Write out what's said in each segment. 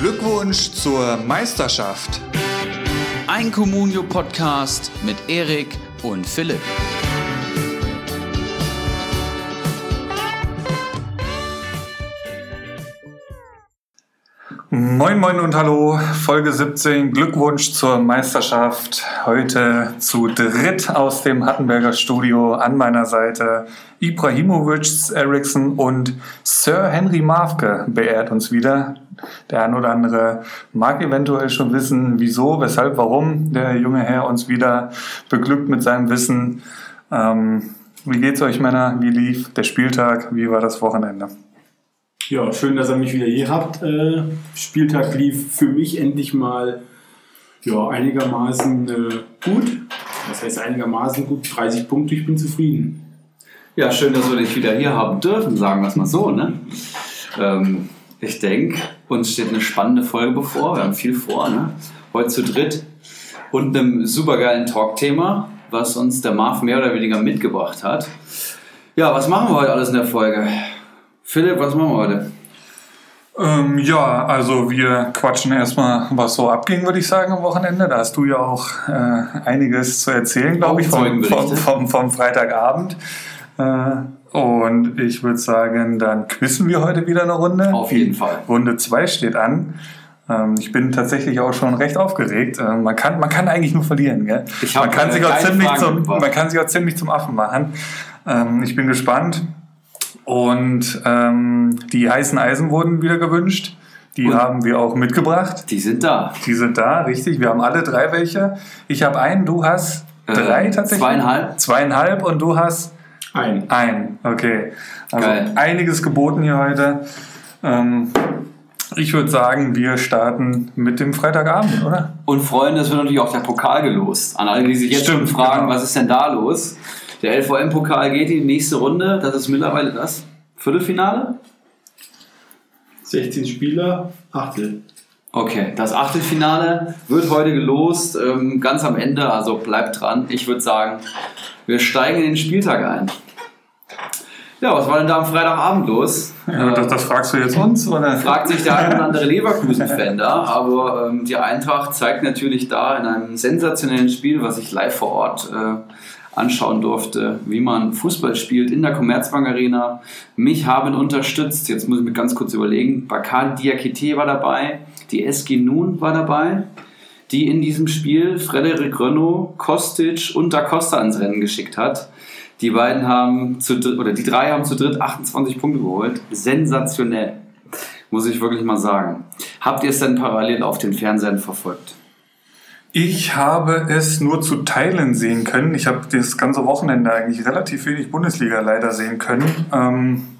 Glückwunsch zur Meisterschaft. Ein Communio Podcast mit Erik und Philipp. Moin Moin und Hallo, Folge 17, Glückwunsch zur Meisterschaft. Heute zu dritt aus dem Hattenberger Studio an meiner Seite Ibrahimovic, Eriksson und Sir Henry Mavke beehrt uns wieder. Der ein oder andere mag eventuell schon wissen, wieso, weshalb, warum der junge Herr uns wieder beglückt mit seinem Wissen. Ähm, wie geht's euch Männer? Wie lief der Spieltag? Wie war das Wochenende? Ja, schön, dass ihr mich wieder hier habt. Äh, Spieltag lief für mich endlich mal ja, einigermaßen äh, gut. Das heißt einigermaßen gut, 30 Punkte, ich bin zufrieden. Ja, schön, dass wir dich wieder hier haben dürfen, sagen wir es mal so. Ne? Ähm, ich denke, uns steht eine spannende Folge bevor. Wir haben viel vor. Ne? Heute zu dritt und einem supergeilen Talkthema, was uns der Marv mehr oder weniger mitgebracht hat. Ja, was machen wir heute alles in der Folge? Philipp, was machen wir heute? Ähm, ja, also wir quatschen erstmal, was so abging, würde ich sagen, am Wochenende. Da hast du ja auch äh, einiges zu erzählen, glaube ich, vom, vom, vom, vom Freitagabend. Äh, und ich würde sagen, dann quizzen wir heute wieder eine Runde. Auf jeden Fall. Runde 2 steht an. Ähm, ich bin tatsächlich auch schon recht aufgeregt. Ähm, man, kann, man kann eigentlich nur verlieren. Gell? Man, kann äh, sich auch ziemlich Fragen zum, man kann sich auch ziemlich zum Affen machen. Ähm, ich bin gespannt. Und ähm, die heißen Eisen wurden wieder gewünscht. Die Und? haben wir auch mitgebracht. Die sind da. Die sind da, richtig. Wir haben alle drei welche. Ich habe einen, du hast drei Äh, tatsächlich. zweieinhalb. Zweieinhalb und du hast Ein. ein. Okay. Also Geil. einiges geboten hier heute. Ähm, ich würde sagen, wir starten mit dem Freitagabend, oder? Und Freunde, es wird natürlich auch der Pokal gelost. An alle, die sich jetzt Stimmt, schon fragen, genau. was ist denn da los? Der LVM-Pokal geht in die nächste Runde. Das ist mittlerweile das Viertelfinale. 16 Spieler, Achtel. Okay, das Achtelfinale wird heute gelost, ähm, ganz am Ende, also bleibt dran. Ich würde sagen, wir steigen in den Spieltag ein. Ja, was war denn da am Freitagabend los? Ja, das, das fragst du jetzt uns, oder? fragt sich der ein oder andere Leverkusen-Fan da, aber ähm, die Eintracht zeigt natürlich da in einem sensationellen Spiel, was ich live vor Ort äh, anschauen durfte, wie man Fußball spielt in der Commerzbank Arena. Mich haben unterstützt, jetzt muss ich mir ganz kurz überlegen, Bakal Diakite war dabei, die SG Nun war dabei, die in diesem Spiel Frederik Renault, Kostic und Da Costa ins Rennen geschickt hat. Die beiden haben zu dritt, oder die drei haben zu dritt 28 Punkte geholt. Sensationell. Muss ich wirklich mal sagen. Habt ihr es denn parallel auf den Fernsehern verfolgt? Ich habe es nur zu Teilen sehen können. Ich habe das ganze Wochenende eigentlich relativ wenig Bundesliga leider sehen können. Ähm,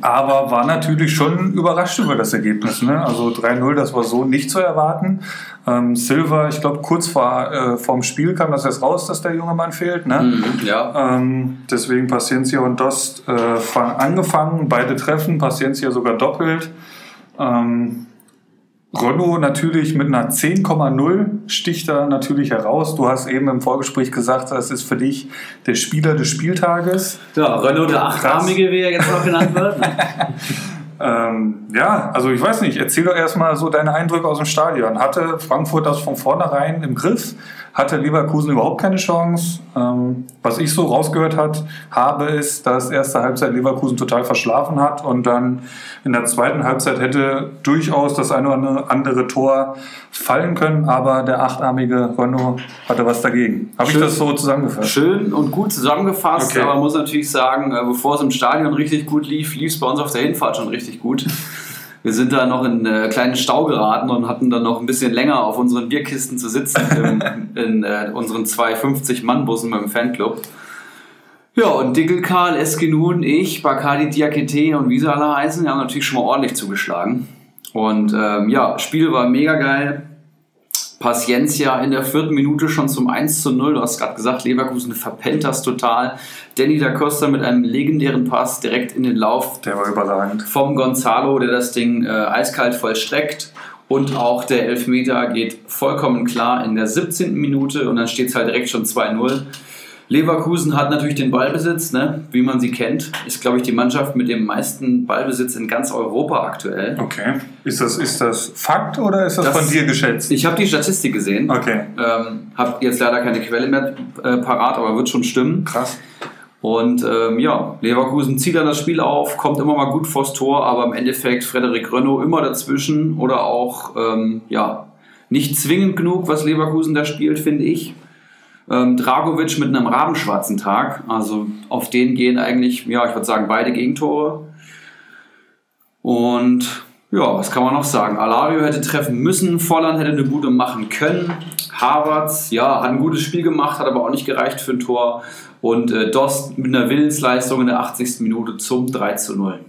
aber war natürlich schon überrascht über das Ergebnis. Ne? Also 3-0, das war so nicht zu erwarten. Ähm, Silva, ich glaube, kurz vor äh, vorm Spiel kam das erst raus, dass der junge Mann fehlt. Ne? Mhm, ja. Ähm, deswegen Paciencia und Dost äh, fang- angefangen, beide treffen, Paciencia sogar doppelt. Ähm, Renault natürlich mit einer 10,0 sticht da natürlich heraus. Du hast eben im Vorgespräch gesagt, das ist für dich der Spieler des Spieltages. Ja, Renault der Achtarmige, wie er jetzt noch genannt wird. Ähm, ja, also ich weiß nicht, erzähl doch erstmal so deine Eindrücke aus dem Stadion. Hatte Frankfurt das von vornherein im Griff? Hatte Leverkusen überhaupt keine Chance? Ähm, was ich so rausgehört hat, habe, ist, dass erste Halbzeit Leverkusen total verschlafen hat und dann in der zweiten Halbzeit hätte durchaus das eine oder andere Tor fallen können, aber der achtarmige Renault hatte was dagegen. Habe ich das so zusammengefasst? Schön und gut zusammengefasst, Okay. aber man muss natürlich sagen, äh, bevor es im Stadion richtig gut lief, lief es bei uns auf der Hinfahrt schon richtig gut. Wir sind da noch in äh, kleinen Stau geraten und hatten dann noch ein bisschen länger auf unseren Bierkisten zu sitzen im, in äh, unseren zwei 50-Mann-Bussen beim Fanclub. Ja, und Dickel Karl, Eskinun, ich, Bakadi Diakite und wie sie alle heißen, haben natürlich schon mal ordentlich zugeschlagen. Und ähm, ja, Spiel war mega geil. Paciencia in der vierten Minute schon zum 1 zu 0. Du hast gerade gesagt, Leverkusen verpennt das total. Danny da Costa mit einem legendären Pass direkt in den Lauf Der war überragend. vom Gonzalo, der das Ding äh, eiskalt vollstreckt. Und auch der Elfmeter geht vollkommen klar in der 17. Minute und dann steht es halt direkt schon 2-0. Leverkusen hat natürlich den Ballbesitz, ne? wie man sie kennt. Ist, glaube ich, die Mannschaft mit dem meisten Ballbesitz in ganz Europa aktuell. Okay. Ist das, ist das Fakt oder ist das, Das- von dir geschätzt? Ich habe die Statistik gesehen. Okay. Ähm, habe jetzt leider keine Quelle mehr äh, parat, aber wird schon stimmen. Krass. Und ähm, ja, Leverkusen zieht dann das Spiel auf, kommt immer mal gut vors Tor, aber im Endeffekt Frederik Rönno immer dazwischen oder auch ähm, ja, nicht zwingend genug, was Leverkusen da spielt, finde ich. Ähm, Dragovic mit einem rabenschwarzen Tag, also auf den gehen eigentlich, ja, ich würde sagen, beide Gegentore. Und ja, was kann man noch sagen? Alario hätte treffen müssen, Volland hätte eine gute machen können. Havertz, ja, hat ein gutes Spiel gemacht, hat aber auch nicht gereicht für ein Tor. Und äh, Dost mit einer Willensleistung in der 80. Minute zum 3 zu 0.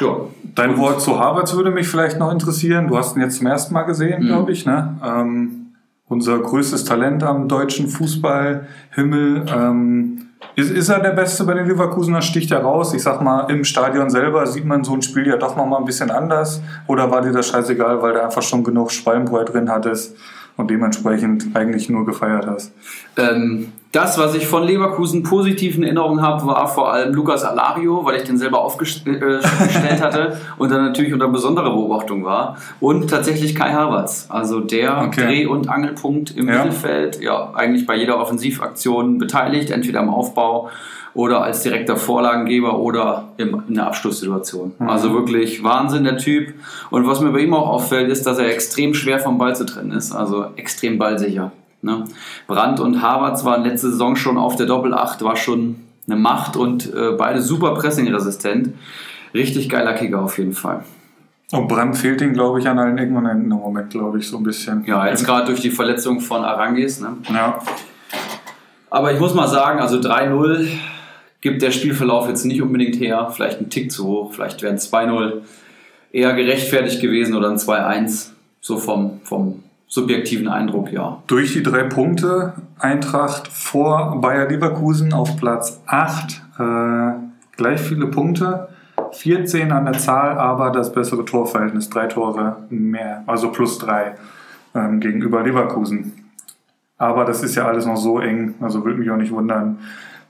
Ja, Dein Wort zu Harvards würde mich vielleicht noch interessieren. Du hast ihn jetzt zum ersten Mal gesehen, Mhm. glaube ich. Ne? Ähm, unser größtes Talent am deutschen Fußballhimmel. Ähm, ist, ist er der Beste bei den Leverkusener? Sticht er raus? Ich sag mal, im Stadion selber sieht man so ein Spiel ja doch noch mal ein bisschen anders. Oder war dir das scheißegal, weil du einfach schon genug Schwalbenbräu drin hattest und dementsprechend eigentlich nur gefeiert hast? Ähm, das, was ich von Leverkusen positiv in Erinnerung habe, war vor allem Lukas Alario, weil ich den selber aufgestellt äh, hatte und dann natürlich unter besonderer Beobachtung war. Und tatsächlich Kai Havertz, also der Okay. Dreh- und Angelpunkt im Ja. Mittelfeld, ja, eigentlich bei jeder Offensivaktion beteiligt, entweder im Aufbau oder als direkter Vorlagengeber oder in der Abschlusssituation. Also wirklich Wahnsinn, der Typ. Und was mir bei ihm auch auffällt, ist, dass er extrem schwer vom Ball zu trennen ist, also extrem ballsicher. Ne? Brandt und Havertz waren letzte Saison schon auf der Doppelacht, war schon eine Macht und äh, beide super pressingresistent. Richtig geiler Kicker auf jeden Fall. Und Brand fehlt ihn, glaube ich, an allen Ecken und Enden im Moment, glaube ich, so ein bisschen. Ja, jetzt gerade durch die Verletzung von Arangis. Ne? Ja. Aber ich muss mal sagen, also 3-0 gibt der Spielverlauf jetzt nicht unbedingt her. Vielleicht ein Tick zu hoch, vielleicht wären 2-0 eher gerechtfertigt gewesen oder ein 2-1. So vom, vom subjektiven Eindruck, ja. Durch die drei Punkte Eintracht vor Bayer Leverkusen auf Platz 8. Äh, gleich viele Punkte. 14 an der Zahl, aber das bessere Torverhältnis. Drei Tore mehr, also plus drei ähm, gegenüber Leverkusen. Aber das ist ja alles noch so eng, also würde mich auch nicht wundern,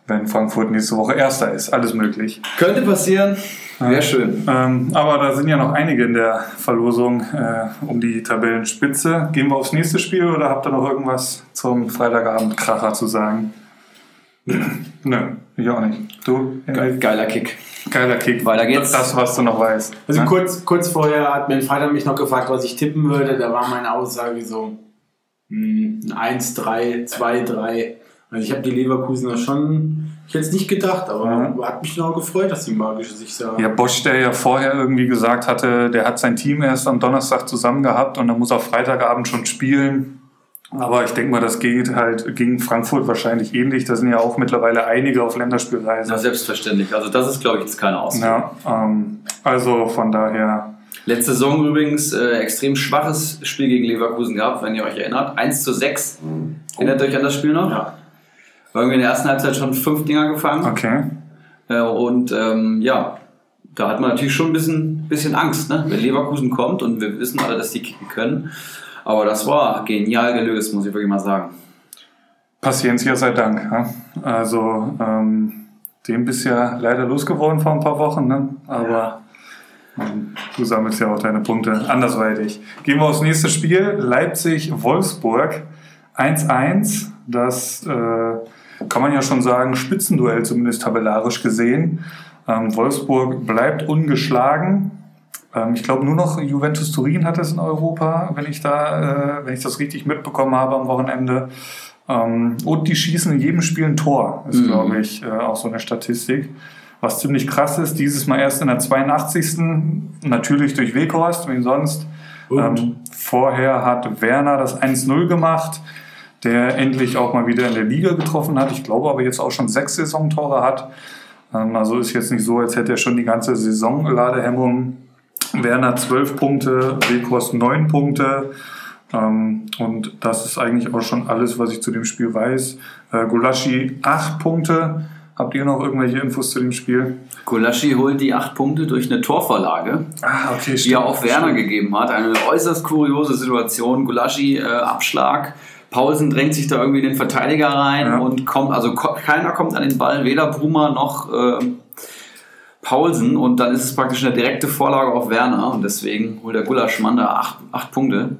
wenn Frankfurt nächste Woche Erster ist. Alles möglich. Könnte passieren, wäre schön. Ähm, aber da sind ja noch einige in der Verlosung äh, um die Tabellenspitze. Gehen wir aufs nächste Spiel oder habt ihr noch irgendwas zum Freitagabend Kracher zu sagen? Nö, ich auch nicht. Du? Ge- Geiler Kick. Geiler Kick. Weiter geht's. Das, was du noch weißt. Also Ne? kurz, kurz vorher hat mein Vater mich noch gefragt, was ich tippen würde. Da war meine Aussage so hm, ein 1-3, 2-3. Also ich habe die Leverkusener schon, ich hätte es nicht gedacht, aber Ja. hat mich noch gefreut, dass die magische sich sagen. Ja, Bosch, der ja vorher irgendwie gesagt hatte, der hat sein Team erst am Donnerstag zusammen gehabt und er muss auf Freitagabend schon spielen. Aber ich denke mal, das geht halt gegen Frankfurt wahrscheinlich ähnlich. Da sind ja auch mittlerweile einige auf Länderspielreise. Ja, selbstverständlich. Also das ist, glaube ich, jetzt keine Ausnahme. Ja, ähm, also von daher, Letzte Saison übrigens äh, extrem schwaches Spiel gegen Leverkusen gehabt, wenn ihr euch erinnert. 1 zu 6. Erinnert ihr euch an das Spiel noch? Ja. War irgendwie in der ersten Halbzeit schon fünf Dinger gefangen. okay. Äh, und ähm, ja, da hat man natürlich schon ein bisschen, bisschen Angst, ne? wenn Leverkusen kommt und wir wissen alle, dass die kicken können. Aber das war genial gelöst, muss ich wirklich mal sagen. Paciencia sei Dank. Ja? Also, ähm, dem bist ja leider losgeworden vor ein paar Wochen, ne? aber ähm, du sammelst ja auch deine Punkte andersweitig. Gehen wir aufs nächste Spiel. Leipzig-Wolfsburg 1-1. Das äh, kann man ja schon sagen, Spitzenduell zumindest tabellarisch gesehen. Ähm, Wolfsburg bleibt ungeschlagen. Ähm, ich glaube, nur noch Juventus Turin hat es in Europa, wenn ich, da, äh, wenn ich das richtig mitbekommen habe am Wochenende. Ähm, und die schießen in jedem Spiel ein Tor, ist, Mhm. glaube ich, äh, auch so eine Statistik. Was ziemlich krass ist, dieses Mal erst in der 82. Natürlich durch Weghorst, wie sonst. Ähm, vorher hat Werner das 1-0 gemacht, der endlich auch mal wieder in der Liga getroffen hat. Ich glaube aber jetzt auch schon sechs Saisontore hat. Ähm, also ist jetzt nicht so, als hätte er schon die ganze Saison Ladehemmung. Werner 12 Punkte, Weghorst 9 Punkte. Ähm, und das ist eigentlich auch schon alles, was ich zu dem Spiel weiß. Äh, Gulaschi 8 Punkte. Habt ihr noch irgendwelche Infos zu dem Spiel? Gulaschi holt die acht Punkte durch eine Torvorlage, Ah, okay, die er auch Werner gegeben hat. Eine äußerst kuriose Situation. Gulaschi, äh, Abschlag, Paulsen drängt sich da irgendwie in den Verteidiger rein Ja. und kommt, also keiner kommt an den Ball, weder Bruma noch äh, Paulsen und dann ist es praktisch eine direkte Vorlage auf Werner und deswegen holt der Gulaschmann da acht, acht Punkte.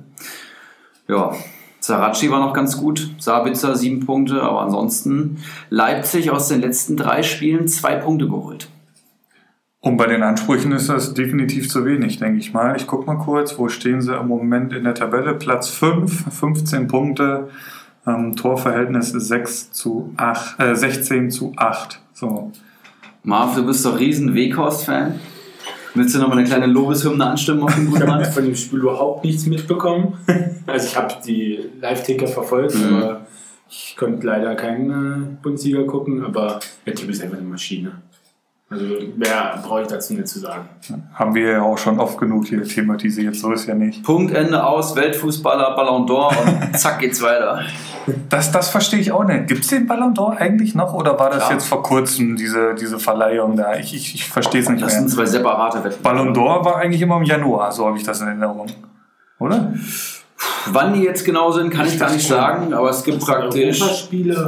Ja, Saracchi war noch ganz gut, Sabitzer sieben Punkte, aber ansonsten Leipzig aus den letzten drei Spielen zwei Punkte geholt. Und bei den Ansprüchen ist das definitiv zu wenig, denke ich mal. Ich gucke mal kurz, wo stehen sie im Moment in der Tabelle? Platz 5, 15 Punkte, ähm, Torverhältnis 6 zu 8, äh, 16 zu 8. So. Marv, du bist doch riesen Weghorst-Fan. Willst du noch mal eine kleine Lobeshymne anstimmen auf den guten Ich Mann? habe von dem Spiel überhaupt nichts mitbekommen. Also ich habe die Live-Ticker verfolgt, Mhm. aber ich konnte leider keinen äh, Bundesliga gucken, aber der Typ ist einfach eine Maschine. Also mehr brauche ich dazu nicht zu sagen. Haben wir ja auch schon oft genug hier thematisiert, so ist ja nicht. Punkt, Ende aus, Weltfußballer, Ballon d'Or und zack geht's weiter. Das, das verstehe ich auch nicht. Gibt es den Ballon d'Or eigentlich noch oder war das Ja. jetzt vor kurzem, diese, diese Verleihung da? Ich, ich, ich verstehe es nicht Das mehr. sind zwei separate Wetten. Ballon d'Or war eigentlich immer im Januar, so habe ich das in Erinnerung. Oder? Wann die jetzt genau sind, kann ich gar nicht sagen, aber es gibt praktisch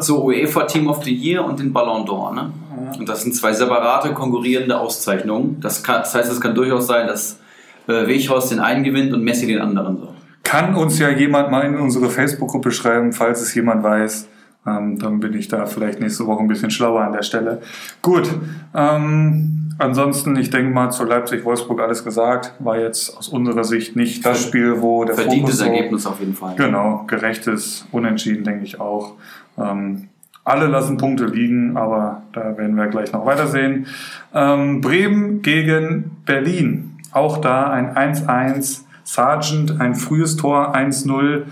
so UEFA Team of the Year und den Ballon d'Or. Ne? Und das sind zwei separate konkurrierende Auszeichnungen. Das, kann, das heißt, es kann durchaus sein, dass äh, Weghorst den einen gewinnt und Messi den anderen. So. Kann uns ja jemand mal in unsere Facebook-Gruppe schreiben, falls es jemand weiß. Ähm, dann bin ich da vielleicht nächste Woche ein bisschen schlauer an der Stelle. Gut. Ähm, ansonsten, ich denke mal, zu Leipzig-Wolfsburg alles gesagt. War jetzt aus unserer Sicht nicht das Spiel, wo der Verdientes Fokus Ergebnis auf jeden Fall. Genau, gerechtes Unentschieden, denke ich auch. Ähm, alle lassen Punkte liegen, aber da werden wir gleich noch weitersehen. Ähm, Bremen gegen Berlin. Auch da ein 1-1. Sargent, ein frühes Tor, 1-0.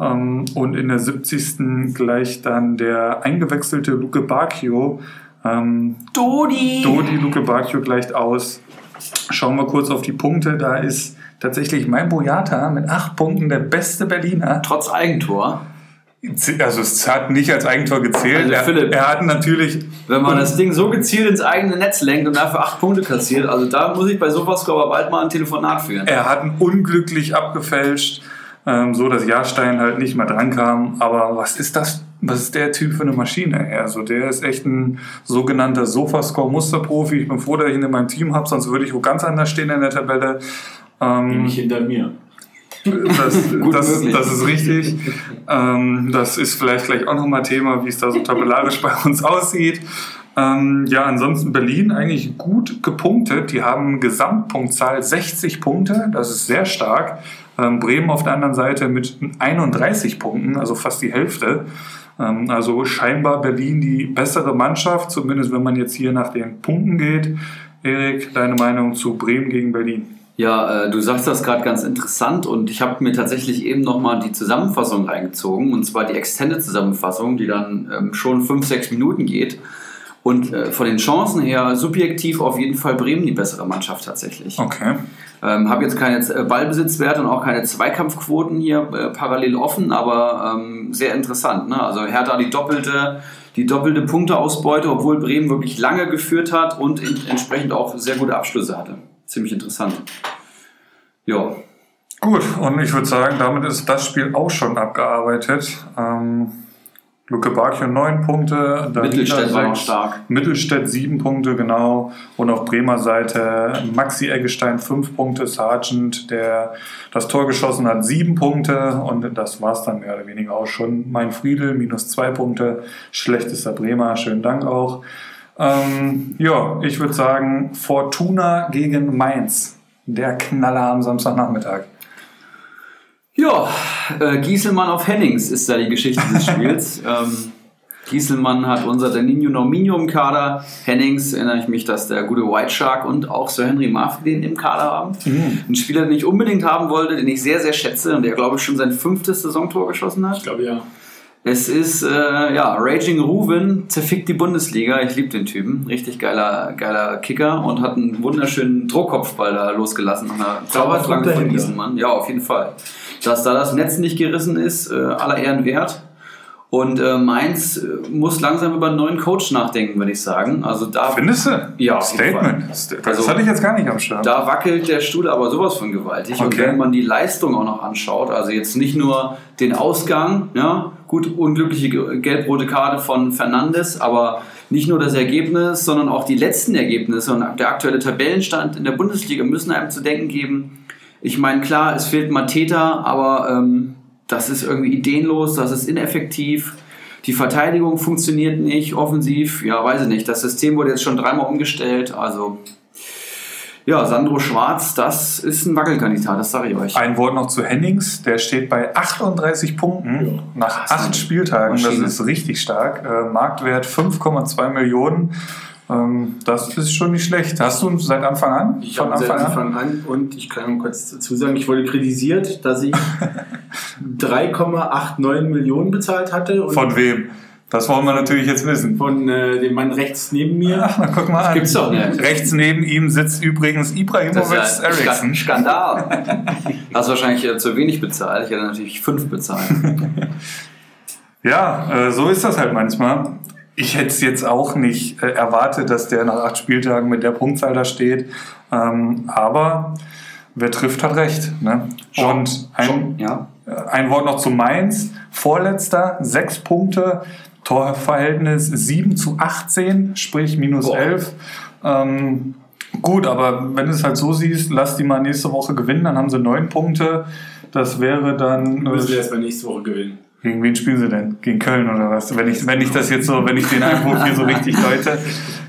Ähm, und in der 70. gleich dann der eingewechselte Luke Bacchio. Ähm, Dodi! Dodi Luke Bacchio gleicht aus. Schauen wir kurz auf die Punkte. Da ist tatsächlich mein Boyata mit acht Punkten der beste Berliner. Trotz Eigentor. Also es hat nicht als Eigentor gezählt. Also er, Philipp. er hat natürlich Wenn man das Ding so gezielt ins eigene Netz lenkt und dafür acht Punkte kassiert, also da muss ich bei sowas aber bald mal ein Telefonat führen. er hat ihn unglücklich abgefälscht, ähm, so dass Jahrstein halt nicht mehr drankam. Aber was ist das? Was ist der Typ für eine Maschine? Also der ist echt ein sogenannter Sofascore-Musterprofi. Ich bin froh, dass ich ihn in meinem Team habe, sonst würde ich wo ganz anders stehen in der Tabelle. Ähm, Nämlich hinter mir. Das, das, das ist richtig. Ähm, das ist vielleicht gleich auch nochmal Thema, wie es da so tabellarisch bei uns aussieht. Ähm, ja, ansonsten Berlin eigentlich gut gepunktet. Die haben Gesamtpunktzahl 60 Punkte. Das ist sehr stark. Ähm, Bremen auf der anderen Seite mit 31 Punkten, also fast die Hälfte. Ähm, also scheinbar Berlin die bessere Mannschaft, zumindest wenn man jetzt hier nach den Punkten geht. Erik, deine Meinung zu Bremen gegen Berlin? Ja, äh, du sagst das gerade ganz interessant und ich habe mir tatsächlich eben nochmal die Zusammenfassung reingezogen und zwar die Extended-Zusammenfassung, die dann ähm, schon fünf, sechs Minuten geht. Und äh, von den Chancen her subjektiv auf jeden Fall Bremen die bessere Mannschaft tatsächlich. Okay. Ähm, habe jetzt keine äh, Ballbesitzwerte und auch keine Zweikampfquoten hier äh, parallel offen, aber ähm, sehr interessant. Ne? Also Hertha die doppelte, die doppelte Punkteausbeute, obwohl Bremen wirklich lange geführt hat und in, entsprechend auch sehr gute Abschlüsse hatte. Ziemlich interessant. Ja, Gut, und ich würde sagen, damit ist das Spiel auch schon abgearbeitet. Ähm, Luke Bacchio neun Punkte, Danila Mittelstädt war noch stark. Mittelstädt sieben Punkte, genau. Und auf Bremer Seite Maxi Eggestein fünf Punkte, Sargent, der das Tor geschossen hat, sieben Punkte. Und das war's dann mehr oder weniger auch schon. Mein Friedel minus zwei Punkte, schlechtester Bremer, schönen Dank auch. Ähm, ja, ich würde sagen, Fortuna gegen Mainz. Der Knaller am Samstagnachmittag. Ja, äh, Gieselmann auf Hennings ist da die Geschichte des Spiels. ähm, Gieselmann hat unser Danino Norminho im Kader. Hennings erinnere ich mich, dass der gute White Shark und auch Sir Henry Murphy den im Kader haben. Ein Spieler, den ich unbedingt haben wollte, den ich sehr, sehr schätze und der, glaube ich, schon sein fünftes Saisontor geschossen hat. Ich glaube ja. Es ist, äh, ja, Raging Ruven zerfickt die Bundesliga. Ich liebe den Typen. Richtig geiler, geiler Kicker und hat einen wunderschönen Druckkopfball da losgelassen an der Zauberflanke von dahinter. Gieselmann. Ja, auf jeden Fall. Dass da das Netz nicht gerissen ist, äh, aller Ehren wert. Und äh, Mainz äh, muss langsam über einen neuen Coach nachdenken, würde ich sagen. Also da, Findest du? Ja, Statement. Das Also- hatte ich jetzt gar nicht am Start. da wackelt der Stuhl aber sowas von gewaltig. Und Okay. wenn man die Leistung auch noch anschaut, also jetzt nicht nur den Ausgang, ja, gut, unglückliche ge- gelb-rote Karte von Fernandes, aber nicht nur das Ergebnis, sondern auch die letzten Ergebnisse und der aktuelle Tabellenstand in der Bundesliga müssen einem zu denken geben. Ich meine, klar, es fehlt Mateta, aber ähm, das ist irgendwie ideenlos, das ist ineffektiv. Die Verteidigung funktioniert nicht, offensiv, ja, weiß ich nicht. Das System wurde jetzt schon dreimal umgestellt, also ja, Sandro Schwarz, das ist ein Wackelkandidat, das sage ich euch. Ein Wort noch zu Hennings, der steht bei 38 Punkten nach acht Spieltagen. Das Maschine. ist richtig stark. Äh, Marktwert 5,2 Millionen. Ähm, das ist schon nicht schlecht. Hast du seit Anfang an? Ich habe seit Anfang an und ich kann mal kurz dazu sagen, ich wurde kritisiert, dass ich 3,89 Millionen bezahlt hatte Von wem? Das wollen wir natürlich jetzt wissen. von äh, dem Mann rechts neben mir. Ach, na, guck mal an. gibt's doch nicht. Rechts neben ihm sitzt übrigens Das Ibrahimovic Eriksson. Skandal. Hast wahrscheinlich äh, zu wenig bezahlt. Ich hätte natürlich fünf bezahlt. Ja, äh, so ist das halt manchmal. Ich hätte es jetzt auch nicht äh, erwartet, dass der nach acht Spieltagen mit der Punktzahl da steht. Ähm, aber wer trifft, hat recht. Ne? Und ein, ja. ein Wort noch zu Mainz. Vorletzter, sechs Punkte, Torverhältnis 7 zu 18, sprich minus Boah. 11. Ähm, gut, aber wenn du es halt so siehst, lass die mal nächste Woche gewinnen, dann haben sie neun Punkte. Das wäre dann. Müssen wir Äh, erstmal nächste Woche gewinnen. Gegen wen spielen sie denn? Gegen Köln oder was? Wenn ich, wenn ich das jetzt so, wenn ich den Einwurf hier so richtig deute.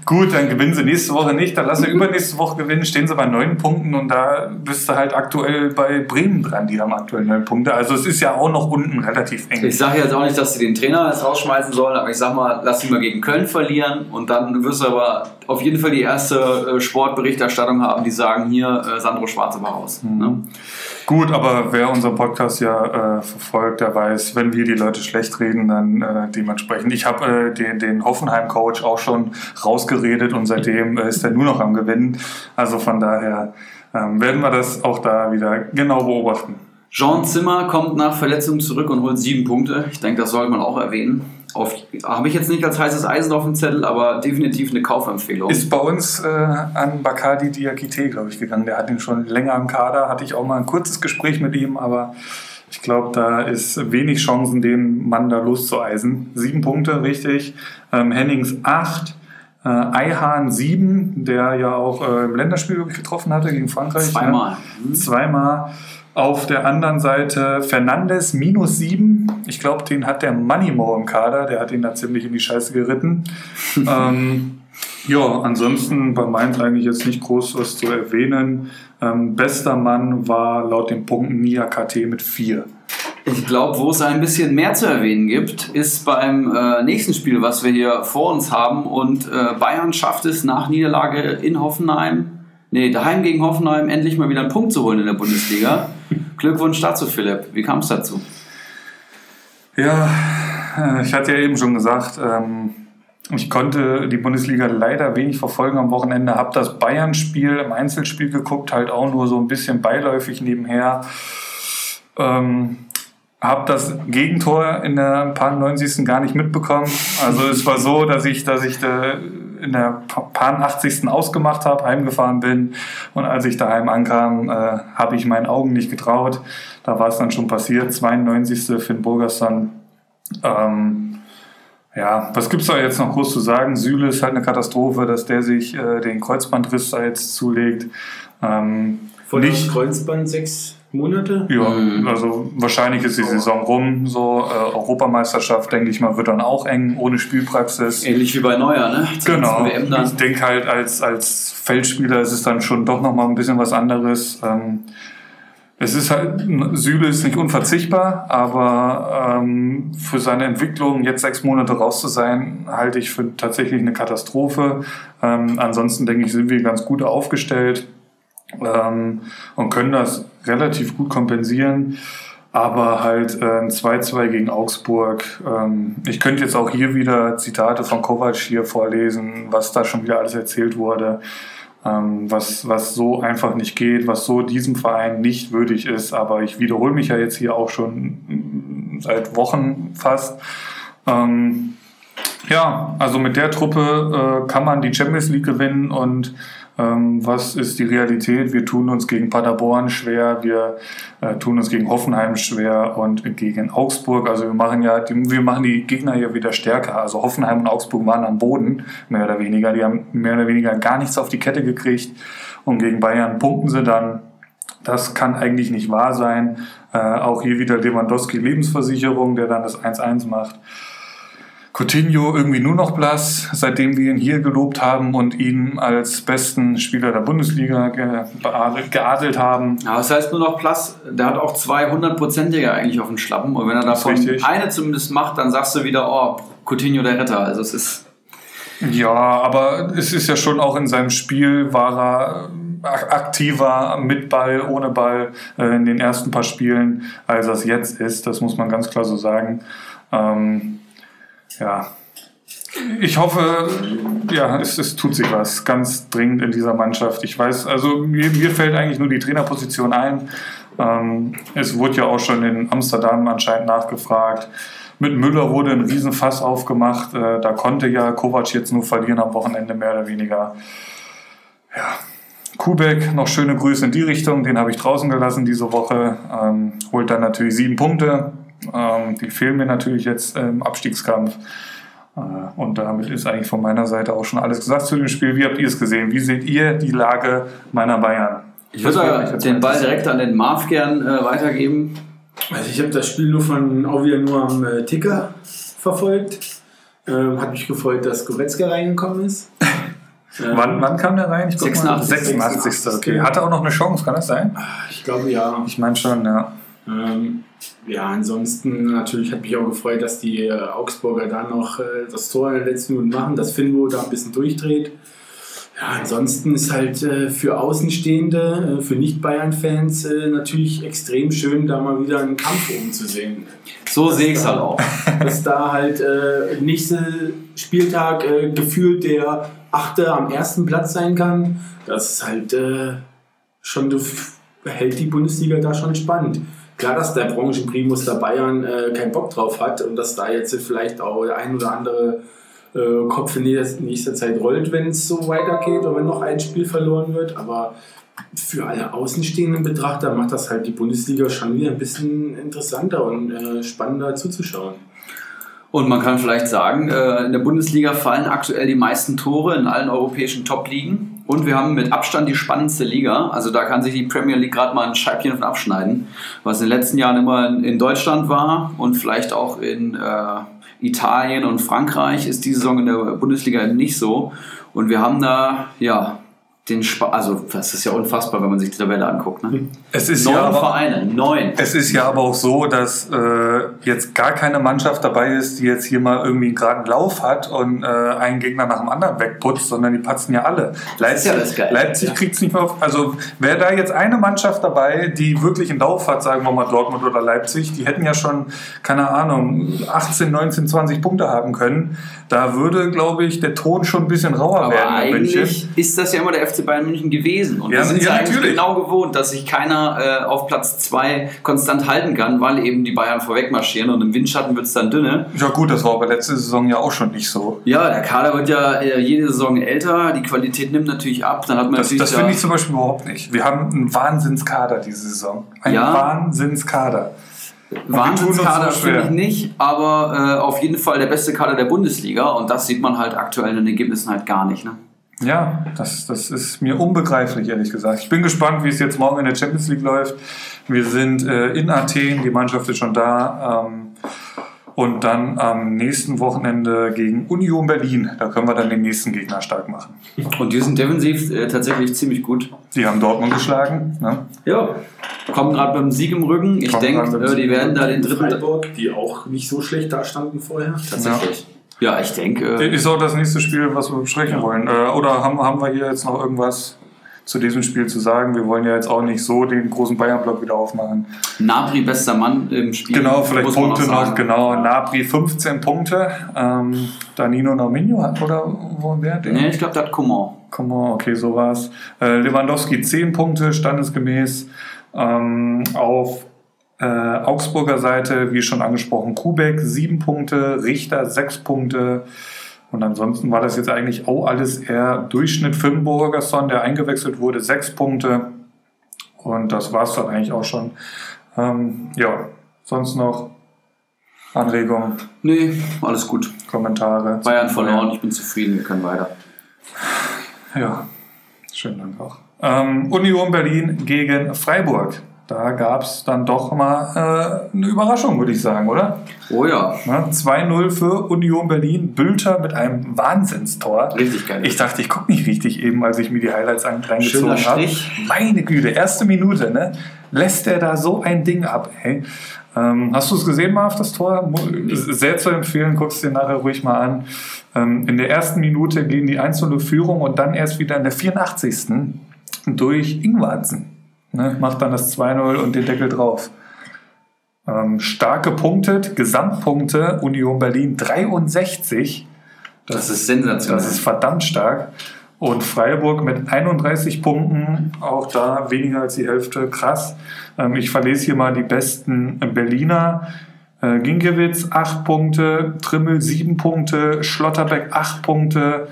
Gut, dann gewinnen sie nächste Woche nicht, dann lass sie übernächste Woche gewinnen, stehen sie bei neun Punkten und da bist du halt aktuell bei Bremen dran, die haben aktuell neun Punkte. Also es ist ja auch noch unten relativ eng. Ich sage jetzt auch nicht, dass sie den Trainer jetzt rausschmeißen sollen, aber ich sag mal, lass sie mal gegen Köln verlieren und dann wirst du aber auf jeden Fall die erste äh, Sportberichterstattung haben, die sagen, hier, äh, Sandro Schwarz war raus. Ne? Gut, aber wer unseren Podcast ja äh, verfolgt, der weiß, wenn wir die Leute schlecht reden, dann äh, dementsprechend. Ich habe äh, den, den Hoffenheim-Coach auch schon rausgeredet und seitdem äh, ist er nur noch am Gewinnen. Also von daher ähm, werden wir das auch da wieder genau beobachten. Jean Zimmer kommt nach Verletzung zurück und holt sieben Punkte. Ich denke, das sollte man auch erwähnen. Habe ich jetzt nicht als heißes Eisen auf dem Zettel, aber definitiv eine Kaufempfehlung. Ist bei uns äh, an Bakadi Diakite, glaube ich, gegangen. Der hat ihn schon länger im Kader. Hatte ich auch mal ein kurzes Gespräch mit ihm, aber ich glaube, da ist wenig Chancen, den Mann da loszueisen. Sieben Punkte, richtig. Ähm, Hennings acht. Äh, Eihahn sieben, der ja auch äh, im Länderspiel ich, getroffen hatte gegen Frankreich. Zweimal. Ne? Zweimal. Auf der anderen Seite Fernandes minus sieben. Ich glaube, den hat der Moneymo im Kader. Der hat ihn da ziemlich in die Scheiße geritten. ähm, ja, ansonsten bei Mainz eigentlich jetzt nicht groß was zu erwähnen. Ähm, bester Mann war laut den Punkten Nia KT mit vier. Ich glaube, wo es ein bisschen mehr zu erwähnen gibt, ist beim äh, nächsten Spiel, was wir hier vor uns haben. Und äh, Bayern schafft es nach Niederlage in Hoffenheim, nee, daheim gegen Hoffenheim, endlich mal wieder einen Punkt zu holen in der Bundesliga. Glückwunsch dazu, Philipp. Wie kam es dazu? Ja, äh, ich hatte ja eben schon gesagt, ähm, ich konnte die Bundesliga leider wenig verfolgen am Wochenende, habe das Bayern-Spiel im Einzelspiel geguckt, halt auch nur so ein bisschen beiläufig nebenher. Ähm, habe das Gegentor in der paar 90. gar nicht mitbekommen. Also es war so, dass ich, dass ich da in der paar 80. ausgemacht habe, heimgefahren bin und als ich daheim ankam, äh, habe ich meinen Augen nicht getraut. Da war es dann schon passiert. 92. Finn Burgerson. Ähm, ja, was gibt's da jetzt noch groß zu sagen? Süle ist halt eine Katastrophe, dass der sich äh, den Kreuzbandriss da jetzt zulegt. Ähm, Von nicht, Kreuzband sechs Monate. ja, also wahrscheinlich ist die Saison rum. So äh, Europameisterschaft, denke ich mal, wird dann auch eng ohne Spielpraxis. Ähnlich wie bei Neuer, ne? Zur Genau. Ich denke halt, als, als Feldspieler ist es dann schon doch nochmal ein bisschen was anderes. Ähm, es ist halt, Süle ist nicht unverzichtbar, aber ähm, für seine Entwicklung jetzt sechs Monate raus zu sein, halte ich für tatsächlich eine Katastrophe. Ähm, ansonsten denke ich, sind wir ganz gut aufgestellt ähm, und können das relativ gut kompensieren. Aber halt äh, ein 2-2 gegen Augsburg. Ähm, ich könnte jetzt auch hier wieder Zitate von Kovac hier vorlesen, was da schon wieder alles erzählt wurde, ähm, was, was so einfach nicht geht, was so diesem Verein nicht würdig ist. Aber ich wiederhole mich ja jetzt hier auch schon seit Wochen fast. Ähm, ja, also mit der Truppe äh, kann man die Champions League gewinnen und ähm, was ist die Realität? Wir tun uns gegen Paderborn schwer, wir äh, tun uns gegen Hoffenheim schwer und gegen Augsburg. Also wir machen ja, die, wir machen die Gegner ja wieder stärker. Also Hoffenheim und Augsburg waren am Boden, mehr oder weniger. Die haben mehr oder weniger gar nichts auf die Kette gekriegt und gegen Bayern punkten sie dann. Das kann eigentlich nicht wahr sein. Äh, auch hier wieder Lewandowski Lebensversicherung, der dann das 1-1 macht. Coutinho irgendwie nur noch blass, seitdem wir ihn hier gelobt haben und ihn als besten Spieler der Bundesliga ge geadelt haben. Ja, das heißt nur noch blass, der hat auch zwei hundertprozentige eigentlich auf dem Schlappen und wenn er davon eine zumindest macht, dann sagst du wieder, oh, Coutinho der Retter. Also es ist... Ja, aber es ist ja schon auch in seinem Spiel war er aktiver mit Ball, ohne Ball äh, in den ersten paar Spielen, als es jetzt ist. Das muss man ganz klar so sagen. Ähm, ja, ich hoffe, ja, es, es, tut sich was ganz dringend in dieser Mannschaft. Ich weiß, also mir, mir fällt eigentlich nur die Trainerposition ein. Ähm, es wurde ja auch schon in Amsterdam anscheinend nachgefragt. Mit Müller wurde ein Riesenfass aufgemacht. Äh, da konnte ja Kovac jetzt nur verlieren am Wochenende, mehr oder weniger. Ja, Kubek, noch schöne Grüße in die Richtung. Den habe ich draußen gelassen diese Woche. Ähm, holt dann natürlich sieben Punkte. Ähm, die fehlen mir natürlich jetzt im Abstiegskampf. Äh, und damit ist eigentlich von meiner Seite auch schon alles gesagt zu dem Spiel. Wie habt ihr es gesehen? Wie seht ihr die Lage meiner Bayern? Ich würde den Ball direkt an den Marv gern äh, weitergeben. Also ich habe das Spiel nur von auch wieder nur am äh, Ticker verfolgt. Ähm, hat mich gefreut, dass Goretzka reingekommen ist. ähm, wann, wann kam der rein? Ich 86. 86. 86. Okay. Hatte auch noch eine Chance, kann das sein? Ich glaube ja. Ich meine schon, ja. Ähm, ja, ansonsten natürlich hat mich auch gefreut, dass die äh, Augsburger da noch äh, das Tor in den letzten Minuten machen, dass Finbo da ein bisschen durchdreht. Ja, ansonsten ist halt äh, für Außenstehende, äh, für Nicht-Bayern-Fans äh, natürlich extrem schön, da mal wieder einen Kampf umzusehen. So sehe ich es halt auch. Dass da halt äh, nächster Spieltag gefühlt der Achte am ersten Platz sein kann, das ist halt schon, hält die Bundesliga da schon spannend klar, dass der Branchenprimus der Bayern äh, keinen Bock drauf hat und dass da jetzt vielleicht auch der ein oder andere äh, Kopf in nächster Zeit rollt, wenn es so weitergeht oder wenn noch ein Spiel verloren wird. Aber für alle außenstehenden Betrachter macht das halt die Bundesliga schon wieder ein bisschen interessanter und äh, spannender zuzuschauen. Und man kann vielleicht sagen, äh, in der Bundesliga fallen aktuell die meisten Tore in allen europäischen Top-Ligen. Und wir haben mit Abstand die spannendste Liga. Also da kann sich die Premier League gerade mal ein Scheibchen von abschneiden, was in den letzten Jahren immer in Deutschland war und vielleicht auch in äh, Italien und Frankreich ist die Saison in der Bundesliga nicht so. Und wir haben da ja den Sp also das ist ja unfassbar, wenn man sich die Tabelle anguckt. Ne? Es ist neun ja aber, Vereine, neun. Es ist ja aber auch so, dass äh, jetzt gar keine Mannschaft dabei ist, die jetzt hier mal irgendwie einen geraden Lauf hat und äh, einen Gegner nach dem anderen wegputzt, sondern die patzen ja alle. Leipzig, ja Leipzig ja. kriegt es nicht mehr auf. Also wäre da jetzt eine Mannschaft dabei, die wirklich einen Lauf hat, sagen wir mal Dortmund oder Leipzig, die hätten ja schon, keine Ahnung, 18, 19, 20 Punkte haben können. Da würde, glaube ich, der Ton schon ein bisschen rauer aber werden. Eigentlich ist das ja immer der FC Bayern München gewesen. Und ja, wir sind ja, ja eigentlich natürlich. genau gewohnt, dass sich keiner äh, auf Platz 2 konstant halten kann, weil eben die Bayern vorweg marschieren und im Windschatten wird es dann dünne. Ja gut, das war aber letzte Saison ja auch schon nicht so. Ja, der Kader wird ja äh, jede Saison älter, die Qualität nimmt natürlich ab. Dann hat man das das finde ich zum Beispiel überhaupt nicht. Wir haben einen Wahnsinnskader diese Saison. Ein Ja. Wahnsinnskader. Wahnsinnskader finde ich nicht, aber äh, auf jeden Fall der beste Kader der Bundesliga und das sieht man halt aktuell in den Ergebnissen halt gar nicht. Ne? Ja, das, das ist mir unbegreiflich, ehrlich gesagt. Ich bin gespannt, wie es jetzt morgen in der Champions League läuft. Wir sind äh, in Athen, die Mannschaft ist schon da. Ähm, und dann am nächsten Wochenende gegen Union Berlin. Da können wir dann den nächsten Gegner stark machen. Und die sind defensiv äh, tatsächlich ziemlich gut. Die haben Dortmund geschlagen. Ne? Ja, kommen gerade beim Sieg im Rücken. Ich denke, äh, die werden da den dritten. Freiburg, die auch nicht so schlecht dastanden vorher. Tatsächlich. Ja, ich denke. Ist auch das nächste Spiel, was wir besprechen wollen. Äh, oder haben, haben wir hier jetzt noch irgendwas zu diesem Spiel zu sagen? Wir wollen ja jetzt auch nicht so den großen Bayern-Block wieder aufmachen. Nabri, bester Mann im Spiel. Genau, vielleicht Punkte noch, genau. Nabri 15 Punkte. Ähm, Danino Nominio hat, oder wo wer der? Nee, ich glaube, der hat Coman. Come on, okay, so war's. Äh, Lewandowski 10 Punkte, standesgemäß. Ähm, auf Äh, Augsburger Seite, wie schon angesprochen, Kubek sieben Punkte, Richter sechs Punkte. Und ansonsten war das jetzt eigentlich auch alles eher Durchschnitt. Finn Burgerson, der eingewechselt wurde, sechs Punkte. Und das war es dann eigentlich auch schon. Ähm, ja, sonst noch Anregungen, Nee, alles gut. Kommentare. Bayern verloren, ich bin zufrieden, wir können weiter. Ja, schönen Dank auch. Ähm, Union Berlin gegen Freiburg. Da gab es dann doch mal äh, eine Überraschung, würde ich sagen, oder? Oh ja, Ne? 2-0 für Union Berlin. Bülter mit einem Wahnsinnstor. richtig geil. Ich dachte, ich gucke nicht richtig eben, als ich mir die Highlights reingezogen habe. Meine Güte, erste Minute, ne? Lässt der da so ein Ding ab, ey. Ähm, hast du es gesehen, Marv, das Tor? Sehr zu empfehlen, guckst dir nachher ruhig mal an. Ähm, in der ersten Minute gehen die 1-0 Führung und dann erst wieder in der 84. durch Ingwarzen. Ne? Macht dann das 2-0 und den Deckel drauf. Ähm, stark gepunktet, Gesamtpunkte Union Berlin 63. das ist sensationell. Das ist verdammt stark. Und Freiburg mit 31 Punkten, auch da weniger als die Hälfte, krass. Ähm, ich verlese hier mal die besten Berliner. Äh, Ginkiewicz 8 Punkte, Trimmel 7 Punkte, Schlotterbeck 8 Punkte,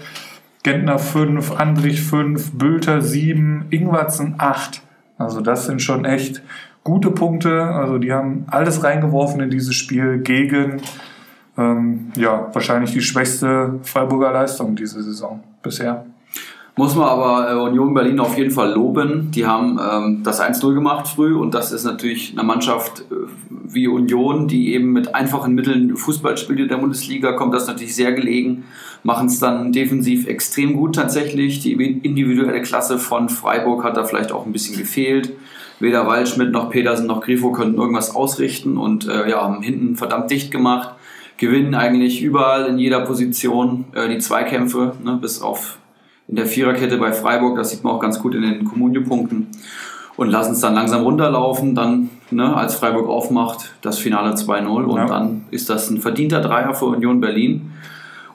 Gentner 5, Andrich 5, Bülter 7, Ingwatzen 8. Also das sind schon echt gute Punkte. Also die haben alles reingeworfen in dieses Spiel gegen ähm, ja, wahrscheinlich die schwächste Freiburger Leistung diese Saison bisher. Muss man aber äh, Union Berlin auf jeden Fall loben. Die haben ähm, das 1-0 gemacht früh und das ist natürlich eine Mannschaft äh, wie Union, die eben mit einfachen Mitteln Fußball spielt in der Bundesliga, kommt das natürlich sehr gelegen, machen es dann defensiv extrem gut tatsächlich. Die individuelle Klasse von Freiburg hat da vielleicht auch ein bisschen gefehlt. Weder Waldschmidt noch Petersen noch Grifo konnten irgendwas ausrichten und äh, ja, haben hinten verdammt dicht gemacht. Gewinnen eigentlich überall in jeder Position äh, die Zweikämpfe, ne, bis auf in der Viererkette bei Freiburg, das sieht man auch ganz gut in den Kommunio-Punkten. Und lassen es dann langsam runterlaufen, dann, ne, als Freiburg aufmacht, das Finale 2-0. Und Ja. dann ist das ein verdienter Dreier für Union Berlin.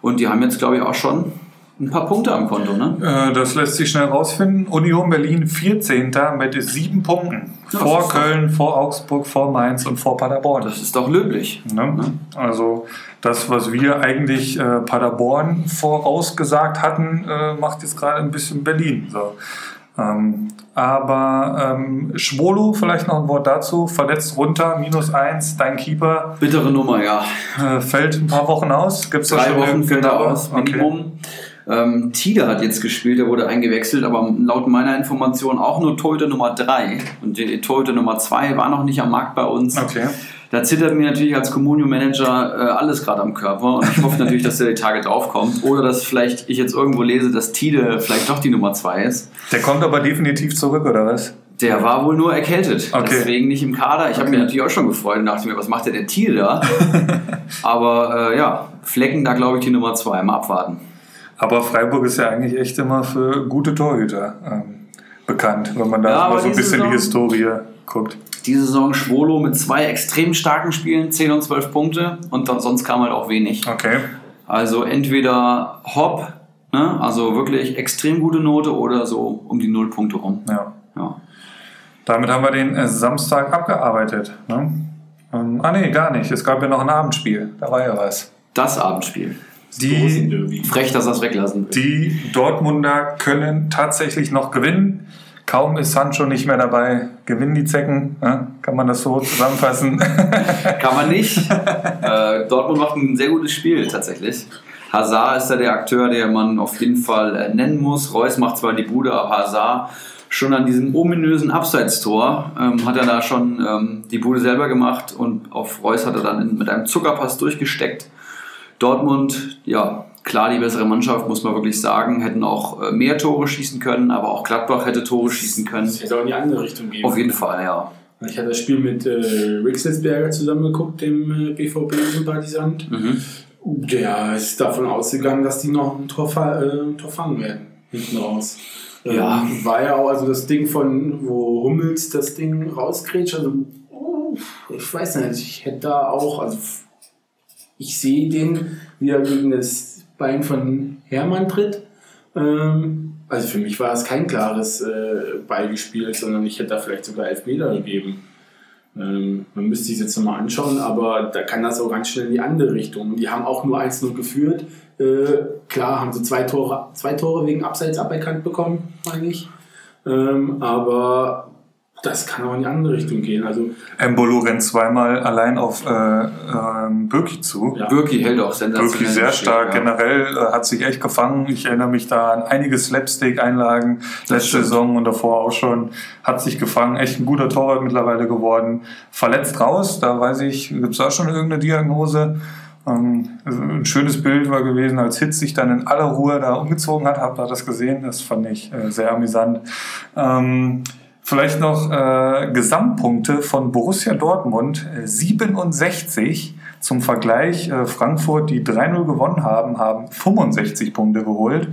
Und die haben jetzt, glaube ich, auch schon ein paar Punkte am Konto. Ne? Äh, das lässt sich schnell rausfinden. Union Berlin 14. mit sieben Punkten. Ja, vor Köln, vor Augsburg, vor Mainz und vor Paderborn. Das ist doch löblich. Ne? Also das, was wir eigentlich äh, Paderborn vorausgesagt hatten, äh, macht jetzt gerade ein bisschen Berlin. So. Ähm, aber ähm, Schwolo, vielleicht noch ein Wort dazu, verletzt runter, minus eins, dein Keeper Bittere Nummer, ja. äh, fällt ein paar Wochen aus. Gibt's Drei Wochen fällt er aus, Minimum. Ähm, Tide hat jetzt gespielt, der wurde eingewechselt, aber laut meiner Information auch nur Torhüter Nummer 3. Und die Torhüter Nummer 2 war noch nicht am Markt bei uns. Okay. Da zittert mir natürlich als Communio-Manager äh, alles gerade am Körper und ich hoffe natürlich, dass der die Tage draufkommt. Oder dass vielleicht ich jetzt irgendwo lese, dass Tide vielleicht doch die Nummer 2 ist. Der kommt aber definitiv zurück, oder was? Der war wohl nur erkältet, Okay. deswegen nicht im Kader. Ich habe Okay. mir natürlich auch schon gefreut und dachte mir, was macht der denn Tide da? Aber äh, ja, Flecken da glaube ich die Nummer 2. Mal abwarten. Aber Freiburg ist ja eigentlich echt immer für gute Torhüter ähm, bekannt, wenn man da Ja, mal so ein bisschen die Saison- Historie guckt. Diese Saison Schwolo mit zwei extrem starken Spielen, 10 und 12 Punkte und dann, sonst kam halt auch wenig. Okay. Also entweder Hopp, ne, also wirklich extrem gute Note oder so um die 0 Punkte rum. Ja. Ja. Damit haben wir den äh, Samstag abgearbeitet. Ne? Ähm, ah nee, gar nicht. Es gab ja noch ein Abendspiel. Da war ja was. Das Abendspiel. Die. Frech, dass das weglassen will. die Dortmunder können tatsächlich noch gewinnen. Kaum ist Sancho nicht mehr dabei, gewinnen die Zecken. Kann man das so zusammenfassen? Kann man nicht. äh, Dortmund macht ein sehr gutes Spiel tatsächlich. Hazard ist da der Akteur, der man auf jeden Fall äh, nennen muss. Reus macht zwar die Bude, aber Hazard schon an diesem ominösen Abseitstor ähm, hat er da schon ähm, die Bude selber gemacht und auf Reus hat er dann mit einem Zuckerpass durchgesteckt. Dortmund, ja, klar die bessere Mannschaft, muss man wirklich sagen, hätten auch äh, mehr Tore schießen können, aber auch Gladbach hätte Tore schießen können. Das hätte auch in die andere Richtung gehen. Auf jeden Fall, ja. Ich hatte das Spiel mit äh, Rixelsberger zusammengeguckt, dem äh, BVB-Sympathisant. Mhm. Der ist davon ausgegangen, dass die noch ein Tor, äh, ein Tor fangen werden, hinten raus. Ja. Ähm, war ja auch also das Ding von, wo Hummels das Ding rausgrätscht. Also, oh, ich weiß nicht, ich hätte da auch, also ich sehe den, wie er gegen das Bein von Hermann tritt. Ähm, also für mich war es kein klares äh, Ballgespiel, sondern ich hätte da vielleicht sogar Elfmeter gegeben. Ähm, man müsste sich jetzt nochmal anschauen, aber da kann das auch ganz schnell in die andere Richtung. Die haben auch nur 1-0 geführt. Äh, klar haben sie zwei Tore, zwei Tore wegen Abseits aberkannt bekommen, meine ich. Ähm, aber das kann auch in die andere Richtung gehen. Also, Embolo rennt zweimal allein auf äh, ähm, Birki zu. Ja. Birki hält auch sensationell. Wirklich sehr stark. ja. Generell äh, hat sich echt gefangen. Ich erinnere mich da an einige Slapstick-Einlagen letzte. Saison und davor auch schon. Hat sich gefangen. Echt ein guter Torwart mittlerweile geworden. Verletzt raus, da weiß ich, gibt es da schon irgendeine Diagnose? Ähm, ein schönes Bild war gewesen, als Hitz sich dann in aller Ruhe da umgezogen hat. Habt ihr das gesehen? Das fand ich äh, sehr amüsant. Ähm, Vielleicht noch äh, Gesamtpunkte von Borussia Dortmund, äh, 67 zum Vergleich. Äh, Frankfurt, die 3-0 gewonnen haben, haben 65 Punkte geholt.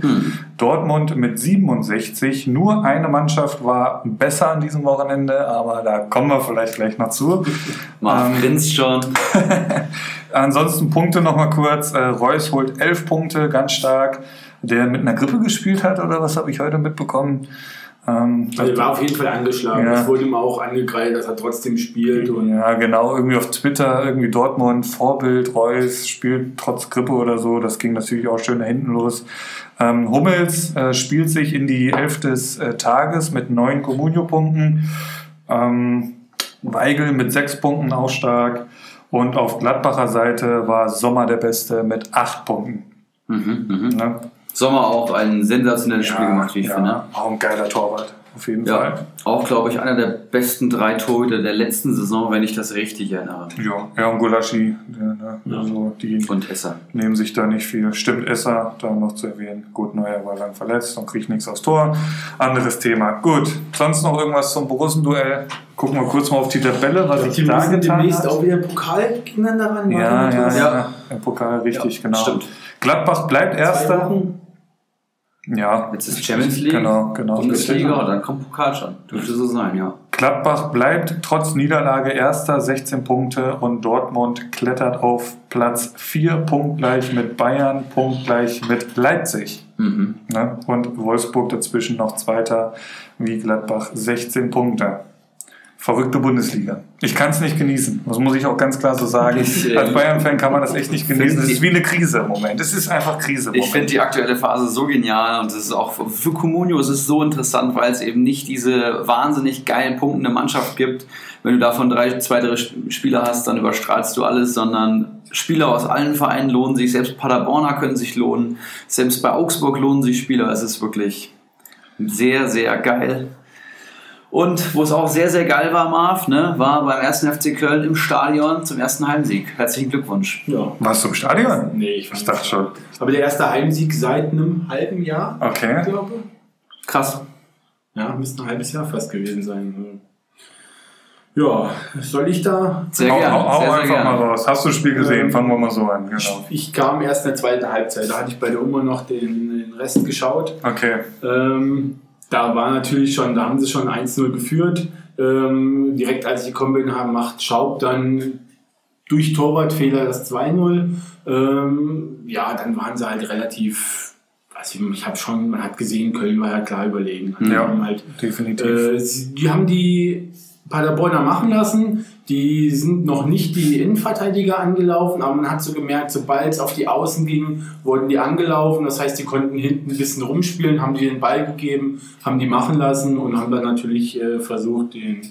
Dortmund mit 67. Nur eine Mannschaft war besser an diesem Wochenende, aber da kommen wir vielleicht gleich noch zu. Marv Ähm, grinst schon. Ansonsten Punkte noch mal kurz. Äh, Reus holt 11 Punkte, ganz stark. Der mit einer Grippe gespielt hat, oder was habe ich heute mitbekommen? Ähm, also er war auf jeden Fall angeschlagen. Ja. Es wurde ihm auch angekreidet, dass er trotzdem spielt. Und Ja, genau, irgendwie auf Twitter, irgendwie Dortmund, Vorbild, Reus spielt trotz Grippe oder so. Das ging natürlich auch schön da hinten los. Ähm, Hummels äh, spielt sich in die Elf des äh, Tages mit neun Comunio-Punkten. Ähm, Weigel mit sechs Punkten auch stark. Und auf Gladbacher Seite war Sommer der Beste mit acht Punkten. Mhm, mhm. Ne? Sommer auch ein sensationelles Spiel gemacht, wie ich ja, finde. Auch ein geiler Torwart, auf jeden Ja, Fall. auch glaube ich einer der besten drei Torhüter der letzten Saison, wenn ich das richtig erinnere. Ja, ja und Gulaschi, der, ne, also die Und Esser. nehmen sich da nicht viel. Stimmt, Esser, da noch zu erwähnen. Gut, Neuer war lang verletzt und kriegt nichts aufs Tor. Anderes Thema. Gut, sonst noch irgendwas zum Borussen-Duell? Gucken wir kurz mal auf die Tabelle, was sich die da getan demnächst hat. auch wieder Pokal gegeneinander ran. Ja, ja, ja, Ja. Der Pokal, richtig, Ja, genau. stimmt. Gladbach bleibt Zwei Erster. Wochen. Ja, Jetzt ist Champions League, Genau, genau. Bundesliga, dann kommt Pokal schon. Dürfte so sein, ja. Gladbach bleibt trotz Niederlage Erster, 16 Punkte und Dortmund klettert auf Platz 4, punktgleich mit Bayern, punktgleich mit Leipzig. Mhm. Ne? Und Wolfsburg dazwischen noch Zweiter, wie Gladbach 16 Punkte. Verrückte Bundesliga. Ich kann es nicht genießen. Das muss ich auch ganz klar so sagen. Ich, äh, Als Bayern-Fan kann man das echt nicht genießen. Es ist wie eine Krise im Moment. Es ist einfach Krise im Ich finde die aktuelle Phase so genial und es ist auch für Comunio ist es so interessant, weil es eben nicht diese wahnsinnig geil punktende Mannschaft gibt. Wenn du davon drei, zwei, drei Spieler hast, dann überstrahlst du alles, sondern Spieler aus allen Vereinen lohnen sich. Selbst Paderborner können sich lohnen. Selbst bei Augsburg lohnen sich Spieler. Es ist wirklich sehr, sehr geil. Und wo es auch sehr, sehr geil war, Marv, ne, war beim ersten FC Köln im Stadion zum ersten Heimsieg. Herzlichen Glückwunsch. Ja. Warst du im Stadion? Nee, ich, Ich dachte schon. Aber der erste Heimsieg seit einem halben Jahr, Okay. glaube Krass. Ja, müsste ein halbes Jahr fast gewesen sein. Ja, soll ich da? Sehr hau, gerne. hau, hau sehr, sehr einfach gerne. mal raus. Hast du das Spiel gesehen? Ähm, Fangen wir mal so an. Genau. Ich kam erst in der zweiten Halbzeit. Da hatte ich bei der Oma noch den, den Rest geschaut. Okay. Ähm, da war natürlich schon, da haben sie schon 1-0 geführt. Ähm, direkt als ich gekommen bin, haben, macht Schaub dann durch Torwartfehler das 2-0. Ähm, ja, dann waren sie halt relativ, also ich habe schon, man hat gesehen, Köln war ja klar überlegen. Ja. halt Definitiv. äh, sie- die haben die Paderborner machen lassen. Die sind noch nicht die Innenverteidiger angelaufen, aber man hat so gemerkt, sobald es auf die Außen ging, wurden die angelaufen. Das heißt, die konnten hinten ein bisschen rumspielen, haben die den Ball gegeben, haben die machen lassen und haben dann natürlich äh, versucht, den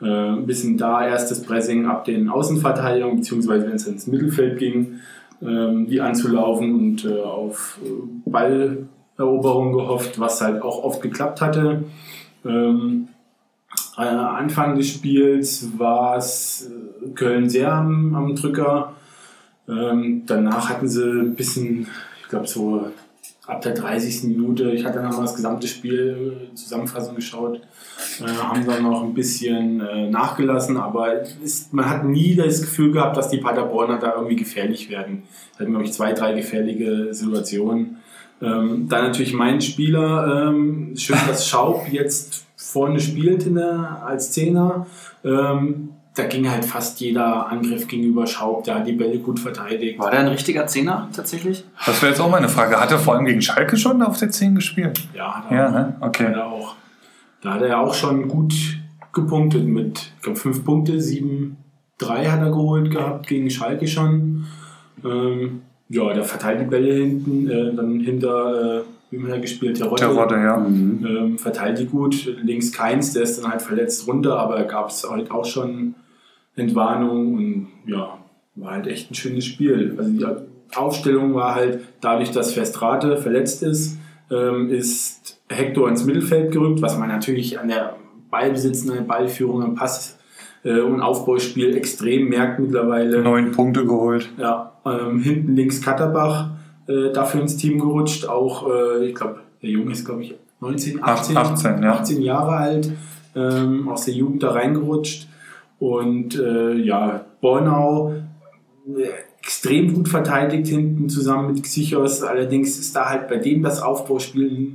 äh, ein bisschen da erstes Pressing ab den Außenverteidigungen, beziehungsweise wenn es ins Mittelfeld ging, ähm, die anzulaufen und äh, auf äh, Balleroberung gehofft, was halt auch oft geklappt hatte. Ähm, äh, Anfang des Spiels war es äh, Köln sehr am, am Drücker. Ähm, danach hatten sie ein bisschen, ich glaube so ab der 30. Minute, ich hatte nochmal das gesamte Spiel äh, Zusammenfassung geschaut, äh, haben dann noch ein bisschen äh, nachgelassen, aber ist, man hat nie das Gefühl gehabt, dass die Paderborner da irgendwie gefährlich werden. Es hatten, glaube ich, zwei, drei gefährliche Situationen. Ähm, dann natürlich mein Spieler, ähm, schön, dass Schaub jetzt vorne spielt in der, als Zehner. Ähm, da ging halt fast jeder Angriff gegenüber Schaub, der hat die Bälle gut verteidigt. War der ein richtiger Zehner tatsächlich? Das wäre jetzt auch meine Frage. Hat er vor allem gegen Schalke schon auf der 10 gespielt? Ja, hat er Ja, auch. ne? Hat Okay. er auch. Da hat er auch schon gut gepunktet mit, ich glaube, fünf Punkte, sieben, drei hat er geholt gehabt gegen Schalke schon. Ähm, ja, der verteilt die Bälle hinten, äh, dann hinter, äh, wie man ja gespielt, Terodde. Terodde, ja. Ähm, verteilt die gut, links keins, der ist dann halt verletzt runter, aber gab es halt auch schon Entwarnung und ja, war halt echt ein schönes Spiel. Also die Aufstellung war halt, dadurch, dass Verstrate verletzt ist, ähm, ist Hector ins Mittelfeld gerückt, was man natürlich an der Ballbesitz, an der Ballführung, am Pass äh, und Aufbauspiel extrem merkt mittlerweile. Neun Punkte geholt. Ja, ähm, hinten links Katterbach äh, dafür ins Team gerutscht. Auch, äh, ich glaube, der Junge ist, glaube ich, 19, 18, 18, ja. 18 Jahre alt, ähm, aus der Jugend da reingerutscht. Und äh, ja, Bornau äh, extrem gut verteidigt hinten zusammen mit Xichos. Allerdings ist da halt bei dem das Aufbauspiel.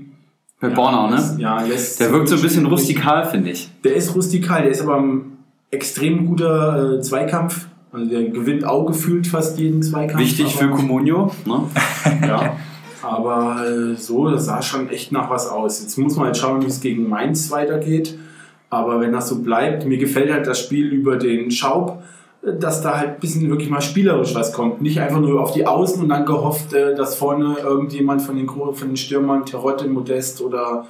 Bei ja, Bornau, ne? lässt- Ja, lässt Der wirkt so ein bisschen rustikal, finde ich. Der ist rustikal, der ist aber ein extrem guter äh, Zweikampf. Also der gewinnt auch gefühlt fast jeden Zweikampf. Wichtig für Comunio. Ne? ja. Aber äh, so, das sah schon echt nach was aus. Jetzt muss man halt schauen, wie es gegen Mainz weitergeht. Aber wenn das so bleibt, mir gefällt halt das Spiel über den Schaub, äh, dass da halt ein bisschen wirklich mal spielerisch was kommt. Nicht einfach nur auf die Außen und dann gehofft, äh, dass vorne irgendjemand von den, von den Stürmern, Terotte, Modest oder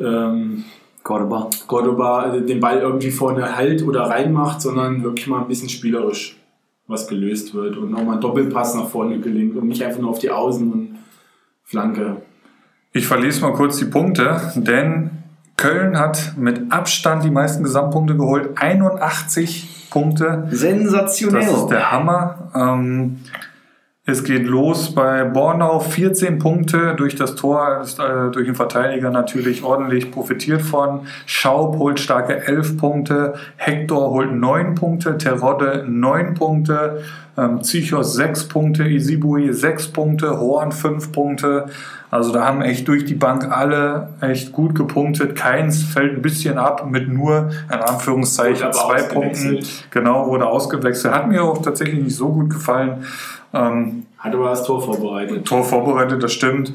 ähm, Cordoba. Cordoba äh, den Ball irgendwie vorne hält oder reinmacht, sondern wirklich mal ein bisschen spielerisch was gelöst wird und nochmal ein Doppelpass nach vorne gelingt und nicht einfach nur auf die Außen und Flanke. Ich verlese mal kurz die Punkte, denn Köln hat mit Abstand die meisten Gesamtpunkte geholt. 81 Punkte. Sensationell. Das ist der Hammer. Ähm, es geht los bei Bornau, 14 Punkte durch das Tor, ist, äh, durch den Verteidiger natürlich ordentlich profitiert von. Schaub holt starke 11 Punkte, Hector holt 9 Punkte, Terodde 9 Punkte, ähm, Zichos 6 Punkte, Isibui 6 Punkte, Horn 5 Punkte. Also da haben echt durch die Bank alle echt gut gepunktet. Keins fällt ein bisschen ab mit nur, in Anführungszeichen, zwei Punkten. Genau, wurde ausgewechselt. Hat mir auch tatsächlich nicht so gut gefallen. Ähm, Hat aber das Tor vorbereitet. Tor vorbereitet, das stimmt.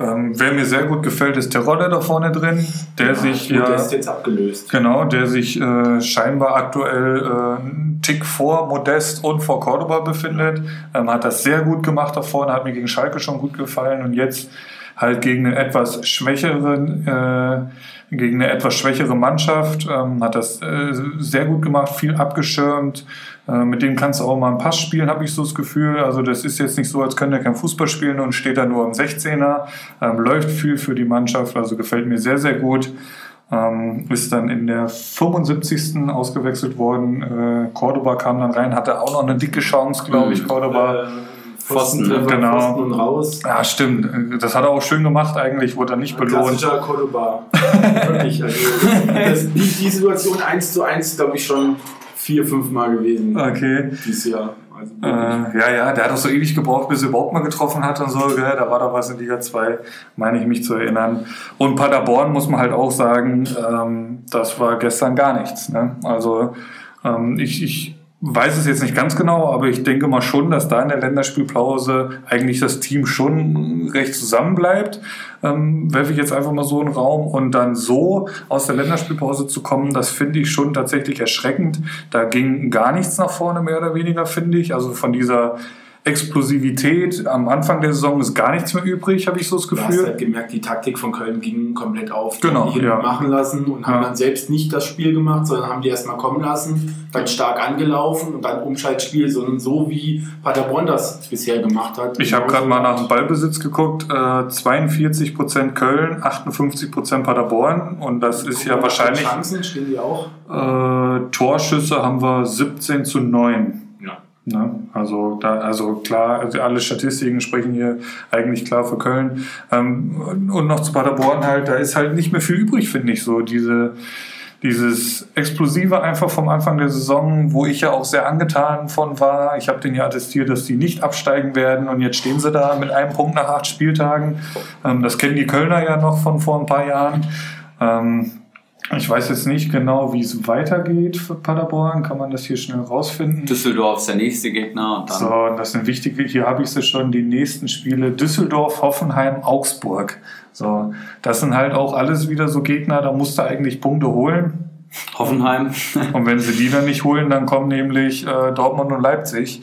Ähm, wer mir sehr gut gefällt, ist Terodde da vorne drin, der sich Gut, ja, der ist jetzt abgelöst. genau, der sich äh, scheinbar aktuell äh, einen Tick vor Modest und vor Cordoba befindet. Ähm, hat das sehr gut gemacht da vorne, hat mir gegen Schalke schon gut gefallen und jetzt halt gegen einen etwas schwächeren, äh, gegen eine etwas schwächere Mannschaft, ähm, hat das äh, sehr gut gemacht, viel abgeschirmt. Äh, mit dem kannst du auch mal einen Pass spielen, habe ich so das Gefühl. Also das ist jetzt nicht so, als könnte er kein Fußball spielen und steht da nur im 16er. Ähm, läuft viel für die Mannschaft, also gefällt mir sehr, sehr gut. Ähm, ist dann in der 75. ausgewechselt worden. Äh, Cordoba kam dann rein, hatte auch noch eine dicke Chance, glaube ich, Cordoba. Äh, Pfosten, Pfosten, genau. Pfosten und raus. Ja, stimmt. Das hat er auch schön gemacht eigentlich, wurde er nicht belohnt. Klassischer Cordoba. Wirklich. Also, das, die, die Situation 1 zu 1, glaube ich, schon vier, fünf Mal gewesen Okay. dieses Jahr. Also Äh, ja, ja, der hat doch so ewig gebraucht, bis er überhaupt mal getroffen hat und so. Gell? Da war doch was in Liga 2, meine ich mich zu erinnern. Und Paderborn muss man halt auch sagen, ähm, das war gestern gar nichts. Ne? Also ähm, ich, ich weiß es jetzt nicht ganz genau, aber ich denke mal schon, dass da in der Länderspielpause eigentlich das Team schon recht zusammenbleibt. Ähm, werfe ich jetzt einfach mal so in den Raum und dann so aus der Länderspielpause zu kommen, das finde ich schon tatsächlich erschreckend. Da ging gar nichts nach vorne, mehr oder weniger, finde ich. Also von dieser Explosivität am Anfang der Saison ist gar nichts mehr übrig, habe ich so das Du hast Gefühl. halt gemerkt, die Taktik von Köln ging komplett auf. Die Genau, die ja. machen lassen und haben Ja. dann selbst nicht das Spiel gemacht, sondern haben die erstmal kommen lassen, dann stark angelaufen und dann Umschaltspiel, sondern so wie Paderborn das bisher gemacht hat. Ich habe gerade mal nach dem Ballbesitz geguckt. Äh, 42% Köln, 58% Paderborn. Und das ist ja Guck mal, wahrscheinlich. Chancen stehen die auch. Äh, Torschüsse haben wir 17 zu 9. Ne? Also, da, also klar, also alle Statistiken sprechen hier eigentlich klar für Köln. Ähm, und noch zu Paderborn halt, da ist halt nicht mehr viel übrig, finde ich so. Diese, dieses Explosive einfach vom Anfang der Saison, wo ich ja auch sehr angetan von war. Ich habe denen ja attestiert, dass die nicht absteigen werden und jetzt stehen sie da mit einem Punkt nach acht Spieltagen. Ähm, das kennen die Kölner ja noch von vor ein paar Jahren. Ähm, ich weiß jetzt nicht genau, wie es weitergeht für Paderborn. Kann man das hier schnell rausfinden? Düsseldorf ist der nächste Gegner und dann So, und das sind wichtige, hier habe ich sie schon, die nächsten Spiele. Düsseldorf, Hoffenheim, Augsburg. So, das sind halt auch alles wieder so Gegner, da musst du eigentlich Punkte holen. Hoffenheim. Und wenn sie die dann nicht holen, dann kommen nämlich äh, Dortmund und Leipzig.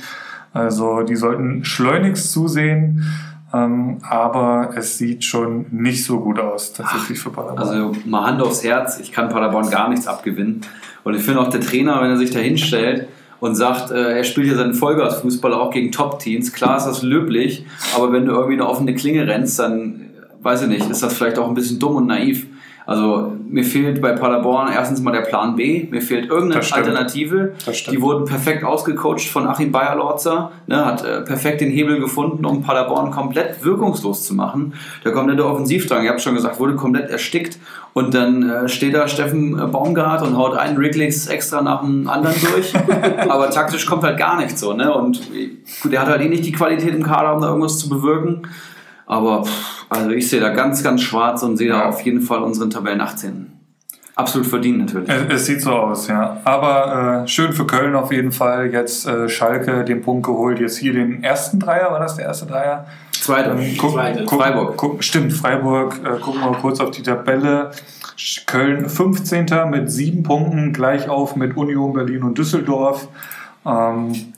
Also die sollten schleunigst zusehen. Ähm, aber es sieht schon nicht so gut aus, tatsächlich für Paderborn. Also mal Hand aufs Herz, ich kann Paderborn gar nichts abgewinnen. Und ich finde auch der Trainer, wenn er sich da hinstellt und sagt, äh, er spielt ja seinen Vollgasfußball auch gegen Top-Teams, klar ist das löblich, aber wenn du irgendwie eine offene Klinge rennst, dann, weiß ich nicht, ist das vielleicht auch ein bisschen dumm und naiv. Also mir fehlt bei Paderborn erstens mal der Plan B, mir fehlt irgendeine. Alternative. Die wurden perfekt ausgecoacht von Achim Bayerlorzer, ne, hat äh, perfekt den Hebel gefunden, um Paderborn komplett wirkungslos zu machen. Der komplette Offensivdrang, ihr habt schon gesagt, wurde komplett erstickt und dann äh, steht da Steffen äh, Baumgart und haut einen Wrigley's extra nach dem anderen durch. Aber taktisch kommt halt gar nichts so. Ne? Und äh, gut, er hat halt eh nicht die Qualität im Kader, um da irgendwas zu bewirken. Aber also ich sehe da ganz, ganz schwarz und sehe da Ja. auf jeden Fall unseren Tabellen 18. Absolut verdient natürlich. Es, es sieht so aus, ja. Aber äh, schön für Köln auf jeden Fall. Jetzt äh, Schalke den Punkt geholt. Jetzt hier den ersten Dreier, war das der erste Dreier? Zweite. Ähm, guck, Zweite. guck, Freiburg. Guck, stimmt, Freiburg. Äh, gucken wir mal kurz auf die Tabelle. Köln 15. mit sieben Punkten, gleich auf mit Union Berlin und Düsseldorf. Ähm,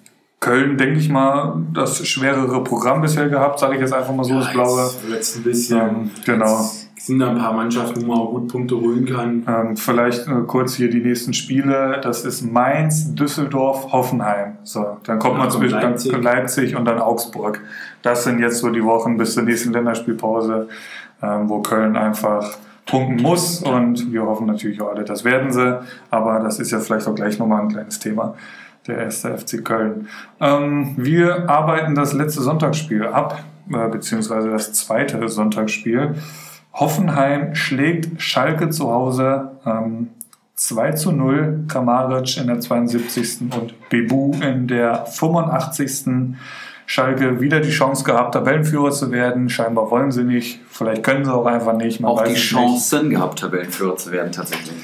Köln, denke ich mal, das schwerere Programm bisher gehabt, sage ich jetzt einfach mal so, das Blaue. Jetzt ein bisschen. Ähm, genau. Sind da ein paar Mannschaften, wo man auch gut Punkte holen kann. Ähm, vielleicht äh, kurz hier die nächsten Spiele. Das ist Mainz, Düsseldorf, Hoffenheim. So, dann kommt Ja, man zwischen Leipzig. Leipzig. Leipzig und dann Augsburg. Das sind jetzt so die Wochen bis zur nächsten Länderspielpause, ähm, wo Köln einfach punkten muss. Und wir hoffen natürlich auch alle, das werden sie. Aber das ist ja vielleicht auch gleich nochmal ein kleines Thema. Der erste FC Köln. Ähm, wir arbeiten das letzte Sonntagsspiel ab, äh, beziehungsweise das zweite Sonntagsspiel. Hoffenheim schlägt Schalke zu Hause ähm, 2 zu 0. Kramaric in der 72. und Bebu in der 85. Schalke wieder die Chance gehabt, Tabellenführer zu werden. Scheinbar wollen sie nicht. Vielleicht können sie auch einfach nicht. Man auch die Chancen gehabt, Tabellenführer zu werden tatsächlich.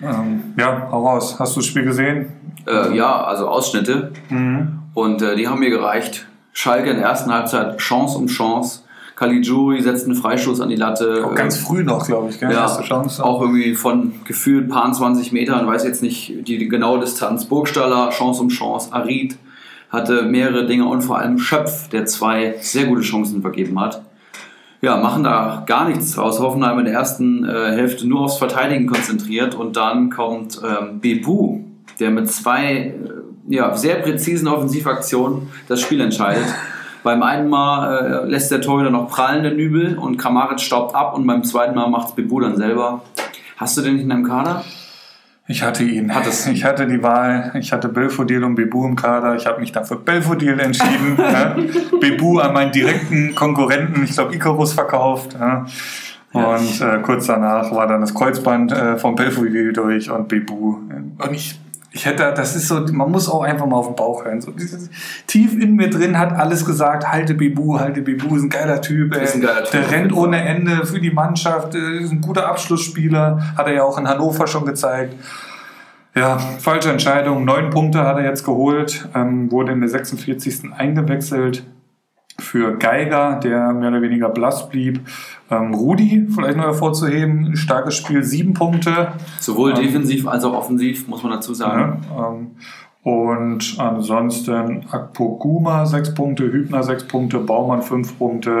Ähm, ja, hau raus. Hast du das Spiel gesehen? Äh, ja, also Ausschnitte. Mhm. Und äh, die haben mir gereicht. Schalke in der ersten Halbzeit Chance um Chance. Caligiuri setzt einen Freistoß an die Latte. Auch ganz früh noch, glaube ich. Gell? ja, Erste Chance. auch irgendwie von gefühlt paar 20 Metern, weiß jetzt nicht die, die genaue Distanz. Burgstaller, Chance um Chance. Arid hatte mehrere Dinge und vor allem Schöpf, der zwei sehr gute Chancen vergeben hat. Ja, machen da gar nichts draus. Hoffenheim in der ersten äh, Hälfte nur aufs Verteidigen konzentriert und dann kommt ähm, Bebu, der mit zwei äh, ja, sehr präzisen Offensivaktionen das Spiel entscheidet. Beim einen Mal äh, lässt der Torhüter noch prallen, der Nübel, und Kramaric staubt ab und beim zweiten Mal macht es Bebu dann selber. Hast du den nicht in deinem Kader? Ich hatte ihn. Hattest? Ich hatte die Wahl. Ich hatte Belfodil und Bebu im Kader. Ich habe mich dann für Belfodil entschieden. ja. Bebu an meinen direkten Konkurrenten, ich glaube Icarus, verkauft. Ja. Und äh, kurz danach war dann das Kreuzband äh, von Belfodil durch und Bebu. Und ich, ich hätte, das ist so, man muss auch einfach mal auf den Bauch hören. So, tief in mir drin hat alles gesagt, halte Bebu, halte Bebu, ist ein geiler Typ. Ey. Ist ein geiler Typ, Der rennt ohne Ende für die Mannschaft, äh, ist ein guter Abschlussspieler, hat er ja auch in Hannover schon gezeigt. Ja, falsche Entscheidung. Neun Punkte hat er jetzt geholt, ähm, wurde in der 46. eingewechselt für Geiger, der mehr oder weniger blass blieb. Ähm, Rudi, vielleicht noch hervorzuheben, ein starkes Spiel, sieben Punkte. Sowohl Ähm, defensiv als auch offensiv, muss man dazu sagen. Ne? Ähm, und ansonsten Akpoguma sechs Punkte, Hübner sechs Punkte, Baumann fünf Punkte.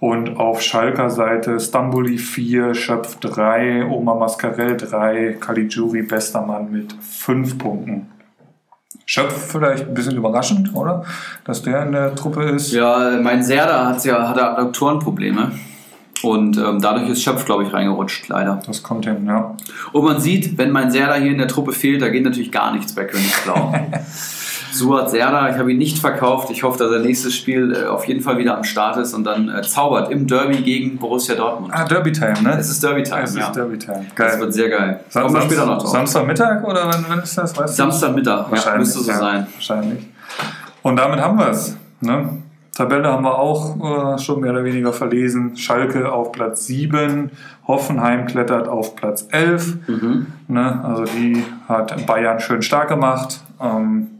Und auf Schalker Seite Stamboli 4, Schöpf 3, Oma Mascarell 3, Caligiuri bester Mann mit 5 Punkten. Schöpf vielleicht ein bisschen überraschend, oder? Dass der in der Truppe ist. Ja, mein Serda hat's ja, hatte Adduktorenprobleme. Und ähm, dadurch ist Schöpf, glaube ich, reingerutscht, leider. Das kommt hin, ja. Und man sieht, wenn mein Serda hier in der Truppe fehlt, da geht natürlich gar nichts bei Königsblau. Suat Serda, ich habe ihn nicht verkauft. Ich hoffe, dass er nächstes Spiel äh, auf jeden Fall wieder am Start ist und dann äh, zaubert im Derby gegen Borussia Dortmund. Ah, Derby Time, ne? Es ist Derby Time, Es ja. ist Derby Time. Das Geil. wird sehr geil. Sam wir später noch drauf. Samstagmittag oder wann, wann ist das? Weißt du? Samstagmittag, ja, Wahrscheinlich, müsste so ja, sein. Wahrscheinlich. Und damit haben wir es. Ne? Tabelle haben wir auch äh, schon mehr oder weniger verlesen. Schalke auf Platz 7, Hoffenheim klettert auf Platz 11. Mhm. Ne? Also die hat Bayern schön stark gemacht. Ähm,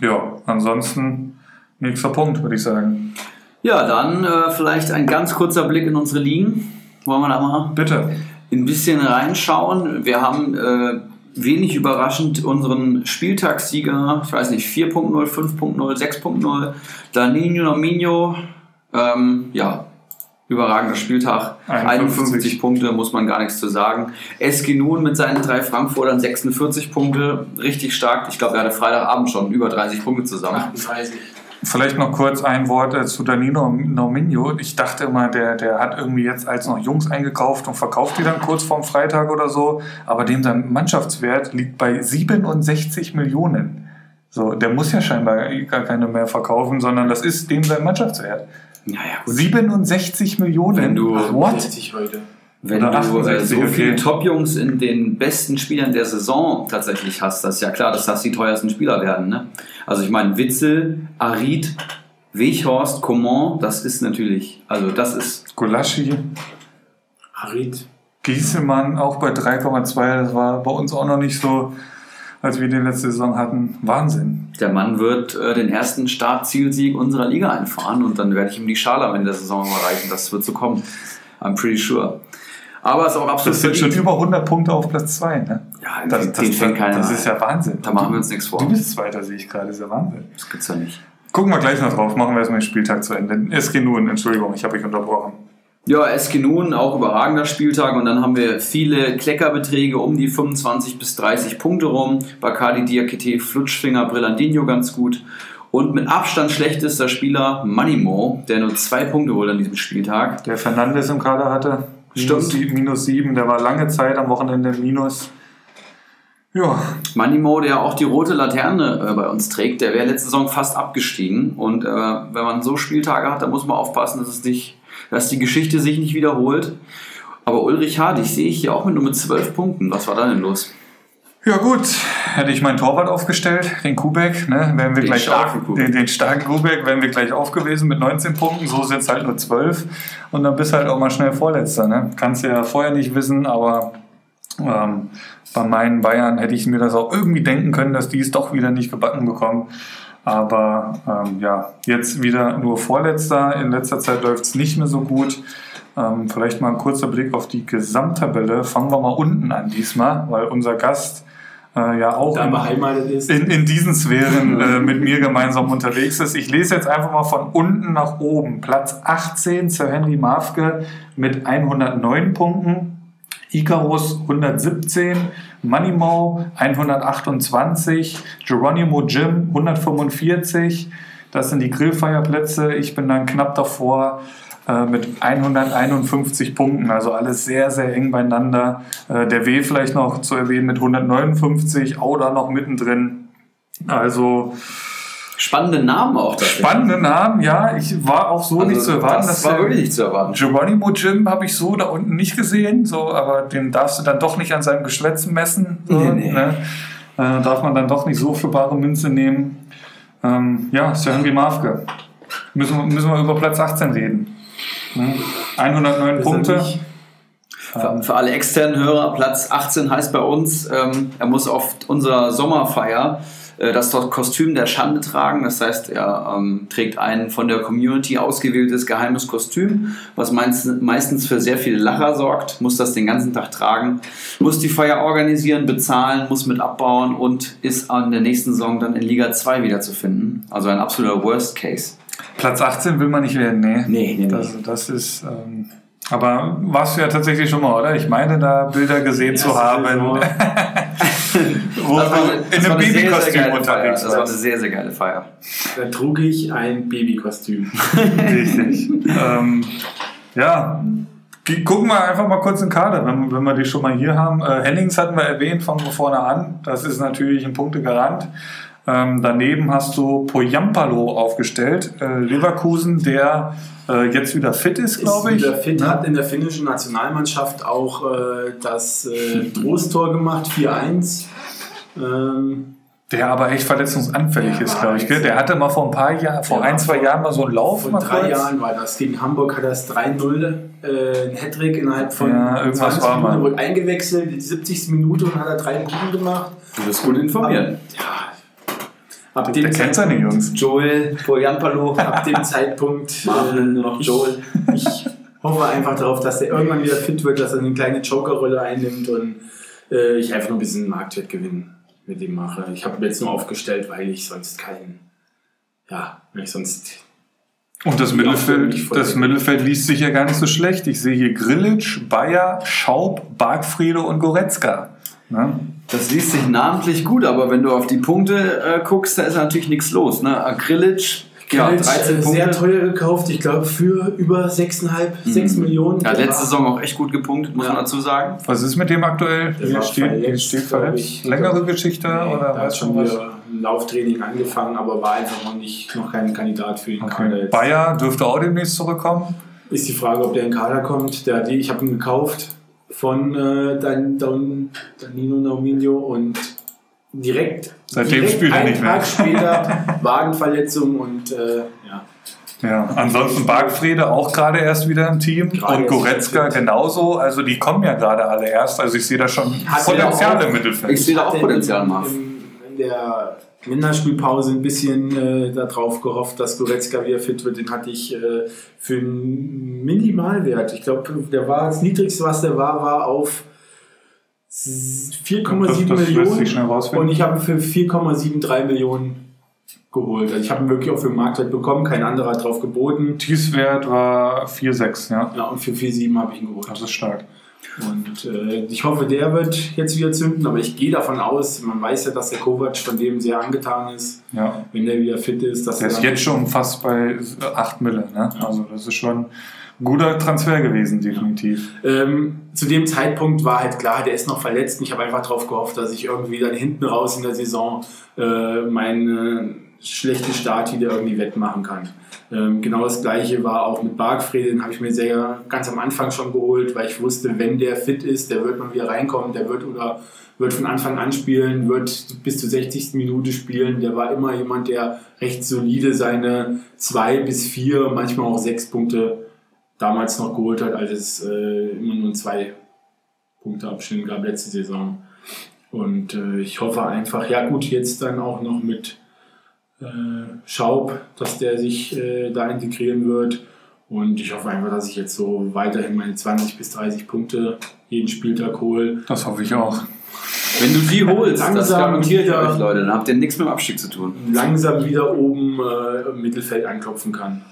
ja, ansonsten nächster Punkt, würde ich sagen. Ja, dann äh, vielleicht ein ganz kurzer Blick in unsere Ligen. Wollen wir da mal Bitte. ein bisschen reinschauen. Wir haben äh, wenig überraschend unseren Spieltagssieger, ich weiß nicht, 4.0, 5.0, 6.0, Danilo Nominho, ähm, ja, überragender Spieltag, 51. 51 Punkte, muss man gar nichts zu sagen. Eski Nun mit seinen drei Frankfurtern 46 Punkte, richtig stark. Ich glaube, er hatte Freitagabend schon über 30 Punkte zusammen. 38. Vielleicht noch kurz ein Wort äh, zu Danilo Nominio. Ich dachte immer, der, der hat irgendwie jetzt als noch Jungs eingekauft und verkauft die dann kurz vorm Freitag oder so. Aber dem sein Mannschaftswert liegt bei 67 Millionen. So, der muss ja scheinbar gar keine mehr verkaufen, sondern das ist dem sein Mannschaftswert. Naja, gut. 67 Millionen. Wenn du- Ach, what? 60 heute. Wenn Oder du äh, 68, so viele okay. Top-Jungs in den besten Spielern der Saison tatsächlich hast, das ist ja klar, dass das die teuersten Spieler werden. Ne? Also ich meine, Witzel, Arid, Weghorst, Coman, das ist natürlich, also das ist, Gulaschi, Harit. Giesemann auch bei 3,2. Das war bei uns auch noch nicht so, als wir die letzte Saison hatten. Wahnsinn. der Mann wird äh, den ersten Startzielsieg unserer Liga einfahren und dann werde ich ihm die Schale am Ende der Saison überreichen. Das wird so kommen. I'm pretty sure. Aber es ist auch absolut Das sind schon über 100 Punkte auf Platz 2. Ne? Ja, Das, den, das, den fängt keiner das ist ja Wahnsinn. Da machen wir uns nichts vor. Du bist Zweiter, sehe ich gerade. Das ist ja Wahnsinn. Das gibt's ja nicht. Gucken wir gleich noch drauf. Machen wir erstmal den Spieltag zu Ende. SG nun, Entschuldigung, ich habe euch unterbrochen. Ja, SG Nun, auch überragender Spieltag und dann haben wir viele Kleckerbeträge um die 25 bis 30 Punkte rum. Bacardi Diakite, Flutschfinger, Brillandinho ganz gut. Und mit Abstand schlechtester Spieler Manimo, der nur zwei Punkte holt an diesem Spieltag. Der Fernandes im Kader hatte minus, Stimmt. sie- minus 7. Der war lange Zeit am Wochenende minus. Ja, Manimo, der auch die rote Laterne äh, bei uns trägt, der wäre letzte Saison fast abgestiegen. Und äh, wenn man so Spieltage hat, dann muss man aufpassen, dass, es nicht, dass die Geschichte sich nicht wiederholt. Aber Ulrich Hardig sehe ich hier auch mit nur mit 12 Punkten. Was war da denn los? Ja gut, hätte ich meinen Torwart aufgestellt, den Kubek, ne, wären wir Den gleich starken auf. Den, den starken Kubek, wären wir gleich auf gewesen mit 19 Punkten, so sind es halt nur 12 und dann bist halt auch mal schnell Vorletzter. Ne? Kannst ja vorher nicht wissen, aber ähm, bei meinen Bayern hätte ich mir das auch irgendwie denken können, dass die es doch wieder nicht gebacken bekommen. Aber ähm, ja, jetzt wieder nur Vorletzter. In letzter Zeit läuft es nicht mehr so gut. Ähm, vielleicht mal ein kurzer Blick auf die Gesamttabelle. Fangen wir mal unten an diesmal, weil unser Gast äh, ja auch in, in, in diesen Sphären äh, mit mir gemeinsam unterwegs ist. Ich lese jetzt einfach mal von unten nach oben. Platz 18 Sir Henry Mafke mit 109 Punkten. Icarus 117, Manimau 128, Geronimo Jim 145. Das sind die Grillfeierplätze. Ich bin dann knapp davor äh, mit 151 Punkten. Also alles sehr, sehr eng beieinander. Äh, der W vielleicht noch zu erwähnen mit 159, Auda noch mittendrin. Also Spannende Namen auch spannende Namen, ja. Ich war auch so nicht zu erwarten. Also Das dass war wirklich nicht zu erwarten. Geronimo Jim habe ich so da unten nicht gesehen, so, aber den darfst du dann doch nicht an seinem Geschwätz messen. So, Nee, nee. Ne? Äh, darf man dann doch nicht so für bare Münze nehmen. Ähm, ja, Sir Henry Mafke. Müssen, wir- müssen wir über Platz 18 reden. Hm? 109 Ist er Punkte. Für, für alle externen Hörer, Platz 18 heißt bei uns, ähm, er muss auf unserer Sommerfeier das dort Kostüm der Schande tragen. Das heißt, er ähm, trägt ein von der Community ausgewähltes geheimes Kostüm, was meist, meistens für sehr viele Lacher sorgt, muss das den ganzen Tag tragen, muss die Feier organisieren, bezahlen, muss mit abbauen und ist an der nächsten Saison dann in Liga 2 wiederzufinden. Also ein absoluter Worst Case. Platz 18 will man nicht werden, nee. Nee, nee, nee. Das, das ist. Ähm, aber warst du ja tatsächlich schon mal, oder? Ich meine, da Bilder gesehen zu haben, wo war du in einem Babykostüm unterwegs Das war eine warst. sehr, sehr geile Feier. Da trug ich ein Babykostüm. Richtig. ähm, ja, gucken wir einfach mal kurz in den Kader, wenn, wenn wir die schon mal hier haben. Äh, Hennings hatten wir erwähnt, fangen wir vorne an. Das ist natürlich ein Punktegarant. Ähm, daneben hast du Poyampalo aufgestellt, äh, Leverkusen, der äh, jetzt wieder fit ist, glaube ich. Wieder fit, Ne? hat in der finnischen Nationalmannschaft auch äh, das äh, Trosttor gemacht, 4-1. Ähm, Der aber echt verletzungsanfällig ist, glaube ich. Gell? Der hatte mal vor ein paar Jahren, vor Ja, ein, zwei Jahren mal so einen Lauf. vor drei kurz. Jahren war das. Gegen Hamburg hat er das 3-0, äh, ein Hattrick innerhalb von Ja, irgendwas 20 war mal. Minuten, wurde eingewechselt, die 70. Minute und hat er drei Punkte gemacht. Du bist gut informiert. Ja, ab dem, Der kennt seine Jungs. Joel, Poyanpalo, ab dem Zeitpunkt Marvin, nur noch Joel. ich hoffe einfach darauf, dass er irgendwann wieder fit wird, dass er eine kleine Joker-Rolle einnimmt und äh, ich einfach nur ein bisschen Marktwertgewinn mit dem mache. Ich habe jetzt nur aufgestellt, weil ich sonst keinen, ja, weil ich sonst Und das Mittelfeld, das Mittelfeld liest sich ja gar nicht so schlecht. Ich sehe hier Grillitsch, Bayer, Schaub, Bargfriede und Goretzka. Ne? Das liest sich namentlich gut, aber wenn du auf die Punkte äh, guckst, da ist natürlich nichts los. Ne? Grilic, ja, Grillitsch, 13 äh, Punkte. sehr teuer gekauft, ich glaube für über 6,5, 6 Millionen. Ja, Der letzte Saison auch echt gut gepunktet, muss Ja. man dazu sagen. Was ist mit dem aktuell? Der Hier war steht, verletzt, steht verletzt. ich. Längere Geschichte Nee, oder da hat weißt schon was? wieder ein Lauftraining angefangen, aber war einfach noch nicht noch kein Kandidat für den Kader. Okay. Jetzt. Bayer dürfte auch demnächst zurückkommen. Ist die Frage, ob der in den Kader kommt. Der, ich habe ihn gekauft von äh, Dan, Dan, Danilo Nauminho und direkt, Seitdem direkt spielt er einen nicht mehr. Tag später Wadenverletzung und äh, ja. Ja, ansonsten Bargfriede auch gerade erst wieder im Team Gerade und Goretzka genauso. Also die kommen ja gerade alle erst. Also ich sehe da schon Hat Potenzial auch- im Mittelfeld. Ich sehe da auch hatte Potenzial, in, Marv. in, in der Länderspielpause ein bisschen äh, darauf gehofft, dass Goretzka wieder fit wird. Den hatte ich äh, für einen Minimalwert. Ich glaube, der war das niedrigste, was der war, war auf s- 4,7 Das- das lässt Millionen. rausfinden. Und ich habe ihn für 4,73 Millionen geholt. Also ich habe ihn wirklich auch für den Marktwert bekommen. Kein anderer hat drauf geboten. Tiefswert war 4,6, ja. Ja, und für 4,7 habe ich ihn geholt. Das ist stark. Und äh, ich hoffe, der wird jetzt wieder zünden, aber ich gehe davon aus, man weiß ja, dass der Kovac von dem sehr angetan ist, Ja. wenn der wieder fit ist. Dass Der er ist jetzt schon fast bei 8 Mille. Ne? Also das ist schon guter Transfer gewesen, definitiv. Ähm, zu dem Zeitpunkt war halt klar, der ist noch verletzt. Und ich habe einfach darauf gehofft, dass ich irgendwie dann hinten raus in der Saison äh, meinen schlechten Start wieder irgendwie wettmachen kann. Ähm, genau das gleiche war auch mit Bargfried, den habe ich mir sehr ganz am Anfang schon geholt, weil ich wusste, wenn der fit ist, der wird mal wieder reinkommen, der wird oder wird von Anfang an spielen, wird bis zur 60. Minute spielen. Der war immer jemand, der recht solide seine zwei bis vier, manchmal auch sechs Punkte damals noch geholt hat, als es äh, immer nur zwei Punkte Abstand gab letzte Saison. Und äh, ich hoffe einfach, ja gut, jetzt dann auch noch mit äh, Schaub, dass der sich äh, da integrieren wird. Und ich hoffe einfach, dass ich jetzt so weiterhin meine 20 bis 30 Punkte jeden Spieltag hole. Das hoffe ich auch. Wenn du die holst, das Langsam garantiert ihr wieder- euch, Leute, dann habt ihr nichts mit dem Abstieg zu tun. Langsam wieder oben äh, im Mittelfeld anklopfen kann.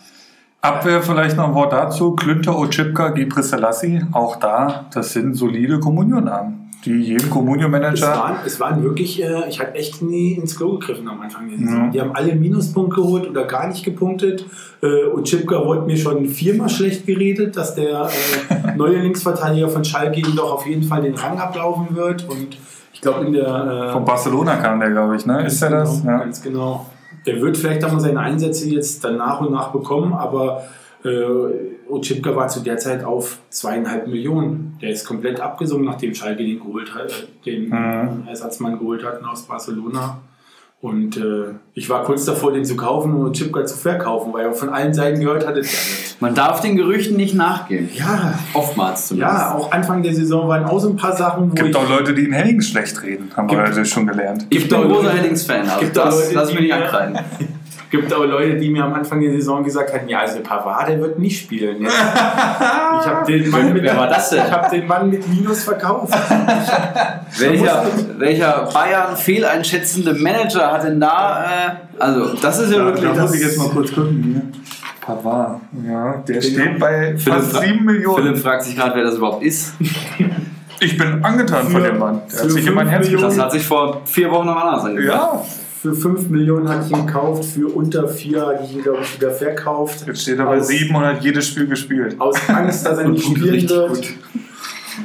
Abwehr vielleicht noch ein Wort dazu. Klünter, Ochipka, Gipre Selassie. Auch da, das sind solide Kommunionnamen, die jedem Es Kommunio-Manager... waren, es waren wirklich, äh, ich habe echt nie ins Klo gegriffen am Anfang. Ja. Die haben alle Minuspunkt geholt oder gar nicht gepunktet. Äh, und Chipka wurde mir schon viermal schlecht geredet, dass der äh, neue Linksverteidiger von Schalke ihm doch auf jeden Fall den Rang ablaufen wird. Und ich glaube, in der. Äh, Von Barcelona kam der, glaube ich, ne? Ist der das? Genau, Ja. Ganz genau. Der wird vielleicht auch mal seine Einsätze jetzt dann nach und nach bekommen, aber äh, Ochipka war zu der Zeit auf zweieinhalb Millionen. Der ist komplett abgesungen, nachdem Schalke den geholt hat, äh, den Mhm. Ersatzmann geholt hatten aus Barcelona. Und äh, ich war kurz davor, den zu kaufen und Ochipka zu verkaufen, weil er von allen Seiten gehört hatte. Man darf den Gerüchten nicht nachgehen. Ja, Oftmals zumindest. ja, auch Anfang der Saison waren auch so ein paar Sachen, wo Gibt ich auch Leute, die in Henning schlecht reden, haben wir heute schon gelernt. Ich bin auch großer Headings-Fan, also gibt das Leute, lass die nicht ankreiden. gibt auch Leute, die mir am Anfang der Saison gesagt hatten, ja, also Pavard, der wird nicht spielen. Jetzt, ich habe den, Mann mit- Wer war das denn? ich hab den Mann mit Minus verkauft. Welcher, welcher Bayern fehleinschätzende Manager hat denn da, äh, also das ist ja, wirklich da muss ich jetzt mal kurz gucken hier. Pavard, ja, der steht bei Philipp, fast fra- 7 Millionen. Philipp fragt sich gerade, wer das überhaupt ist. Ich bin angetan von Für- dem Mann. Der hat sich in mein Herz. Das hat sich vor vier Wochen noch anders angehört. Ja, Für 5 Millionen hatte ich ihn gekauft, für unter 4 hatte ich ihn, glaube ich, wieder verkauft. jetzt steht er bei Aus- 7 und hat jedes Spiel gespielt. Aus Angst, dass er nicht spielen Richtig wird. gut.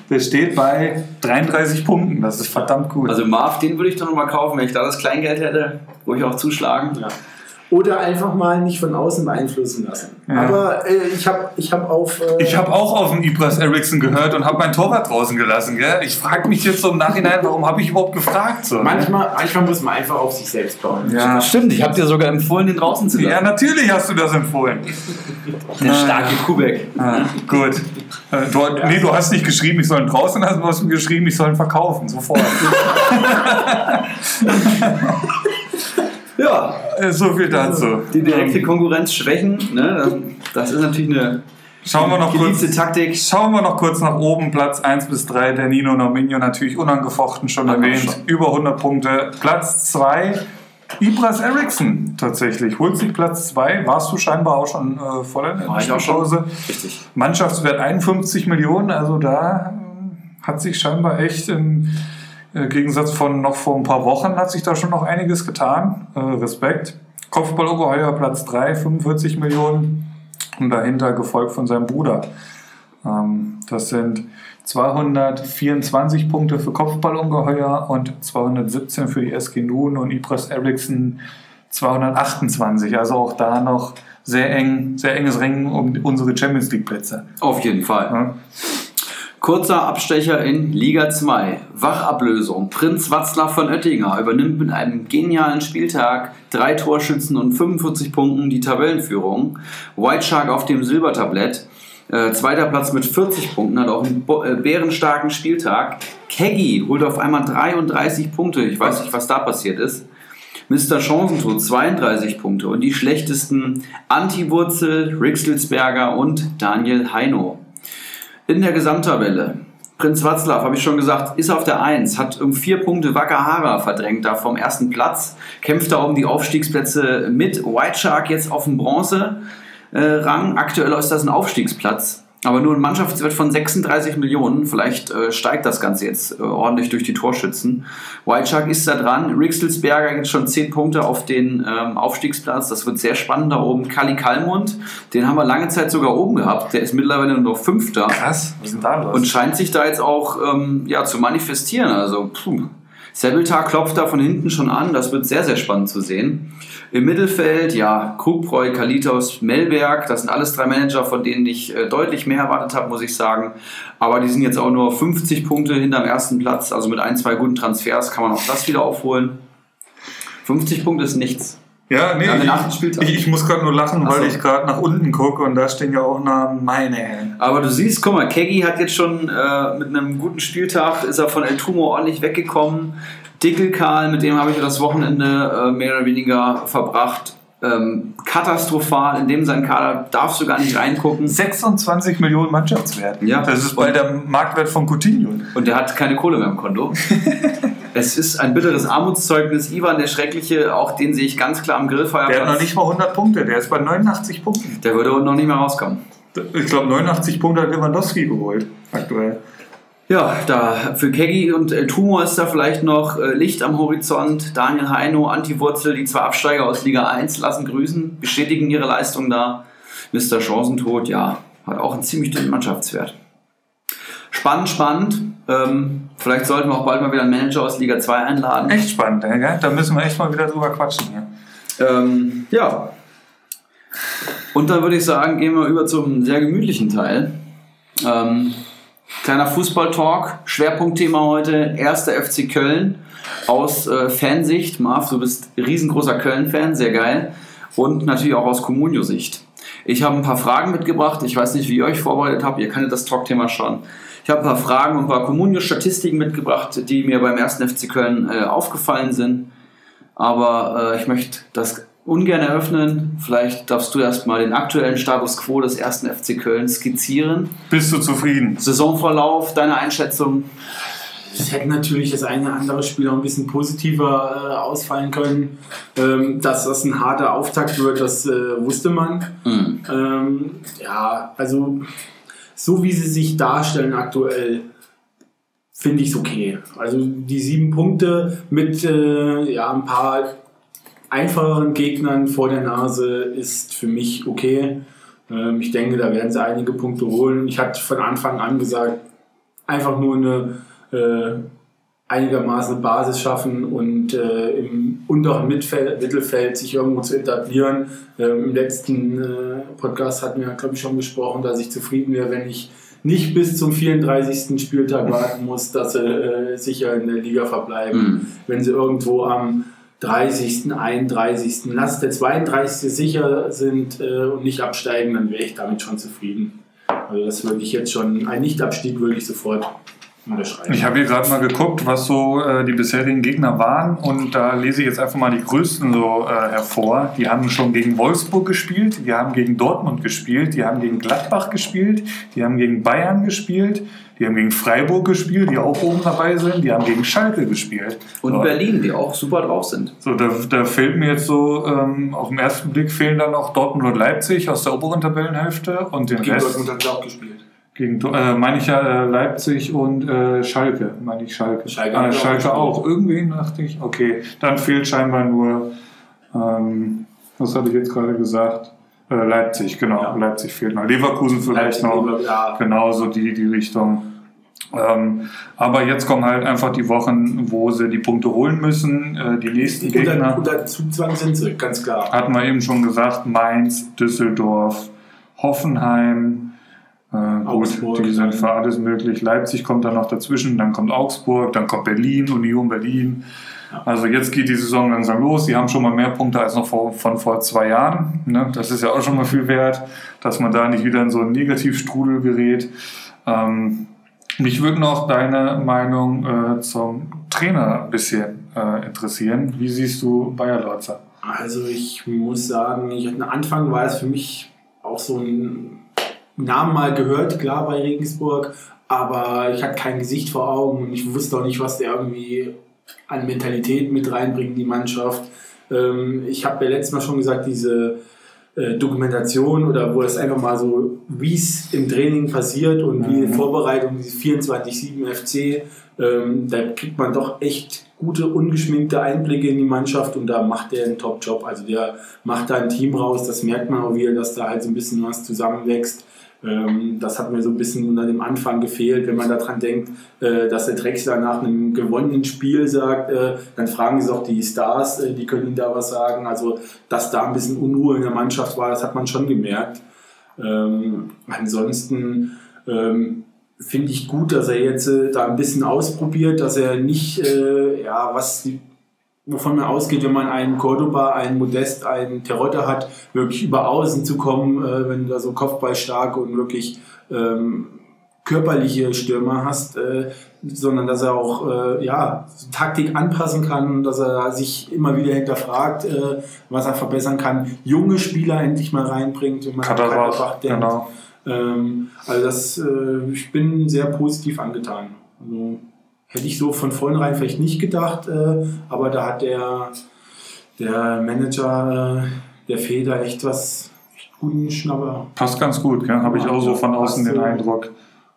Der steht bei 33 Punkten, das ist verdammt gut. Also Marv, den würde ich doch nochmal kaufen, wenn ich da das Kleingeld hätte, wo ich auch zuschlagen. Ja. Oder einfach mal nicht von außen beeinflussen lassen. Ja. Aber äh, ich habe ich hab auf. Äh, ich habe auch auf den Ibras Eriksson gehört und habe mein Torwart draußen gelassen. Gell? Ich frage mich jetzt so im Nachhinein, warum habe ich überhaupt gefragt? So, ne? manchmal, manchmal muss man einfach auf sich selbst bauen. Ja. Stimmt, ich habe dir sogar empfohlen, den draußen zu ja, lassen. natürlich hast du das empfohlen. Der starke Kubek. Ah, gut. Äh, Du, Nee, du hast nicht geschrieben, ich soll ihn draußen lassen, du hast mir geschrieben, ich soll ihn verkaufen. Sofort. Ja, Äh, so viel dazu. die direkte Konkurrenz schwächen, ne? das ist natürlich eine Schauen wir, noch kurz, Taktik. schauen wir noch kurz nach oben, Platz 1 bis 3, der Nino Nominio natürlich unangefochten schon wir erwähnt, schon. über 100 Punkte. Platz 2, Ibras Eriksson tatsächlich, holt sich Platz 2, warst du scheinbar auch schon äh, voll in der. Pause. Richtig. Mannschaftswert 51 Millionen, also da hat sich scheinbar echt im Gegensatz von noch vor ein paar Wochen hat sich da schon noch einiges getan. Äh, Respekt. Kopfballungeheuer Platz 3, 45 Millionen und dahinter gefolgt von seinem Bruder. Ähm, das sind 224 Punkte für Kopfballungeheuer und 217 für die SG Nun und Ibras Eriksson 228. Also auch da noch sehr eng, sehr enges Ringen um unsere Champions League Plätze. Auf jeden Fall. Ja. Kurzer Abstecher in Liga 2. Wachablösung. Prinz Watzlaw von Oettinger übernimmt mit einem genialen Spieltag, drei Torschützen und 45 Punkten die Tabellenführung. White Shark auf dem Silbertablett. Äh, zweiter Platz mit 40 Punkten, hat auch einen bo- äh, bärenstarken Spieltag. Keggy holt auf einmal 33 Punkte. Ich weiß nicht, was da passiert ist. Mr. Chancentod 32 Punkte und die schlechtesten Anti-Wurzel, Rixelsberger und Daniel Heino. In der Gesamttabelle. Prinz Watzlaw, habe ich schon gesagt, ist auf der 1, hat um vier Punkte Wakahara verdrängt da vom ersten Platz, kämpft da um die Aufstiegsplätze mit. White Shark jetzt auf dem Bronze-Rang. Aktuell ist das ein Aufstiegsplatz, aber nur ein Mannschaftswert von 36 Millionen. Vielleicht äh, steigt das Ganze jetzt äh, ordentlich durch die Torschützen. White Shark ist da dran. Rixelsberger jetzt schon 10 Punkte auf den ähm, Aufstiegsplatz. Das wird sehr spannend da oben. Kali Kalmund, den haben wir lange Zeit sogar oben gehabt. Der ist mittlerweile nur noch Fünfter Krass, was ist denn da los? und scheint sich da jetzt auch ähm, ja, zu manifestieren. Also, puh. Sebeltar klopft da von hinten schon an. Das wird sehr, sehr spannend zu sehen. Im Mittelfeld, ja, Krugpreu, Kalitos, Melberg. Das sind alles drei Manager, von denen ich äh, deutlich mehr erwartet habe, muss ich sagen. Aber die sind jetzt auch nur 50 Punkte hinterm ersten Platz. Also mit ein, zwei guten Transfers kann man auch das wieder aufholen. 50 Punkte ist nichts. Ja, nee, ich, ich, ich muss gerade nur lachen, Ach weil so. ich gerade nach unten gucke und da stehen ja auch Namen, meine Herren. Aber du siehst, guck mal, Keggy hat jetzt schon äh, mit einem guten Spieltag, ist er von El Tumo ordentlich weggekommen. Dickelkarl, mit dem habe ich das Wochenende äh, mehr oder weniger verbracht. Ähm, katastrophal, in dem sein Kader darfst du gar nicht reingucken. 26 Millionen Mannschaftswert. Ja. Das ist bei der Marktwert von Coutinho. Und der hat keine Kohle mehr im Konto. es ist ein bitteres Armutszeugnis. Ivan, der Schreckliche, auch den sehe ich ganz klar am Grillfeuerplatz. Der hat noch nicht mal 100 Punkte, der ist bei 89 Punkten. Der würde noch nicht mehr rauskommen. Ich glaube, 89 Punkte hat Lewandowski geholt, aktuell. Ja, da für Keggy und El Tumo ist da vielleicht noch äh, Licht am Horizont. Daniel Heino, Antiwurzel, die zwei Absteiger aus Liga 1 lassen grüßen, bestätigen ihre Leistung da. Mr. Chancentod, ja, hat auch einen ziemlich dünnen Mannschaftswert. Spannend, spannend. Ähm, vielleicht sollten wir auch bald mal wieder einen Manager aus Liga 2 einladen. Echt spannend, ey, gell? da müssen wir echt mal wieder drüber quatschen. Hier. Ähm, ja. Und dann würde ich sagen, gehen wir über zum sehr gemütlichen Teil. Ähm, kleiner Fußball-Talk, Schwerpunktthema heute, erster FC Köln aus äh, Fansicht. Marv, du bist riesengroßer Köln-Fan, sehr geil. Und natürlich auch aus Comunio-Sicht. Ich habe ein paar Fragen mitgebracht. Ich weiß nicht, wie ihr euch vorbereitet habt. Ihr kanntet das Talkthema schon. Ich habe ein paar Fragen und ein paar Comunio-Statistiken mitgebracht, die mir beim ersten FC Köln äh, aufgefallen sind. Aber äh, ich möchte das ungern eröffnen. Vielleicht darfst du erstmal den aktuellen Status quo des ersten FC Köln skizzieren. Bist du zufrieden? Saisonverlauf, deine Einschätzung. Es hätte natürlich das eine oder andere Spiel auch ein bisschen positiver äh, ausfallen können. Ähm, dass das ein harter Auftakt wird, das äh, wusste man. Hm. Ähm, ja, also so wie sie sich darstellen aktuell, finde ich es okay. Also die sieben Punkte mit äh, ja, ein paar einfacheren Gegnern vor der Nase ist für mich okay. Ähm, ich denke, da werden sie einige Punkte holen. Ich hatte von Anfang an gesagt, einfach nur eine äh, einigermaßen Basis schaffen und äh, im unteren Mittelfeld, Mittelfeld sich irgendwo zu etablieren. Ähm, Im letzten äh, Podcast hatten wir, glaube ich, schon besprochen, dass ich zufrieden wäre, wenn ich nicht bis zum 34. Spieltag warten muss, dass sie äh, sicher in der Liga verbleiben. Mhm. Wenn sie irgendwo am 30., 31., lass der 32. sicher sind äh, und nicht absteigen, dann wäre ich damit schon zufrieden. Also das würde ich jetzt schon, ein Nichtabstieg würde ich sofort. Ich habe hier gerade mal geguckt, was so äh, die bisherigen Gegner waren und da lese ich jetzt einfach mal die größten so äh, hervor. Die haben schon gegen Wolfsburg gespielt, die haben gegen Dortmund gespielt, die haben gegen Gladbach gespielt, die haben gegen Bayern gespielt, die haben gegen Freiburg gespielt, die auch oben dabei sind, die haben gegen Schalke gespielt. Und so. Berlin, die auch super drauf sind. So, da, da fehlt mir jetzt so, ähm, auf den ersten Blick fehlen dann noch Dortmund und Leipzig aus der oberen Tabellenhälfte und den Gegen Rest. Dortmund hat er auch gespielt. Gegen, äh, meine ich ja äh, Leipzig und äh, Schalke, meine ich Schalke. Schalke ah, auch Schalke gespielt. auch. Irgendwie dachte ich, okay, dann fehlt scheinbar nur, ähm, was hatte ich jetzt gerade gesagt? Äh, Leipzig, genau. Ja. Leipzig fehlt noch. Leverkusen vielleicht Leipzig, noch. Ja. Genauso die, die Richtung. Ähm, aber jetzt kommen halt einfach die Wochen, wo sie die Punkte holen müssen. Äh, die nächsten Unter, Gegner unter Zugzwang sind sie, ganz klar. hatten wir eben schon gesagt, Mainz, Düsseldorf, Hoffenheim, äh, Augsburg. gut, die sind für alles möglich. Leipzig kommt dann noch dazwischen, dann kommt Augsburg, dann kommt Berlin, Union Berlin. Also jetzt geht die Saison langsam los. Die haben schon mal mehr Punkte als noch vor, von vor zwei Jahren. Ne? Das ist ja auch schon mal viel wert, dass man da nicht wieder in so einen Negativstrudel gerät. Ähm, mich würde noch deine Meinung äh, zum Trainer ein bisschen äh, interessieren. Wie siehst du Bayer Lorzer? Also ich muss sagen, ich, am Anfang war es für mich auch so ein Namen mal gehört, klar bei Regensburg, aber ich hatte kein Gesicht vor Augen und ich wusste auch nicht, was der irgendwie an Mentalität mit reinbringt in die Mannschaft. Ähm, ich habe ja letztes Mal schon gesagt, diese äh, Dokumentation oder wo es einfach mal so, wie es im Training passiert und wie die Vorbereitung, diese 24-7 FC, ähm, da kriegt man doch echt gute, ungeschminkte Einblicke in die Mannschaft und da macht er einen Top-Job. Also der macht da ein Team raus, das merkt man auch wieder, dass da halt so ein bisschen was zusammenwächst. Ähm, das hat mir so ein bisschen unter dem Anfang gefehlt, wenn man daran denkt, äh, dass der Drexler nach einem gewonnenen Spiel sagt, äh, dann fragen sie auch die Stars, äh, die können ihm da was sagen. Also, dass da ein bisschen Unruhe in der Mannschaft war, das hat man schon gemerkt. Ähm, ansonsten ähm, finde ich gut, dass er jetzt äh, da ein bisschen ausprobiert, dass er nicht, äh, ja, was die, wovon man ausgeht, wenn man einen Cordoba, einen Modest, einen Terodde hat, wirklich über Außen zu kommen, äh, wenn du da so kopfballstarke und wirklich ähm, körperliche Stürmer hast, äh, sondern dass er auch äh, ja, Taktik anpassen kann, dass er sich immer wieder hinterfragt, äh, was er verbessern kann, junge Spieler endlich mal reinbringt, wenn man Katterbach denkt. genau. Ähm, also das, äh, ich bin sehr positiv angetan. Also, hätte ich so von vornherein vielleicht nicht gedacht, äh, aber da hat der, der Manager, äh, der Feder echt was echt guten Schnapper. Passt ganz gut, gell? habe ich auch so von außen den so- Eindruck.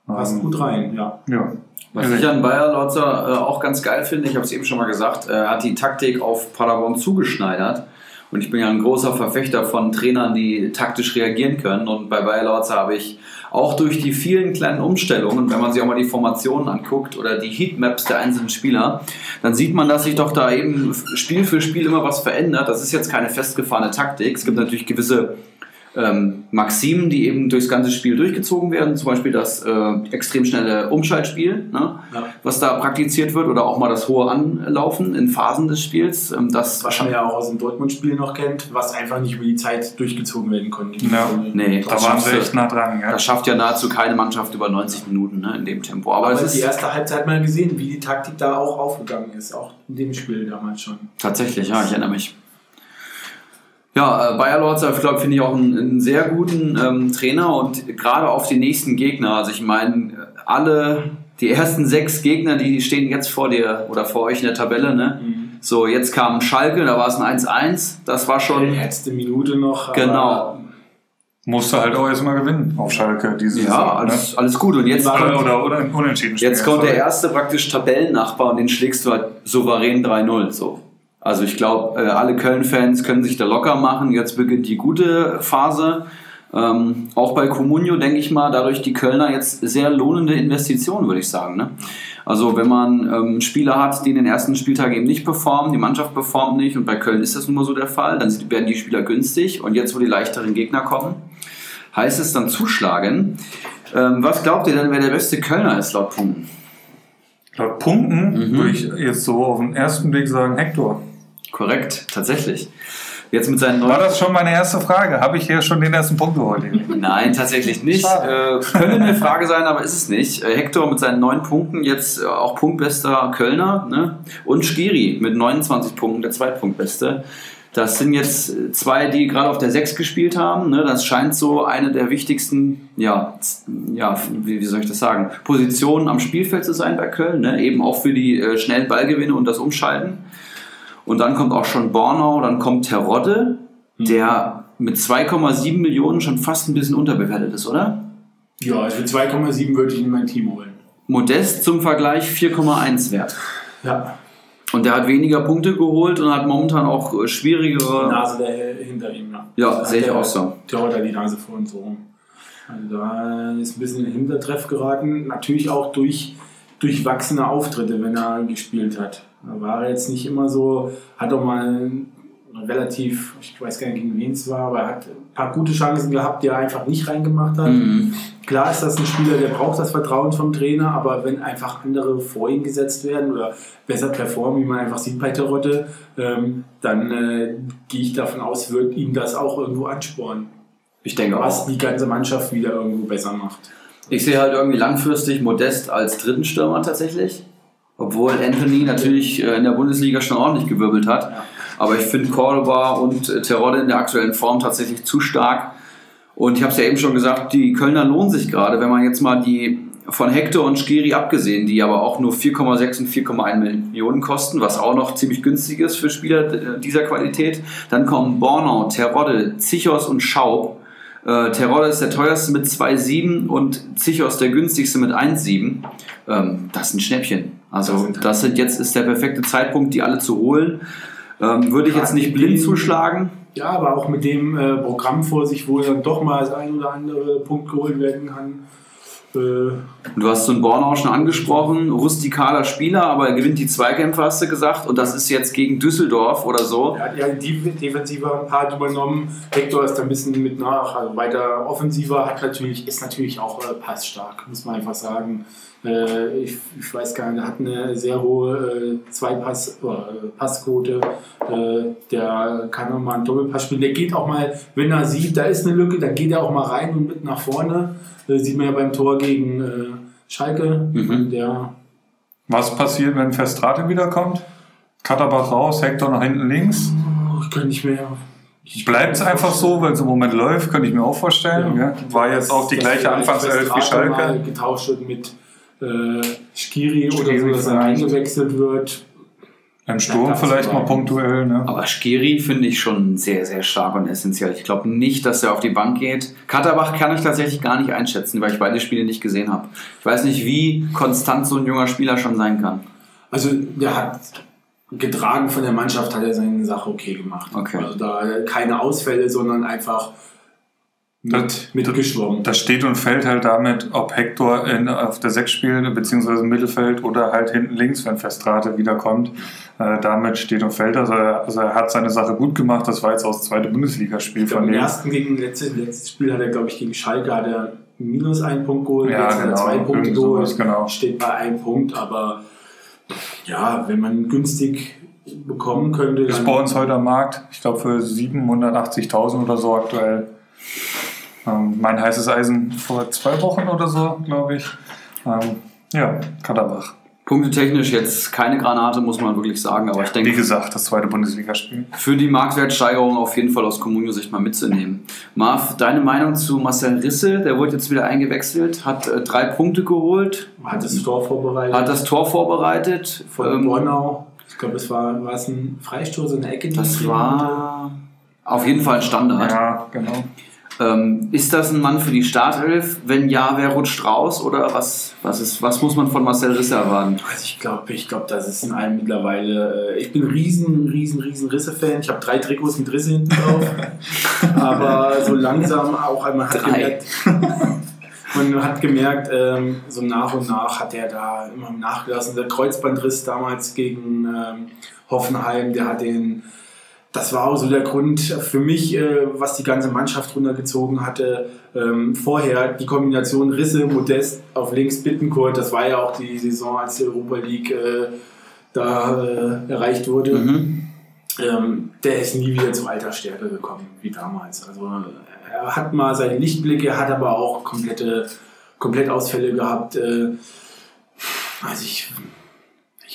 Passt Ähm, gut rein, ja. Ja. Was ich an Bayer Lotzer äh, auch ganz geil finde, ich habe es eben schon mal gesagt, er hat die Taktik auf Paderborn zugeschneidert. Und ich bin ja ein großer Verfechter von Trainern, die taktisch reagieren können. Und bei Bayer Lorzer habe ich auch durch die vielen kleinen Umstellungen, wenn man sich auch mal die Formationen anguckt oder die Heatmaps der einzelnen Spieler, dann sieht man, dass sich doch da eben Spiel für Spiel immer was verändert. Das ist jetzt keine festgefahrene Taktik. Es gibt natürlich gewisse ähm, Maximen, die eben durchs ganze Spiel durchgezogen werden. Zum Beispiel das äh, extrem schnelle Umschaltspiel, ne? Ja. was da praktiziert wird, oder auch mal das hohe Anlaufen in Phasen des Spiels. Ähm, das Was man ja auch aus dem Dortmund-Spiel noch kennt, was einfach nicht über die Zeit durchgezogen werden konnte. Ja. Nee, Da das waren sie du- echt nah dran. Gell? Das schafft ja nahezu keine Mannschaft über 90 Minuten ne, in dem Tempo. Aber, Aber es die erste Halbzeit mal gesehen, wie die Taktik da auch aufgegangen ist, auch in dem Spiel damals schon. tatsächlich, ja, ich erinnere mich. Ja, äh, Bayer Lorzer, glaube finde ich auch einen, einen sehr guten ähm, Trainer und gerade auf die nächsten Gegner. Also ich meine, alle, die ersten sechs Gegner, die stehen jetzt vor dir oder vor euch in der Tabelle. Ne? So, jetzt kam Schalke, da war es ein 1-1. Das war schon. Letzte Minute noch. Genau. Musste halt auch erstmal gewinnen auf Schalke diese Ja, Saison, alles, alles gut. Und jetzt Ne? kommt, Oder, oder, Unentschieden Jetzt kommt der erste praktisch Tabellennachbar und den schlägst du halt souverän 3-0. So. Also ich glaube, äh, alle Köln-Fans können sich da locker machen. Jetzt beginnt die gute Phase. Ähm, auch bei Comunio denke ich mal, dadurch die Kölner jetzt sehr lohnende Investitionen, würde ich sagen. Ne? Also wenn man ähm, Spieler hat, die in den ersten Spieltagen eben nicht performen, die Mannschaft performt nicht und bei Köln ist das nun mal so der Fall, dann werden die Spieler günstig und jetzt, wo die leichteren Gegner kommen, heißt es dann zuschlagen. Ähm, was glaubt ihr denn, wer der beste Kölner ist laut Punkten? Laut Punkten Mhm. würde ich jetzt so auf den ersten Blick sagen Hector. Korrekt, tatsächlich. Jetzt mit seinen War das schon meine erste Frage? Habe ich hier schon den ersten Punkt geholt? Nein, tatsächlich nicht. Äh, könnte eine Frage sein, aber ist es nicht. Äh, Hector mit seinen neun Punkten, jetzt äh, auch punktbester Kölner. Ne? Und Skiri mit 29 Punkten, der Zweitpunktbeste. Das sind jetzt äh, zwei, die gerade auf der 6 gespielt haben. Ne? Das scheint so eine der wichtigsten, ja, ja wie, wie soll ich das sagen, Positionen am Spielfeld zu sein bei Köln. Ne? Eben auch für die äh, schnellen Ballgewinne und das Umschalten. Und dann kommt auch schon Bornau, dann kommt Terodde, der mit 2,7 Millionen schon fast ein bisschen unterbewertet ist, oder? Ja, also für 2,7 würde ich in mein Team holen. Modest zum Vergleich 4,1 wert. Ja, Und der hat weniger Punkte geholt und hat momentan auch äh, die schwierigere. Nase der, hinter ihm. Ja, Ja, Hat sehe ich auch so. Der hat die Nase vor uns so rum. Also da ist ein bisschen in den Hintertreff geraten. Natürlich auch durch durchwachsene Auftritte, wenn er gespielt hat. Da war er jetzt nicht immer so, hat auch mal relativ, ich weiß gar nicht gegen wen es war, aber er hat ein paar gute Chancen gehabt, die er einfach nicht reingemacht hat. Mhm. Klar ist das ein Spieler, der braucht das Vertrauen vom Trainer, aber wenn einfach andere vor ihn gesetzt werden oder besser performen, wie man einfach sieht bei Terodde, ähm, dann äh, gehe ich davon aus, wird ihm das auch irgendwo anspornen, Ich denke was auch. die ganze Mannschaft wieder irgendwo besser macht. Ich sehe halt irgendwie langfristig Modest als dritten Stürmer tatsächlich. Obwohl Anthony natürlich äh, in der Bundesliga schon ordentlich gewirbelt hat. Aber ich finde Cordoba und äh, Terodde in der aktuellen Form tatsächlich zu stark. Und ich habe es ja eben schon gesagt, die Kölner lohnen sich gerade, wenn man jetzt mal die von Hector und Skiri abgesehen, die aber auch nur 4,6 und 4,1 Millionen kosten, was auch noch ziemlich günstig ist für Spieler äh, dieser Qualität. Dann kommen Bornau, Terodde, Zichos und Schaub. Äh, Terodde ist der teuerste mit 2,7 und Zichos der günstigste mit 1,7. Ähm, das ein Schnäppchen. Also Das sind- das sind jetzt ist der perfekte Zeitpunkt, die alle zu holen. Ähm, würde ich jetzt nicht blind zuschlagen. Ja, aber auch mit dem äh, Programm vor sich, wo dann doch mal das ein oder andere Punkt geholt werden kann. Äh, Du hast so einen Bornau schon angesprochen, rustikaler Spieler, aber er gewinnt die Zweikämpfe, hast du gesagt. Und das ist jetzt gegen Düsseldorf oder so. Er hat ja die defensiver Part übernommen. Hector ist da ein bisschen mit nach, also weiter offensiver, hat natürlich, ist natürlich auch äh, passstark, muss man einfach sagen. Äh, ich, ich weiß gar nicht, hat eine sehr hohe äh, Zweipass, äh, Passquote. Äh, der kann auch mal einen Doppelpass spielen. Der geht auch mal, wenn er sieht, da ist eine Lücke, dann geht er auch mal rein und mit nach vorne. Äh, sieht man ja beim Tor gegen äh, Schalke. Mhm. Der Was passiert, wenn Verstrate wiederkommt? Katterbach raus, Hector nach hinten links. oh, ich kann nicht mehr. Bleibt es einfach so, weil es im Moment läuft, könnte ich mir auch vorstellen. Ja. War jetzt auch die gleiche Anfangself wie Verstrate mal Schalke. getauscht mit äh, Skiri, oder so, dass er eingewechselt wird. Im Sturm vielleicht mal punktuell. Ne? Aber Skiri finde ich schon sehr, sehr stark und essentiell. Ich glaube nicht, dass er auf die Bank geht. Katterbach kann ich tatsächlich gar nicht einschätzen, weil ich beide Spiele nicht gesehen habe. Ich weiß nicht, wie konstant so ein junger Spieler schon sein kann. Also der hat getragen von der Mannschaft, hat er seine Sache okay gemacht. Okay. Also da keine Ausfälle, sondern einfach mit, Das- mitgeschwommen. Das steht und fällt halt damit, ob Hector in, auf der 6 spielt, beziehungsweise im Mittelfeld oder halt hinten links, wenn Verstrate wiederkommt. Äh, damit steht und fällt. Also er, also er hat seine Sache gut gemacht. Das war jetzt auch das zweite Bundesligaspiel von Im ihm. ersten gegen letztes, letztes Spiel hat er, glaube ich, gegen Schalke hat er minus einen Punkt geholt, Ja, jetzt hat er genau, zwei Punkte geholt, genau. steht bei einem Punkt, aber ja, wenn man günstig bekommen könnte, Ist bei uns heute am Markt, ich glaube für 780.000 oder so aktuell. Ähm, mein heißes Eisen vor zwei Wochen oder so, glaube ich. Ähm, ja, Katterbach. Punktetechnisch jetzt keine Granate, muss man wirklich sagen, aber ich Wie denke, gesagt, das zweite Bundesligaspiel. für die Marktwertsteigerung auf jeden Fall aus Comunio-Sicht mal mitzunehmen. Marv, deine Meinung zu Marcel Risse? Der wurde jetzt wieder eingewechselt, hat äh, drei Punkte geholt, hat das Tor vorbereitet. hat das Tor vorbereitet. von Ähm, Bornau. Ich glaube, es war, war es ein Freistoß in der Ecke. die das war auf jeden Fall ein Standard. Ja, genau. Ähm, ist das ein Mann für die Startelf? Wenn ja, wer rutscht raus? Oder was, was, ist, was muss man von Marcel Risse erwarten? Also ich glaube, ich glaub, das ist in allem mittlerweile. Äh, ich bin ein riesen, riesen, riesen Risse-Fan. Ich habe drei Trikots mit Risse hinten drauf. Aber so langsam auch einmal hat Drei. gemerkt. Man hat gemerkt, ähm, so nach und nach hat er da immer nachgelassen. Der Kreuzbandriss damals gegen ähm, Hoffenheim, der hat den. Das war auch so der Grund für mich, äh, was die ganze Mannschaft runtergezogen hatte. Ähm, vorher die Kombination Risse, Modest auf links Bittenkurt, das war ja auch die Saison, als die Europa League äh, da äh, erreicht wurde. Mhm. ähm, der ist nie wieder zu alter Stärke gekommen, wie damals. Also er hat mal seine Lichtblicke, hat aber auch komplette Komplettausfälle gehabt. Also ich,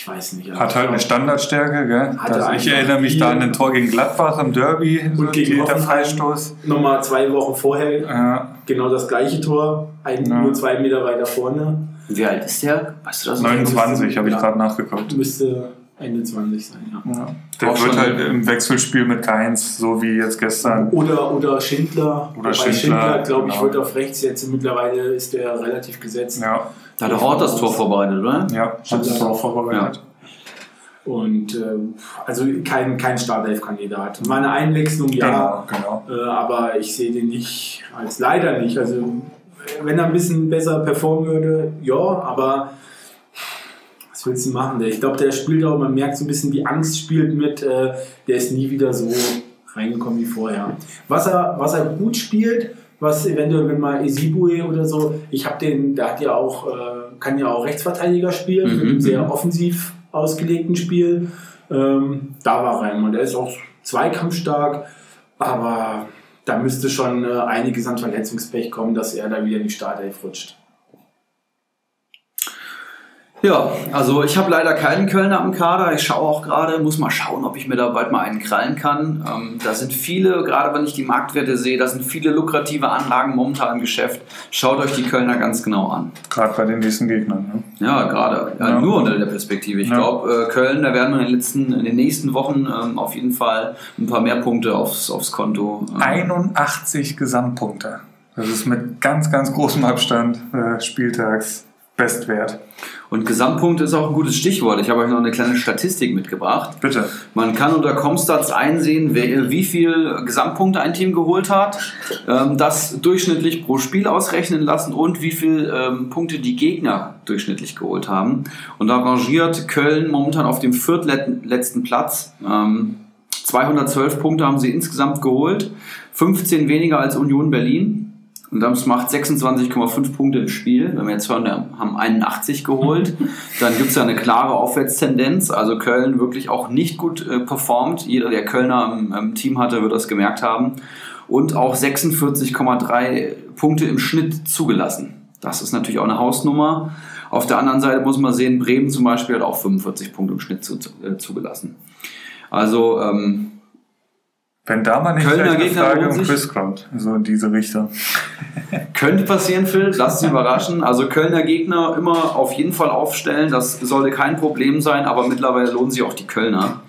ich weiß nicht. Hat halt eine Standardstärke, gell? Hatte Das, ich einfach erinnere mich da an den Tor gegen Gladbach im Derby, so Und gegen die- der. Freistoß. Nochmal zwei Wochen vorher Ja, genau das gleiche Tor, eigentlich Ja. nur zwei Meter weiter vorne. Wie alt ist der? Weißt du das? 29 habe ich Ja. gerade nachgeguckt. Müsste Ende 20 sein, ja. Ja. Der Auch wird halt im Wechselspiel mit Keins, so wie jetzt gestern. Oder, oder Schindler. Oder Wobei Schindler, glaube ich, genau. wird auf rechts jetzt. Mittlerweile ist der relativ gesetzt. Ja, Da hat der Hort das Tor vorbereitet, oder? ja, hat Schindler auch auch vorbereitet. Und ähm, also kein, kein Startelf-Kandidat. Mal eine Einwechslung, ja. Genau, genau. Äh, aber ich sehe den nicht als leider nicht. Also äh, wenn er ein bisschen besser performen würde, ja, aber was willst du machen? Ich glaube, der spielt auch, man merkt so ein bisschen, die Angst spielt mit, äh, der ist nie wieder so reingekommen wie vorher. Was er, was er gut spielt, was eventuell, wenn mal Esibue oder so, ich habe den, der hat ja auch, äh, kann ja auch Rechtsverteidiger spielen, Mhm, mit einem sehr mhm. offensiv ausgelegten Spiel. Ähm, da war rein und der ist auch zweikampfstark, aber da müsste schon äh, einiges an Verletzungspech kommen, dass er da wieder in die Startelf rutscht. Ja, also ich habe leider keinen Kölner am Kader. Ich schaue auch gerade, muss mal schauen, ob ich mir da bald mal einen krallen kann. Ähm, da sind viele, gerade wenn ich die Marktwerte sehe, da sind viele lukrative Anlagen momentan im Geschäft. Schaut euch die Kölner ganz genau an. Gerade bei den nächsten Gegnern. Ne? Ja, gerade. Ja, Ja. Nur unter der Perspektive. Ich Ja. glaube, äh, Köln, da werden wir in den, letzten, in den nächsten Wochen ähm, auf jeden Fall ein paar mehr Punkte aufs, aufs Konto. ähm, 81 Gesamtpunkte. Das ist mit ganz, ganz großem Abstand äh, Spieltags Bestwert. Und Gesamtpunkt ist auch ein gutes Stichwort. Ich habe euch noch eine kleine Statistik mitgebracht. Bitte. Man kann unter Comstats einsehen, wie viel Gesamtpunkte ein Team geholt hat, ähm, das durchschnittlich pro Spiel ausrechnen lassen und wie viel ähm, Punkte die Gegner durchschnittlich geholt haben. Und da rangiert Köln momentan auf dem viertletzten Platz. Ähm, 212 Punkte haben sie insgesamt geholt, 15 weniger als Union Berlin. Und das macht 26,5 Punkte im Spiel. Wenn wir jetzt hören, wir haben 81 geholt, dann gibt es ja eine klare Aufwärtstendenz. Also Köln wirklich auch nicht gut äh, performt. Jeder, der Kölner im, im Team hatte, wird das gemerkt haben. Und auch 46,3 Punkte im Schnitt zugelassen. Das ist natürlich auch eine Hausnummer. Auf der anderen Seite muss man sehen, Bremen zum Beispiel hat auch 45 Punkte im Schnitt zu, äh, zugelassen. Also ähm, Wenn da mal nicht Kölner eine Gegner Frage sich. Quiz kommt, so in diese Richtung. Könnte passieren, Phil, lass dich überraschen. Also Kölner Gegner immer auf jeden Fall aufstellen, das sollte kein Problem sein, aber mittlerweile lohnen sich auch die Kölner.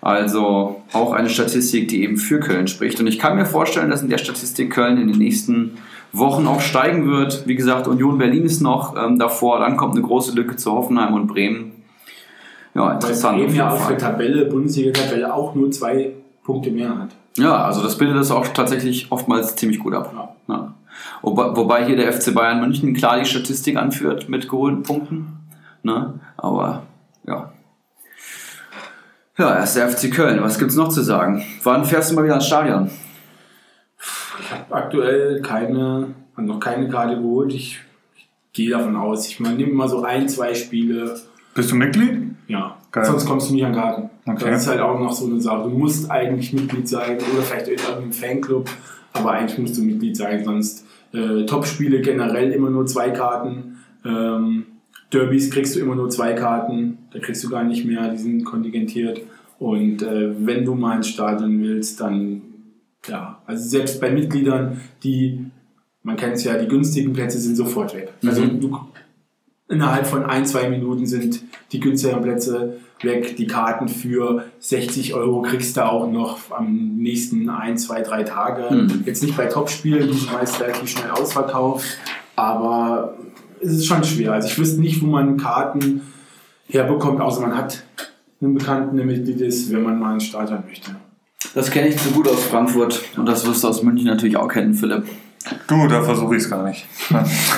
Also auch eine Statistik, die eben für Köln spricht. Und ich kann mir vorstellen, dass in der Statistik Köln in den nächsten Wochen auch steigen wird. Wie gesagt, Union Berlin ist noch ähm, davor, dann kommt eine große Lücke zu Hoffenheim und Bremen. Ja, interessant. Bremen ja auf Fall. der Tabelle, Bundesliga-Tabelle auch nur zwei Punkte mehr hat. Ja, also das bildet das auch tatsächlich oftmals ziemlich gut ab. Ja. Ja. Wobei, wobei hier der FC Bayern München klar die Statistik anführt mit geholten Punkten. Ne? Aber ja. Ja, erst der FC Köln. Was gibt's noch zu sagen? Wann fährst du mal wieder ans Stadion? Ich habe aktuell keine, noch keine Karte geholt. Ich, ich gehe davon aus. Ich meine, nehme mal so ein, zwei Spiele. Bist du Mitglied? Ja, Geil. sonst kommst du nie an Karten. Okay. Das ist halt auch noch so eine Sache. Du musst eigentlich Mitglied sein oder vielleicht in irgendeinem Fanclub, aber eigentlich musst du Mitglied sein, sonst äh, Top-Spiele generell immer nur zwei Karten. Ähm, Derbys kriegst du immer nur zwei Karten, da kriegst du gar nicht mehr, die sind kontingentiert. Und äh, wenn du mal ins Stadion willst, dann ja, also selbst bei Mitgliedern, die, man kennt es ja, die günstigen Plätze sind sofort weg. Also Mhm. du innerhalb von ein, zwei Minuten sind die günstigen Plätze weg. Die Karten für 60 Euro kriegst du auch noch am nächsten ein, zwei, drei Tage. Mhm. Jetzt nicht bei Topspielen, die sind meist relativ schnell ausverkauft, aber es ist schon schwer. Also ich wüsste nicht, wo man Karten herbekommt, außer man hat einen Bekannten, der Mitglied ist, wenn man mal ins Stadion möchte. Das kenne ich zu gut aus Frankfurt und das wirst du aus München natürlich auch kennen, Philipp. Du, da versuche ich es gar nicht.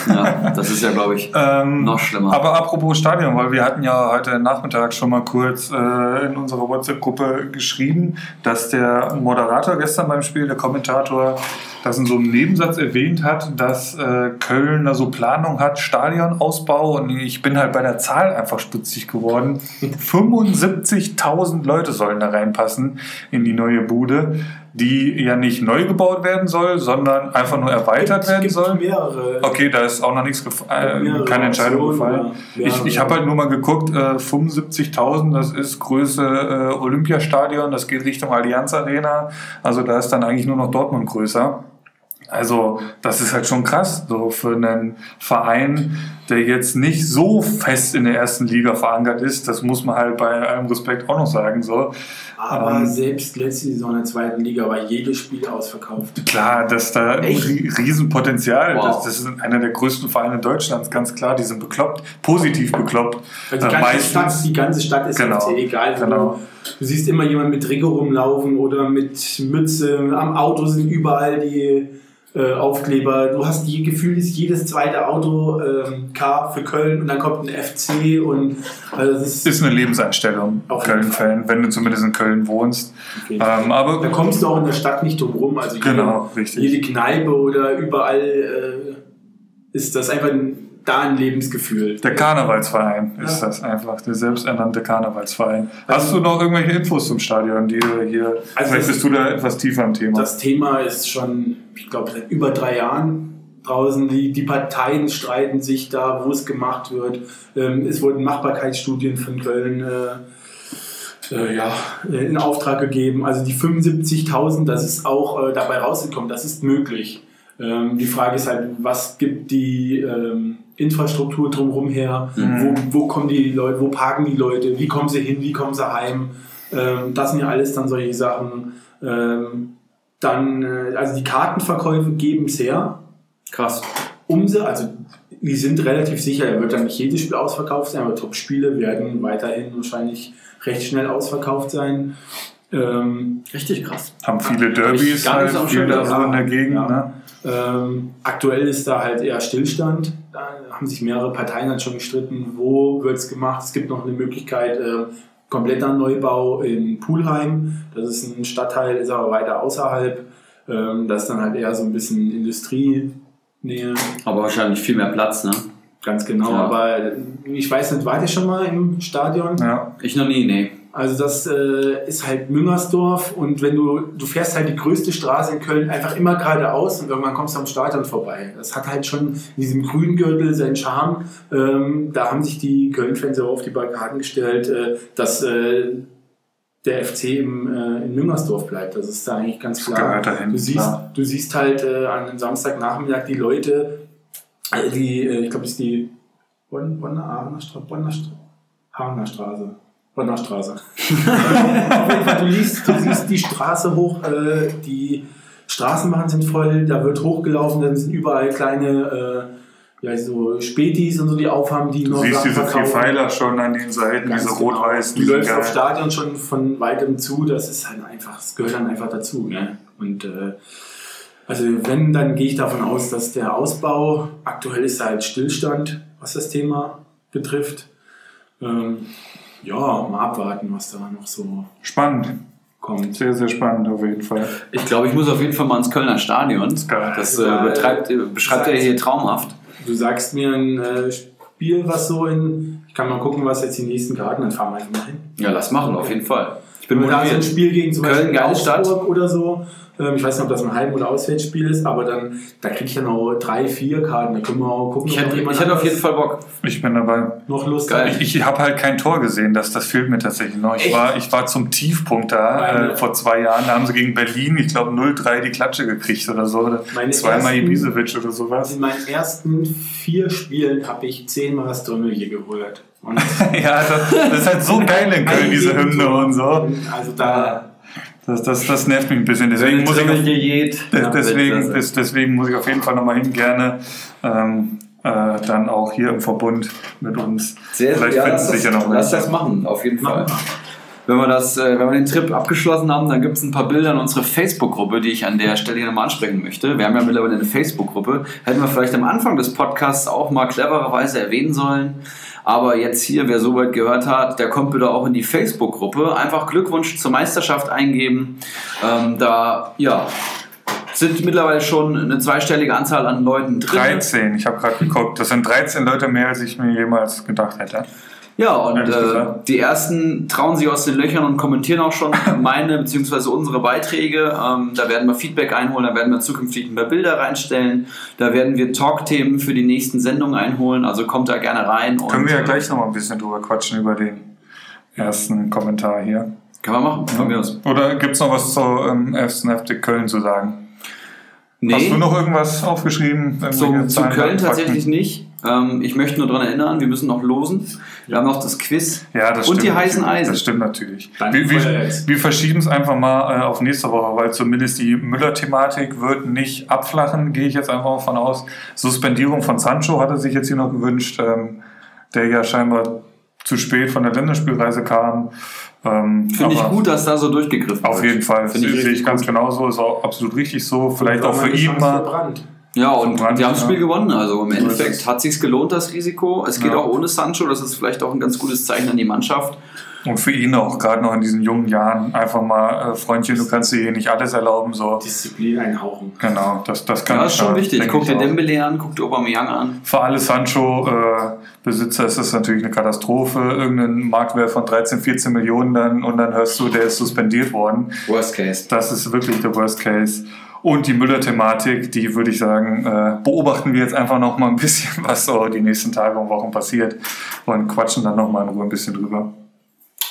Ja, das ist ja, glaube ich, Ähm, noch schlimmer. Aber apropos Stadion, weil wir hatten ja heute Nachmittag schon mal kurz äh, in unserer WhatsApp-Gruppe geschrieben, dass der Moderator gestern beim Spiel, der Kommentator, das in so einem Nebensatz erwähnt hat, dass äh, Köln da so Planung hat, Stadionausbau. Und ich bin halt bei der Zahl einfach stutzig geworden. 75.000 Leute sollen da reinpassen in die neue Bude, die ja nicht neu gebaut werden soll, sondern einfach nur erweitert werden gibt soll. mehrere. Okay, da ist auch noch nichts äh, keine Entscheidung gefallen. ja. Ich, ich habe halt nur mal geguckt, äh, 75.000, das ist Größe äh, Olympiastadion, das geht Richtung Allianz Arena. Also da ist dann eigentlich nur noch Dortmund größer. Also das ist halt schon krass, so für einen Verein, der jetzt nicht so fest in der ersten Liga verankert ist. Das muss man halt bei allem Respekt auch noch sagen. So. Aber Ähm, selbst letzte Saison in der zweiten Liga war jedes Spiel ausverkauft. Klar, dass da Echt? Rie- Riesenpotenzial, Wow. das, das ist einer der größten Vereine Deutschlands, ganz klar, die sind bekloppt, positiv bekloppt. Die Äh, ganze, Stadt, die ganze Stadt ist Genau, FC, egal. genau. Du, siehst immer jemanden mit Trikot rumlaufen oder mit Mütze. Am Auto sind überall die äh, Aufkleber. Du hast die Gefühl, ist jedes zweite Auto ähm, K für Köln und dann kommt ein FC und also das ist, ist eine Lebenseinstellung, Auf jeden Köln-Fan, wenn du zumindest in Köln wohnst. Fall. Ähm, da aber kommst du auch in der Stadt nicht drum rum. Also Genau, jede, richtig. jede Kneipe oder überall äh, ist das einfach ein, da ein Lebensgefühl. der Karnevalsverein ist Ja. das einfach, der selbsternannte Karnevalsverein. Hast du noch irgendwelche Infos zum Stadion, die du hier, Also vielleicht bist du da etwas tiefer im Thema. Das Thema ist schon, ich glaube, seit über drei Jahren draußen. Die, die Parteien streiten sich da, wo es gemacht wird. Ähm, es wurden Machbarkeitsstudien von Köln äh, äh, ja, äh, in Auftrag gegeben. Also die 75.000, das ist auch äh, dabei rausgekommen, das ist möglich. Ähm, die Frage ist halt, was gibt die ähm, Infrastruktur drumherum her? Wo, wo kommen die Leute, wo parken die Leute? Wie kommen sie hin? Wie kommen sie heim? Ähm, das sind ja alles dann solche Sachen. Ähm, dann, äh, also die Kartenverkäufe geben es her. Krass. Um sie, also die sind relativ sicher, er wird dann nicht jedes Spiel ausverkauft sein, aber Top-Spiele werden weiterhin wahrscheinlich recht schnell ausverkauft sein. Ähm, Richtig krass. Haben viele Derbys nicht halt, viel da so in der Gegend. Ja. Ne? ähm, aktuell ist da halt eher Stillstand. Da haben sich mehrere Parteien halt schon gestritten, wo wird es gemacht. Es gibt noch eine Möglichkeit, äh, kompletter Neubau in Pulheim. Das ist ein Stadtteil, ist aber weiter außerhalb. Ähm, das ist dann halt eher so ein bisschen Industrienähe. Aber wahrscheinlich viel mehr Platz, ne? Ganz genau, Ja. aber ich weiß nicht, wart ihr schon mal im Stadion? Ja. Ich noch nie, nee. Also das äh, ist halt Müngersdorf und wenn du, du fährst halt die größte Straße in Köln einfach immer geradeaus und irgendwann kommst du am Stadion vorbei. Das hat halt schon in diesem Grüngürtel seinen Charme. Ähm, da haben sich die Köln-Fans auch auf die Barrikaden gestellt, äh, dass äh, der FC im, äh, in Müngersdorf bleibt. Das ist da eigentlich ganz klar. dahin, du, siehst, klar. du siehst halt äh, an einem Samstagnachmittag die Leute, äh, die, äh, ich glaube, das ist die Bonn, Bonner, Aachener Straße, Bonner Straße, Straße. Bonner Straße. Auf jeden Fall, du, liest, du siehst die Straße hoch, äh, die Straßenbahnen sind voll, da wird hochgelaufen, dann sind überall kleine äh, ja, so Spätis und so, die aufhaben, die Du noch siehst Sachen diese vier. Pfeiler schon an den Seiten, Ganz diese genau. rot-weißen. Du läufst auf. Stadion schon von weitem zu, das ist halt einfach, das gehört dann einfach dazu. Ne? Und äh, also wenn, dann gehe ich davon aus, dass der Ausbau, aktuell ist halt Stillstand, was das Thema betrifft. Ähm, ja, mal abwarten, was da noch so Spannend. kommt. Sehr, sehr spannend auf jeden Fall. Ich glaube, ich muss auf jeden Fall mal ins Kölner Stadion. Das äh, betreibt, äh, beschreibt er hier traumhaft. Du sagst mir ein äh, Spiel, was so in. Ich kann mal gucken, was jetzt die nächsten Karten, dann fahren wir einfach mal hin. Ja, lass machen, auf jeden Fall. Ich bin da so ein. Spiel gegen zum Köln, Beispiel. Augsburg oder so. Ähm, ich weiß nicht, ob das ein Heim- oder Auswärtsspiel ist, aber dann da kriege ich ja noch drei, vier Karten. Da können wir auch gucken, Ich hätte, ich hätte auf jeden Fall Bock. Ich bin dabei. noch Lust Geil. Ich, ich habe halt kein Tor gesehen, das, das fehlt mir tatsächlich noch. Ich Echt? war, ich war zum Tiefpunkt da Meine- äh, vor zwei Jahren. Da haben sie gegen Berlin, ich glaube, 0-3 die Klatsche gekriegt oder so. Oder Zweimal Ibisevic oder sowas. In meinen ersten vier Spielen habe ich zehnmal das Drömmel hier geholt. Und ja, das, das ist halt so geil in Köln, diese Hymne und so. Also da. Das, das, das nervt mich ein bisschen. Deswegen muss ich, auf, deswegen, des, deswegen muss ich auf jeden Fall nochmal hin, gerne. Ähm, äh, dann auch hier im Verbund mit uns. Sehr, Vielleicht ja, finden sich ja noch lass das machen, auf jeden Fall. Wenn wir, das, äh, wenn wir den Trip abgeschlossen haben, dann gibt es ein paar Bilder in unsere Facebook-Gruppe, die ich an der Stelle hier nochmal ansprechen möchte. Wir haben ja mittlerweile eine Facebook-Gruppe. Hätten wir vielleicht am Anfang des Podcasts auch mal clevererweise erwähnen sollen. Aber jetzt hier, wer soweit gehört hat, der kommt bitte auch in die Facebook-Gruppe. Einfach Glückwunsch zur Meisterschaft eingeben. Ähm, da, ja, sind mittlerweile schon eine zweistellige Anzahl an Leuten drin. 13, ich habe gerade geguckt. Das sind 13 Leute mehr, als ich mir jemals gedacht hätte. Ja, und äh, die ersten trauen sich aus den Löchern und kommentieren auch schon meine bzw. unsere Beiträge. Ähm, da werden wir Feedback einholen, da werden wir zukünftig mehr Bilder reinstellen, da werden wir Talk-Themen für die nächsten Sendungen einholen, also kommt da gerne rein. Und, Können wir ja äh, gleich noch mal ein bisschen drüber quatschen, über den ersten Kommentar hier. Kann man machen, von mir aus. Oder gibt es noch was zur ähm, FC Köln zu sagen? Nee. Hast du noch irgendwas aufgeschrieben? Zu Zahlen, Köln tatsächlich nicht. Ähm, ich möchte nur daran erinnern, wir müssen noch losen. Wir haben noch das Quiz Ja, das und stimmt. die heißen natürlich. Eisen. Das stimmt natürlich. Wir, wir, wir verschieben es einfach mal äh, auf nächste Woche, weil zumindest die Müller-Thematik wird nicht abflachen, gehe ich jetzt einfach mal von aus. Suspendierung von Sancho hat er sich jetzt hier noch gewünscht, ähm, der ja scheinbar zu spät von der Länderspielreise kam. Ähm, Finde ich gut, dass da so durchgegriffen Auf wird. jeden Fall, Finde ich sehe ich ganz gut. genauso, ist auch absolut richtig so. Vielleicht auch für ihn mal. verbrannt. Ja, und Verbrannt, die haben das. Spiel gewonnen. Also im Endeffekt es. hat sich's gelohnt, das Risiko. Es geht Ja. auch ohne Sancho. Das ist vielleicht auch ein ganz gutes Zeichen an die Mannschaft. Und für ihn auch, gerade noch in diesen jungen Jahren, einfach mal, äh, Freundchen, du kannst dir hier nicht alles erlauben. So. Disziplin einhauchen. Genau, das, das kann Ja, das ist schon da, wichtig. Guck ich dir. Dembele an, guck dir Aubameyang an. Für alle Sancho-Besitzer ist das natürlich eine Katastrophe. Irgendein Marktwert von 13, 14 Millionen dann und dann hörst du, der ist suspendiert worden. Worst Case. Das ist wirklich der Worst Case. Und die Müller-Thematik, die würde ich sagen, äh, beobachten wir jetzt einfach noch mal ein bisschen, was so die nächsten Tage und Wochen passiert und quatschen dann noch mal in Ruhe ein bisschen drüber.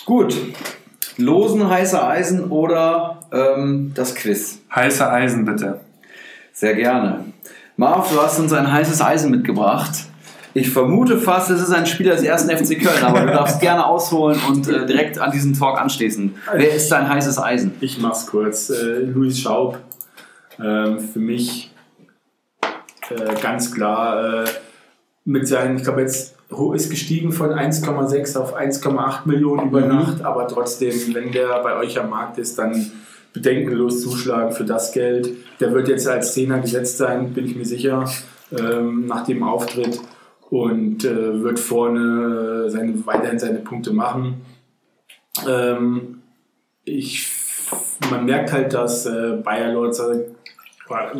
Gut. Losen, heiße Eisen oder ähm, das Quiz? Heiße Eisen bitte. Sehr gerne. Marv, du hast uns ein heißes Eisen mitgebracht. Ich vermute fast, es ist ein Spieler des ersten FC Köln, aber du darfst gerne ausholen und äh, direkt an diesen Talk anschließen. Wer ist dein heißes Eisen? Ich mach's kurz. Äh, Luis Schaub. Ähm, für mich äh, ganz klar äh, mit seinen, ich glaube jetzt ist gestiegen von 1,6 auf 1,8 Millionen über Nacht, aber trotzdem, wenn der bei euch am Markt ist, dann bedenkenlos zuschlagen für das Geld. Der wird jetzt als Zehner gesetzt sein, bin ich mir sicher, ähm, nach dem Auftritt und äh, wird vorne äh, seine, weiterhin seine Punkte machen. Ähm, ich, man merkt halt, dass äh, Bayer Lotzer,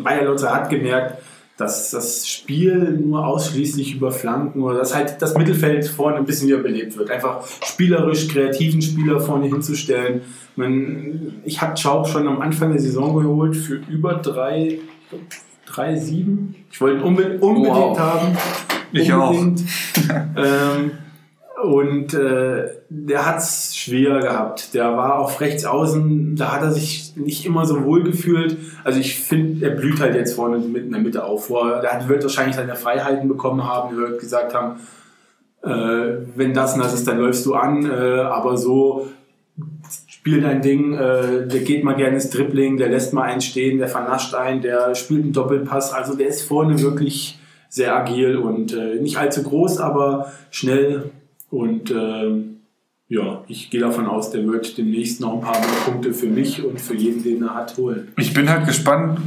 Bayer Lotzer hat gemerkt, dass das Spiel nur ausschließlich über Flanken oder dass halt das Mittelfeld vorne ein bisschen wieder belebt wird. Einfach spielerisch kreativen Spieler vorne hinzustellen. Man, ich habe Schaub schon am Anfang der Saison geholt für über drei, drei sieben. Ich wollte ihn unbe unbedingt Wow. haben. Ich auch. Unbedingt. ähm, und äh, der hat es schwer gehabt. Der war auf rechts außen, da hat er sich nicht immer so wohl gefühlt. Also ich finde, er blüht halt jetzt vorne mit in der Mitte auf. Vor, der wird wahrscheinlich seine Freiheiten bekommen haben, die wird gesagt haben, äh, wenn das und das ist, dann läufst du an. Äh, aber so spiel dein Ding, äh, der geht mal gerne ins Dribbling, der lässt mal einen stehen, der vernascht einen, der spielt einen Doppelpass. Also der ist vorne wirklich sehr agil und äh, nicht allzu groß, aber schnell. Und ähm, ja, ich gehe davon aus, der wird demnächst noch ein paar mehr Punkte für mich und für jeden, den er hat, holen. Ich bin halt gespannt,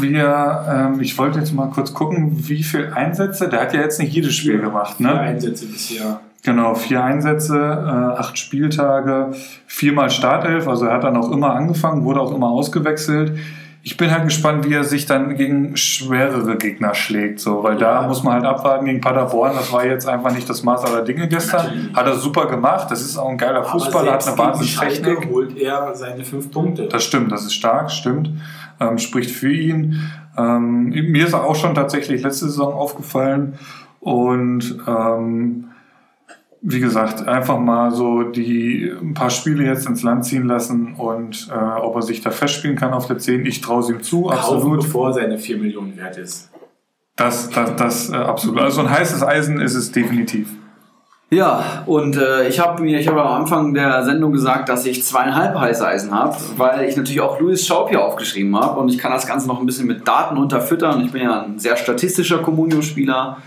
wie er, ähm, ich wollte jetzt mal kurz gucken, wie viele Einsätze, der hat ja jetzt nicht jedes Spiel gemacht, Vier ne? Einsätze bisher. Genau, vier Einsätze, äh, acht Spieltage, viermal Startelf, also er hat dann auch immer angefangen, wurde auch immer ausgewechselt. Ich bin halt gespannt, wie er sich dann gegen schwerere Gegner schlägt, so, weil da Ja. muss man halt abwarten gegen Paderborn, das war jetzt einfach nicht das Maß aller Dinge gestern. Natürlich. Hat er super gemacht, das ist auch ein geiler Fußballer, hat eine Wahnsinnstechnik. Holt er seine fünf Punkte. Das stimmt, das ist stark, stimmt. Ähm, spricht für ihn. Ähm, mir ist er auch schon tatsächlich letzte Saison aufgefallen. Und ähm, wie gesagt, einfach mal so die ein paar Spiele jetzt ins Land ziehen lassen und äh, ob er sich da festspielen kann auf der 10. Ich traue es ihm zu, Kaufen, absolut. bevor seine 4 Millionen wert ist. Das, das, das äh, absolut. Also ein heißes Eisen ist es definitiv. Ja, und äh, ich habe mir, ich habe am Anfang der Sendung gesagt, dass ich zweieinhalb heiße Eisen habe, weil ich natürlich auch Louis Schaub hier aufgeschrieben habe und ich kann das Ganze noch ein bisschen mit Daten unterfüttern. Ich bin ja ein sehr statistischer Comunio-Spieler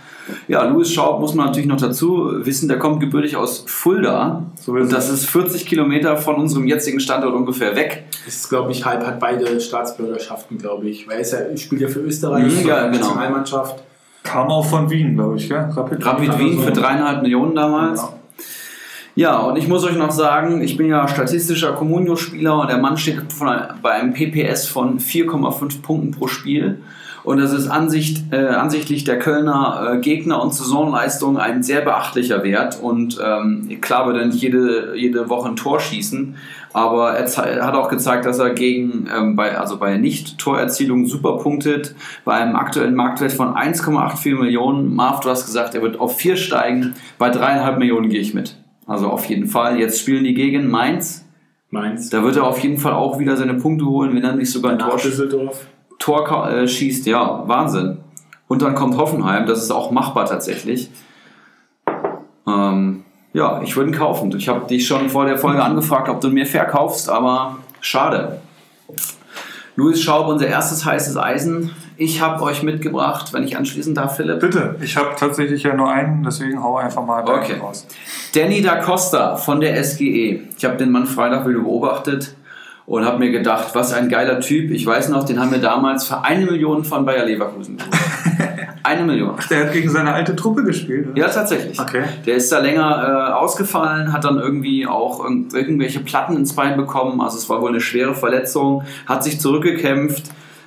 Ja, Louis Schaub muss man natürlich noch dazu wissen, der kommt gebürtig aus Fulda. So und das ist 40 Kilometer von unserem jetzigen Standort ungefähr weg. Das ist, glaube ich, halb hat beide Staatsbürgerschaften, glaube ich. Weil er spielt ja für Österreich, Mhm, ja, genau. Nationalmannschaft. Kam auch von Wien, glaube ich, gell? Rapid, Rapid Wien für dreieinhalb Millionen damals. Ja. Ja, und ich muss euch noch sagen, ich bin ja statistischer Communio-Spieler und der Mann steht von, bei einem PPS von 4,5 Punkten pro Spiel. Und das ist Ansicht, äh, ansichtlich der Kölner äh, Gegner und Saisonleistung ein sehr beachtlicher Wert. Und ähm, klar wird er nicht jede, jede Woche ein Tor schießen, aber er hat auch gezeigt, dass er gegen, ähm, bei, also bei Nicht-Torerzielung super punktet. Bei einem aktuellen Marktwert von 1,84 Millionen. Marv, du hast gesagt, er wird auf 4 steigen. Bei 3,5 Millionen gehe ich mit. Also auf jeden Fall. Jetzt spielen die gegen Mainz. Mainz. Da wird er auf jeden Fall auch wieder seine Punkte holen, wenn er nicht sogar ein Tor, Düsseldorf. Tor äh, schießt. Ja, Wahnsinn. Und dann kommt Hoffenheim. Das ist auch machbar tatsächlich. Ähm, ja, ich würde ihn kaufen. Ich habe dich schon vor der Folge angefragt, ob du mir verkaufst, aber schade. Luis Schaub, unser erstes heißes Eisen. Ich habe euch mitgebracht, wenn ich anschließen darf, Philipp. Bitte, ich habe tatsächlich ja nur einen, deswegen hau einfach mal Okay. raus. Danny da Costa von der SGE. Ich habe den Mann Freitag wieder beobachtet und habe mir gedacht, was ein geiler Typ. Ich weiß noch, den haben wir damals für eine Million von Bayer Leverkusen geholt. eine Million. Der hat gegen seine alte Truppe gespielt. oder? Ja, tatsächlich. Okay. Der ist da länger äh, ausgefallen, hat dann irgendwie auch irgend- irgendwelche Platten ins Bein bekommen. Also es war wohl eine schwere Verletzung, hat sich zurückgekämpft,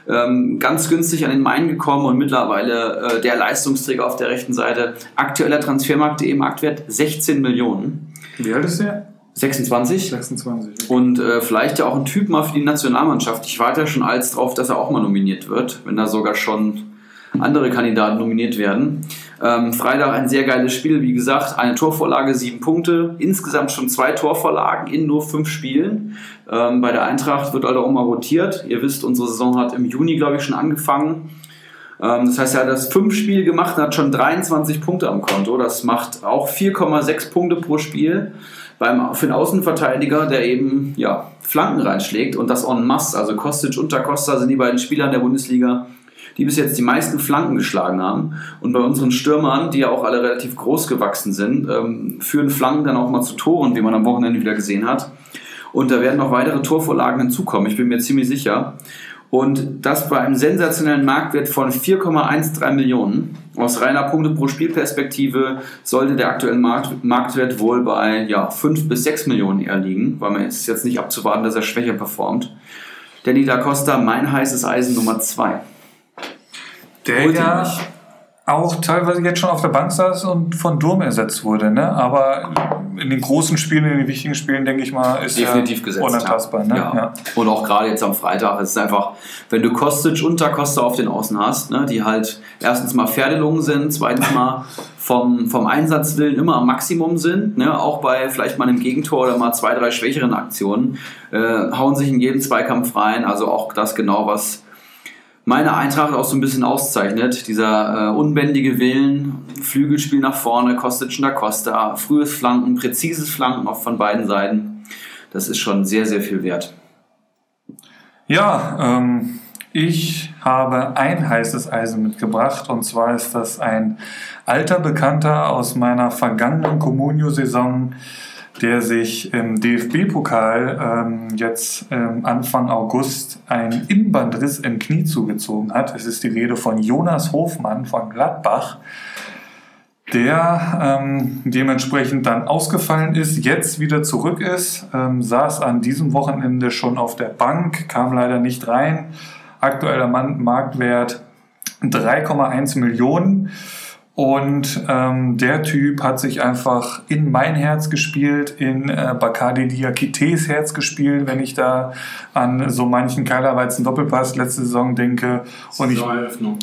ähm, ganz günstig an den Main gekommen und mittlerweile äh, der Leistungsträger auf der rechten Seite. Aktueller Transfermarkt.de Marktwert 16 Millionen. Wie alt ist der? 26. 26. Und äh, vielleicht ja auch ein Typ mal für die Nationalmannschaft. Ich warte ja schon als drauf, dass er auch mal nominiert wird, wenn da sogar schon andere Kandidaten nominiert werden. Ähm, Freitag ein sehr geiles Spiel, wie gesagt, eine Torvorlage, sieben Punkte, insgesamt schon zwei Torvorlagen in nur fünf Spielen. Ähm, bei der Eintracht wird halt auch mal rotiert. Ihr wisst, unsere Saison hat im Juni, glaube ich, schon angefangen. Ähm, das heißt, er hat das fünf Spiel gemacht und hat schon 23 Punkte am Konto. Das macht auch 4,6 Punkte pro Spiel beim, für einen Außenverteidiger, der eben ja, Flanken reinschlägt und das en masse. Also Kostic und Da Costa sind die beiden Spieler in der Bundesliga, die bis jetzt die meisten Flanken geschlagen haben. Und bei unseren Stürmern, die ja auch alle relativ groß gewachsen sind, ähm, führen Flanken dann auch mal zu Toren, wie man am Wochenende wieder gesehen hat. Und da werden noch weitere Torvorlagen hinzukommen, ich bin mir ziemlich sicher. Und das bei einem sensationellen Marktwert von 4,13 Millionen. Aus reiner Punkte pro Spielperspektive sollte der aktuelle Markt, Marktwert wohl bei ja, 5 bis 6 Millionen eher liegen, weil man ist jetzt nicht abzuwarten, dass er schwächer performt. Danny da Costa, mein heißes Eisen Nummer 2. Der auch teilweise jetzt schon auf der Bank saß und von Durm ersetzt wurde. Ne? Aber in den großen Spielen, in den wichtigen Spielen, denke ich mal, ist definitiv gesetzt. unantastbar. Ne? Ja. Ja. Und auch gerade jetzt am Freitag ist es einfach, wenn du Kostic und Da Costa auf den Außen hast, ne, die halt erstens mal Pferdelungen sind, zweitens mal vom, vom Einsatzwillen immer am Maximum sind, ne, auch bei vielleicht mal einem Gegentor oder mal zwei, drei schwächeren Aktionen, äh, hauen sich in jeden Zweikampf rein. Also auch das genau, was meine Eintracht auch so ein bisschen auszeichnet. Dieser äh, unbändige Willen, Flügelspiel nach vorne, Kostic und Da Costa, frühes Flanken, präzises Flanken auch von beiden Seiten. Das ist schon sehr, sehr viel wert. Ja, ähm, ich habe ein heißes Eisen mitgebracht und zwar ist das ein alter Bekannter aus meiner vergangenen Comunio-Saison, der sich im DFB-Pokal ähm, jetzt ähm, Anfang August einen Innenbandriss im Knie zugezogen hat. Es ist die Rede von Jonas Hofmann von Gladbach der ähm, dementsprechend dann ausgefallen ist, jetzt wieder zurück ist, ähm, saß an diesem Wochenende schon auf der Bank, kam leider nicht rein. Aktueller Marktwert 3,1 Millionen. Und ähm, der Typ hat sich einfach in mein Herz gespielt, in äh, Bakadi Diakites Herz gespielt, wenn ich da an so manchen Keilerweizen Doppelpass letzte Saison denke. Und ich,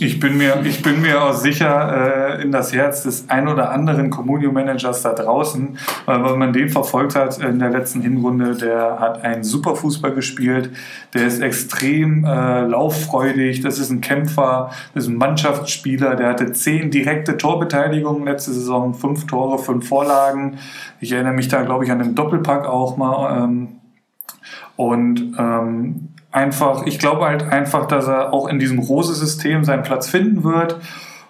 ich bin mir, ich bin mir auch sicher äh, in das Herz des ein oder anderen Communio-Managers da draußen, weil wenn man den verfolgt hat in der letzten Hinrunde, der hat einen super Fußball gespielt, der ist extrem äh, lauffreudig, das ist ein Kämpfer, das ist ein Mannschaftsspieler, der hatte zehn direkte Torbeteiligungen letzte Saison, fünf Tore, fünf Vorlagen. Ich erinnere mich da, glaube ich, an den Doppelpack auch mal. Ähm, und ähm, einfach, ich glaube halt einfach, dass er auch in diesem Rose-System seinen Platz finden wird.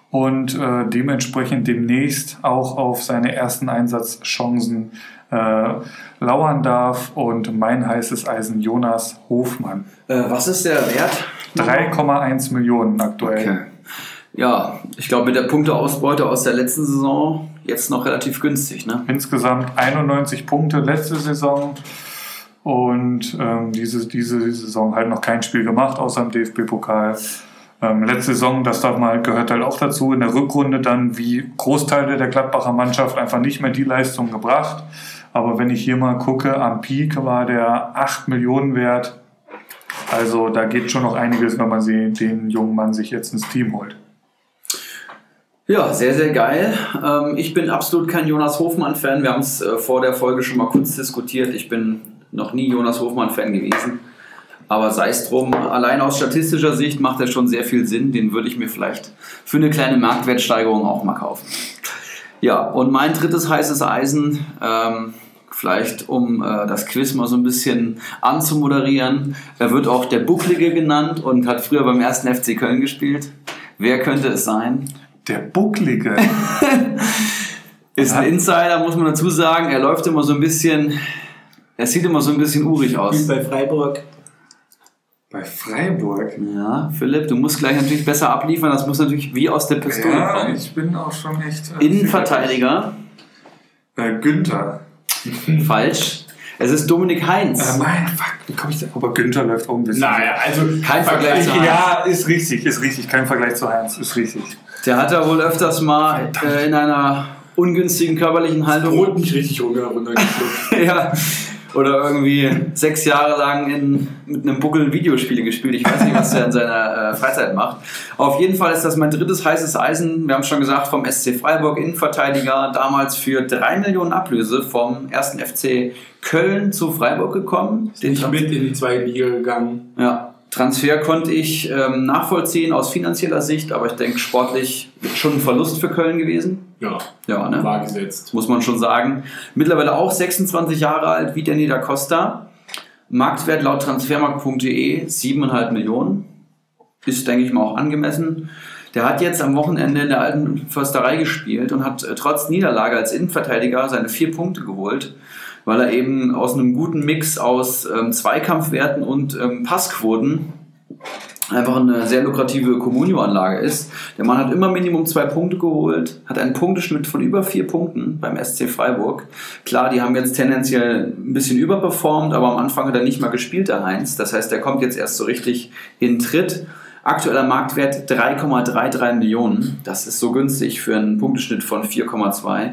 und äh, dementsprechend demnächst auch auf seine ersten Einsatzchancen äh, lauern darf. Und mein heißes Eisen Jonas Hofmann. Äh, was ist der Wert? 3,1 Millionen aktuell. Okay. Ja, ich glaube mit der Punkteausbeute aus der letzten Saison jetzt noch relativ günstig. Ne? Insgesamt 91 Punkte letzte Saison. Und ähm, diese, diese Saison halt noch kein Spiel gemacht, außer im DFB-Pokal. Ähm, letzte Saison, das darf man, gehört halt auch dazu, in der Rückrunde dann wie Großteile der Gladbacher Mannschaft einfach nicht mehr die Leistung gebracht. Aber wenn ich hier mal gucke, am Peak war der 8 Millionen wert. Also da geht schon noch einiges, wenn man den jungen Mann sich jetzt ins Team holt. Ja, sehr, sehr geil. Ähm, ich bin absolut kein Jonas Hofmann-Fan. Wir haben es äh, vor der Folge schon mal kurz diskutiert. Ich bin noch nie Jonas Hofmann-Fan gewesen. Aber sei es drum, allein aus statistischer Sicht macht er schon sehr viel Sinn. Den würde ich mir vielleicht für eine kleine Marktwertsteigerung auch mal kaufen. Ja, und mein drittes heißes Eisen, ähm, vielleicht um äh, das Quiz mal so ein bisschen anzumoderieren. Er wird auch der Bucklige genannt und hat früher beim ersten FC Köln gespielt. Wer könnte es sein? Der Bucklige. Ist ein Insider, muss man dazu sagen. Er läuft immer so ein bisschen, er sieht immer so ein bisschen urig aus. Spielt bei Freiburg. Bei Freiburg? Ja, Philipp, du musst gleich natürlich besser abliefern. Das muss natürlich wie aus der Pistole Ja, kommen. ich bin auch schon echt. äh, Innenverteidiger, Äh, Günther. falsch. Es ist Dominik Heinz. Äh, mein, fuck, wie komm ich denn? Aber Günther läuft auch ein bisschen. Naja, also Kein Vergleich zu Heinz. Ja, ist richtig, ist richtig. Kein Vergleich zu Heinz, ist richtig. Der hat da wohl öfters mal äh, in einer ungünstigen körperlichen Haltung Brot nicht richtig runter, runtergeschluckt. ja, oder irgendwie sechs Jahre lang in, mit einem Buckel Videospiele gespielt. Ich weiß nicht, was er in seiner äh, Freizeit macht. Auf jeden Fall ist das mein drittes heißes Eisen. Wir haben schon gesagt, vom SC Freiburg Innenverteidiger, damals für drei Millionen Ablöse vom ersten FC Köln zu Freiburg gekommen. Den Nicht mit in die zweite Liga gegangen. ja, Transfer konnte ich ähm, nachvollziehen aus finanzieller Sicht, aber ich denke sportlich schon ein Verlust für Köln gewesen. Ja, Ja, ne? war gesetzt. muss man schon sagen. Mittlerweile auch 26 Jahre alt wie Danny da Costa. Marktwert laut transfermarkt.de 7,5 Millionen. Ist, denke ich mal, auch angemessen. Der hat jetzt am Wochenende in der alten Försterei gespielt und hat äh, trotz Niederlage als Innenverteidiger seine vier Punkte geholt, weil er eben aus einem guten Mix aus ähm, Zweikampfwerten und ähm, Passquoten einfach eine sehr lukrative Communio-Anlage ist. Der Mann hat immer Minimum zwei Punkte geholt, hat einen Punkteschnitt von über vier Punkten beim SC Freiburg. Klar, die haben jetzt tendenziell ein bisschen überperformt, aber am Anfang hat er nicht mal gespielt, der Heinz. Das heißt, der kommt jetzt erst so richtig in Tritt. Aktueller Marktwert 3,33 Millionen. Das ist so günstig für einen Punkteschnitt von 4,2.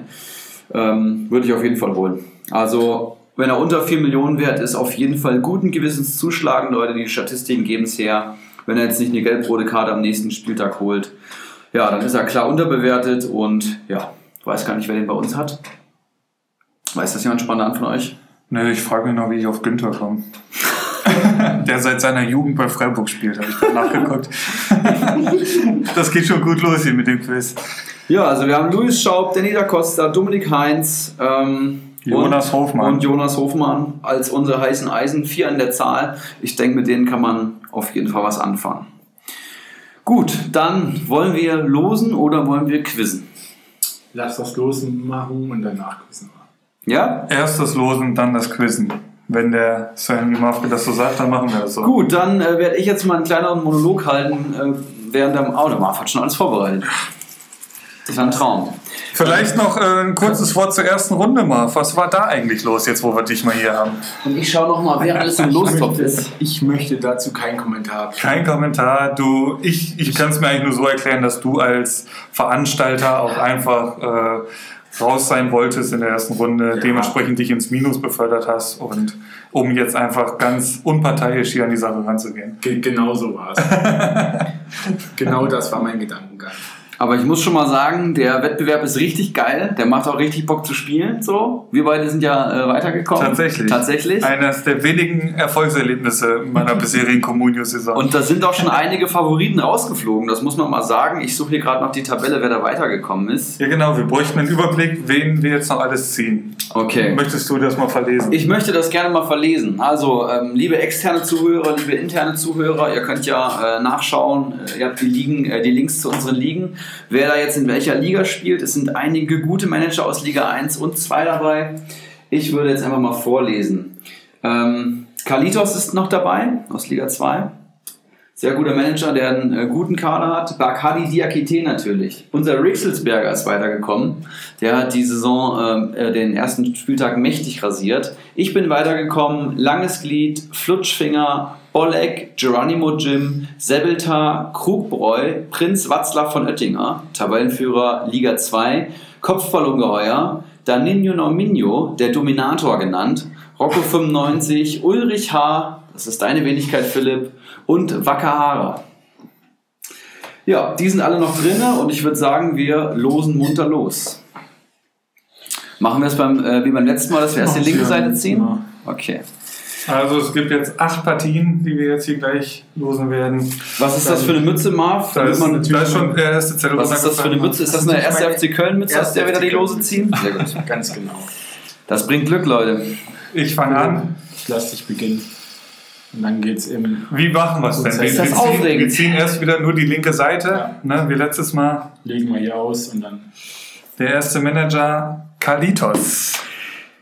Ähm, würde ich auf jeden Fall holen. Also, wenn er unter 4 Millionen wert ist, auf jeden Fall guten Gewissens zuschlagen, Leute. Die Statistiken geben es her. Wenn er jetzt nicht eine gelb-rote Karte am nächsten Spieltag holt, ja, dann ist er klar unterbewertet und ja, weiß gar nicht, wer den bei uns hat. Weiß das jemand spontan von euch? Ne, ich frage mich noch, wie ich auf Günther komme. Der seit seiner Jugend bei Freiburg spielt, habe ich gerade nachgeguckt. das geht schon gut los hier mit dem Quiz. Ja, also wir haben Luis Schaub, Danny da Costa, Dominik Heinz, ähm, Jonas und, Hofmann. Und Jonas Hofmann als unsere heißen Eisen, vier an der Zahl. Ich denke, mit denen kann man auf jeden Fall was anfangen. Gut, dann wollen wir losen oder wollen wir quizzen? Lass das Losen machen und danach quizzen. Ja? Erst das Losen, dann das Quizzen. Wenn der Sam Mafke das so sagt, dann machen wir das so. Gut, dann äh, werde ich jetzt mal einen kleineren Monolog halten, äh, während der... Oh, der Marv hat schon alles vorbereitet. Das ist ein Traum. Vielleicht noch äh, ein kurzes Wort zur ersten Runde, Marv. Was war da eigentlich los, jetzt wo wir dich mal hier haben? Und ich schaue noch mal, wer alles im Lostopf ist. Ich möchte dazu keinen Kommentar. Kein Kommentar. Du, ich, ich kann es mir eigentlich nur so erklären, dass du als Veranstalter auch einfach äh, raus sein wolltest in der ersten Runde, dementsprechend dich ins Minus befördert hast und um jetzt einfach ganz unparteiisch hier an die Sache ranzugehen. Ge genau so war es. genau das war mein Gedankengang. Aber ich muss schon mal sagen, der Wettbewerb ist richtig geil. Der macht auch richtig Bock zu spielen. So, wir beide sind ja äh, weitergekommen. Tatsächlich. Tatsächlich. Eines der wenigen Erfolgserlebnisse meiner bisherigen Communio-Saison. Und da sind auch schon einige Favoriten rausgeflogen. Das muss man mal sagen. Ich suche hier gerade noch die Tabelle, wer da weitergekommen ist. Ja, genau, wir bräuchten einen Überblick, wen wir jetzt noch alles ziehen. Okay. Möchtest du das mal verlesen? Ich möchte das gerne mal verlesen. Also, ähm, liebe externe Zuhörer, liebe interne Zuhörer, ihr könnt ja äh, nachschauen. Äh, ihr habt die, Ligen, äh, die Links zu unseren Ligen. Wer da jetzt in welcher Liga spielt. Es sind einige gute Manager aus Liga 1 und 2 dabei. Ich würde jetzt einfach mal vorlesen. Ähm, Kalitos ist noch dabei aus Liga 2. Sehr guter Manager, der einen äh, guten Kader hat. Bakadi Diakite natürlich. Unser Rixelsberger ist weitergekommen. Der hat die Saison äh, den ersten Spieltag mächtig rasiert. Ich bin weitergekommen. Langes Glied, Flutschfinger, Oleg, Geronimo Jim, Sebeltar, Krugbräu, Prinz Watzlaw von Oettinger, Tabellenführer Liga 2, Kopfballungeheuer, Danino Norminho, der Dominator genannt, Rocco 95, Ulrich H., das ist deine Wenigkeit, Philipp, und Wakahara. Ja, die sind alle noch drin und ich würde sagen, wir losen munter los. Machen wir es beim, äh, wie beim letzten Mal, dass wir erst die linke. Seite ziehen? Ja. Okay. Also es gibt jetzt acht Partien, die wir jetzt hier gleich losen werden. Was ist das für eine Mütze, Marv? Da ist, man da ist schon der erste Zettel was ist das für eine. Mütze? Ist das eine Das ist erste FC Köln-Mütze, aus der wir da die Lose ziehen? Sehr gut. Ganz genau. Das bringt Glück, Leute. Ich fange an. Ich lasse dich beginnen. Und dann geht's im. Wie machen wir es denn? Wir, Ist das wir, ziehen, wir ziehen erst wieder nur die linke Seite, Ja. ne, wie letztes Mal. Legen wir hier aus und dann. Der erste Manager, Kalitos.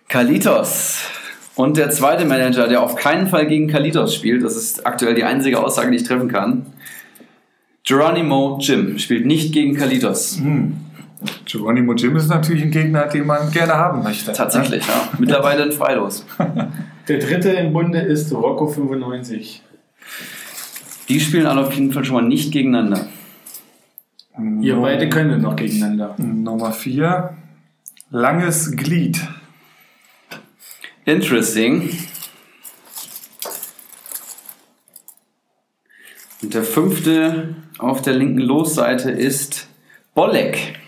Kalitos. Und der zweite Manager, der auf keinen Fall gegen Kalitos spielt, das ist aktuell die einzige Aussage, die ich treffen kann. Geronimo Jim spielt nicht gegen Kalitos. Geronimo Jim ist natürlich ein Gegner, den man gerne haben möchte. Tatsächlich, ja. Mittlerweile ein Freilos. Der dritte im Bunde ist Rocco 95. Die spielen alle auf jeden Fall schon mal nicht gegeneinander. Ne? Ihr No- beide können noch gegeneinander. Nummer 4. Langes Glied. Interesting. Und der fünfte auf der linken Losseite ist Bolek.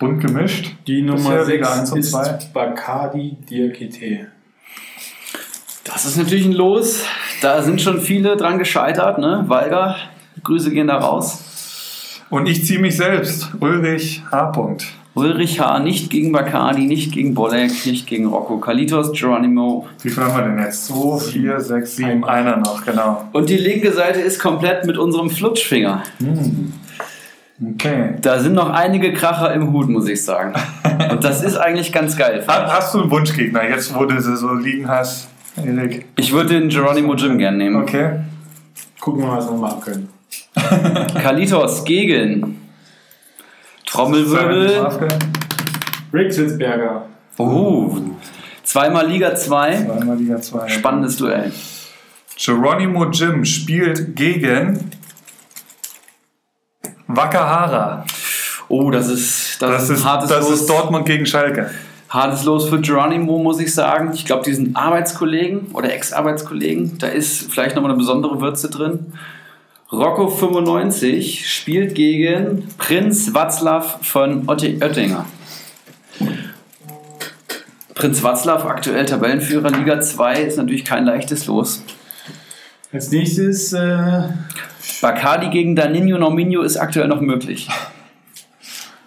Bunt gemischt. Die Nummer Bisher 6 Liga 1 und ist 2. Bacardi Diakite. Das ist natürlich ein Los. Da sind schon viele dran gescheitert. Ne? Walger, Grüße gehen da raus. Und ich ziehe mich selbst. Ulrich H. -Punkt. Ulrich H. nicht gegen Bacardi, nicht gegen Bolek, nicht gegen Rocco. Kalitos, Geronimo. Wie viel haben wir denn jetzt? 2, 4, 6, 7, einer noch, genau. Und die linke Seite ist komplett mit unserem Flutschfinger. Okay. Da sind noch einige Kracher im Hut, muss ich sagen. Und das ist eigentlich ganz geil. Ha- Hast du einen Wunschgegner, jetzt wo du sie so liegen hast, Erik? Ich würde den Geronimo Jim gern nehmen. Okay. Gucken wir mal, was wir machen können. Kalitos gegen Trommelwirbel. Rick Sitzberger. Oh, zweimal Liga 2. Zweimal Liga 2. Spannendes Duell. Geronimo Jim spielt gegen Wakahara. Oh, das ist, das, Das, ist ein ist, hartes, das Los, ist Dortmund gegen Schalke. hartes Los für Geronimo, muss ich sagen. Ich glaube, die sind Arbeitskollegen oder Ex-Arbeitskollegen. Da ist vielleicht nochmal eine besondere Würze drin. Rocco 95 spielt gegen Prinz Watzlaw von Otti- Oettinger. Prinz Watzlaw, aktuell Tabellenführer Liga 2, ist natürlich kein leichtes Los. Als nächstes äh, Bacardi gegen Danino Norminho ist aktuell noch möglich.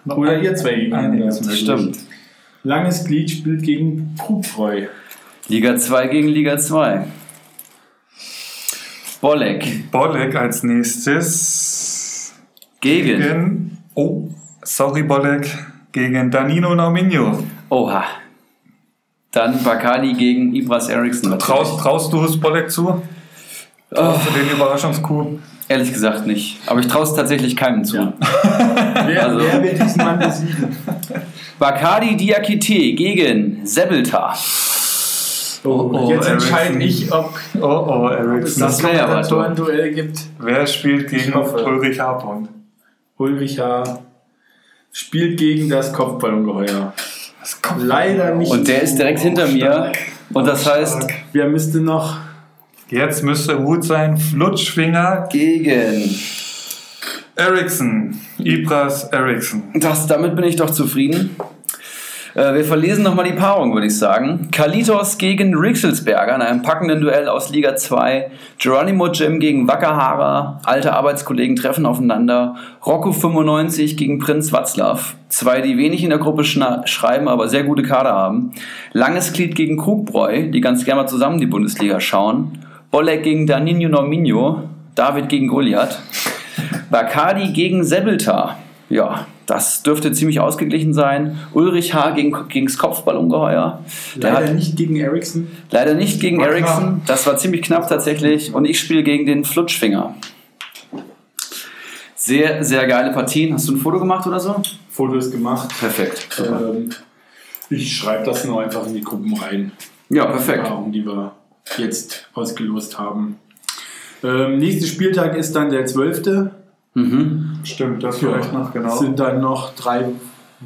oder ihr zwei gegeneinander. Stimmt. Langes Glied spielt gegen Krugfreu. Liga 2 gegen Liga 2. Bolek Bolek als nächstes gegen. gegen. Oh, sorry, Bolek. Gegen Danino Norminho. Oha. Dann Bacardi gegen Ibras Eriksson. Traust, traust du es Bolek zu? Traust du den Überraschungskuh? Ehrlich gesagt nicht. Aber ich traue es tatsächlich keinem zu. Ja. Wer, Also- wer wird diesen Mann besiegen? Bacardi Diakite gegen Sebeltar. Oh, oh, jetzt entscheide ich, ob Oh, oh, es Eriksson. das Das wär ja was, Kommentatoren-Duell gibt. Wer spielt gegen. Ulrich H. -Punkt? Ulrich H. spielt gegen das Kopfballungeheuer. Das kommt Leider nicht. Und der ist direkt hinter mir. Und das heißt Wer müsste noch? Jetzt müsste gut sein. Flutschfinger gegen. Eriksson. Ibras Eriksson. Das, damit bin ich doch zufrieden. Äh, wir verlesen nochmal die Paarung, würde ich sagen. Kalitos gegen Rixelsberger in einem packenden Duell aus Liga 2. Geronimo Jim gegen Wakahara. Alte Arbeitskollegen treffen aufeinander. Rocco 95 gegen Prinz Watzlaw. Zwei, die wenig in der Gruppe schreiben, aber sehr gute Kader haben. Langes Glied gegen Krugbräu, die ganz gerne mal zusammen die Bundesliga schauen. Bolek gegen Danino Norminho. David gegen Goliath. Bacardi gegen Sebeltar. Ja, das dürfte ziemlich ausgeglichen sein. Ulrich H. gegen, gegens Kopfballungeheuer. Der Leider hat nicht gegen Ericsson. leider nicht gegen Ericsson. Das war ziemlich knapp tatsächlich. Und ich spiele gegen den Flutschfinger. Sehr, sehr geile Partien. Hast du ein Foto gemacht oder so? Fotos gemacht. Perfekt. Ähm, ich schreibe das nur einfach in die Gruppen rein. Ja, perfekt. Die wir jetzt ausgelost haben. Ähm, nächster Spieltag ist dann der 12. Mhm. Stimmt, das vielleicht noch, genau. Sind dann noch drei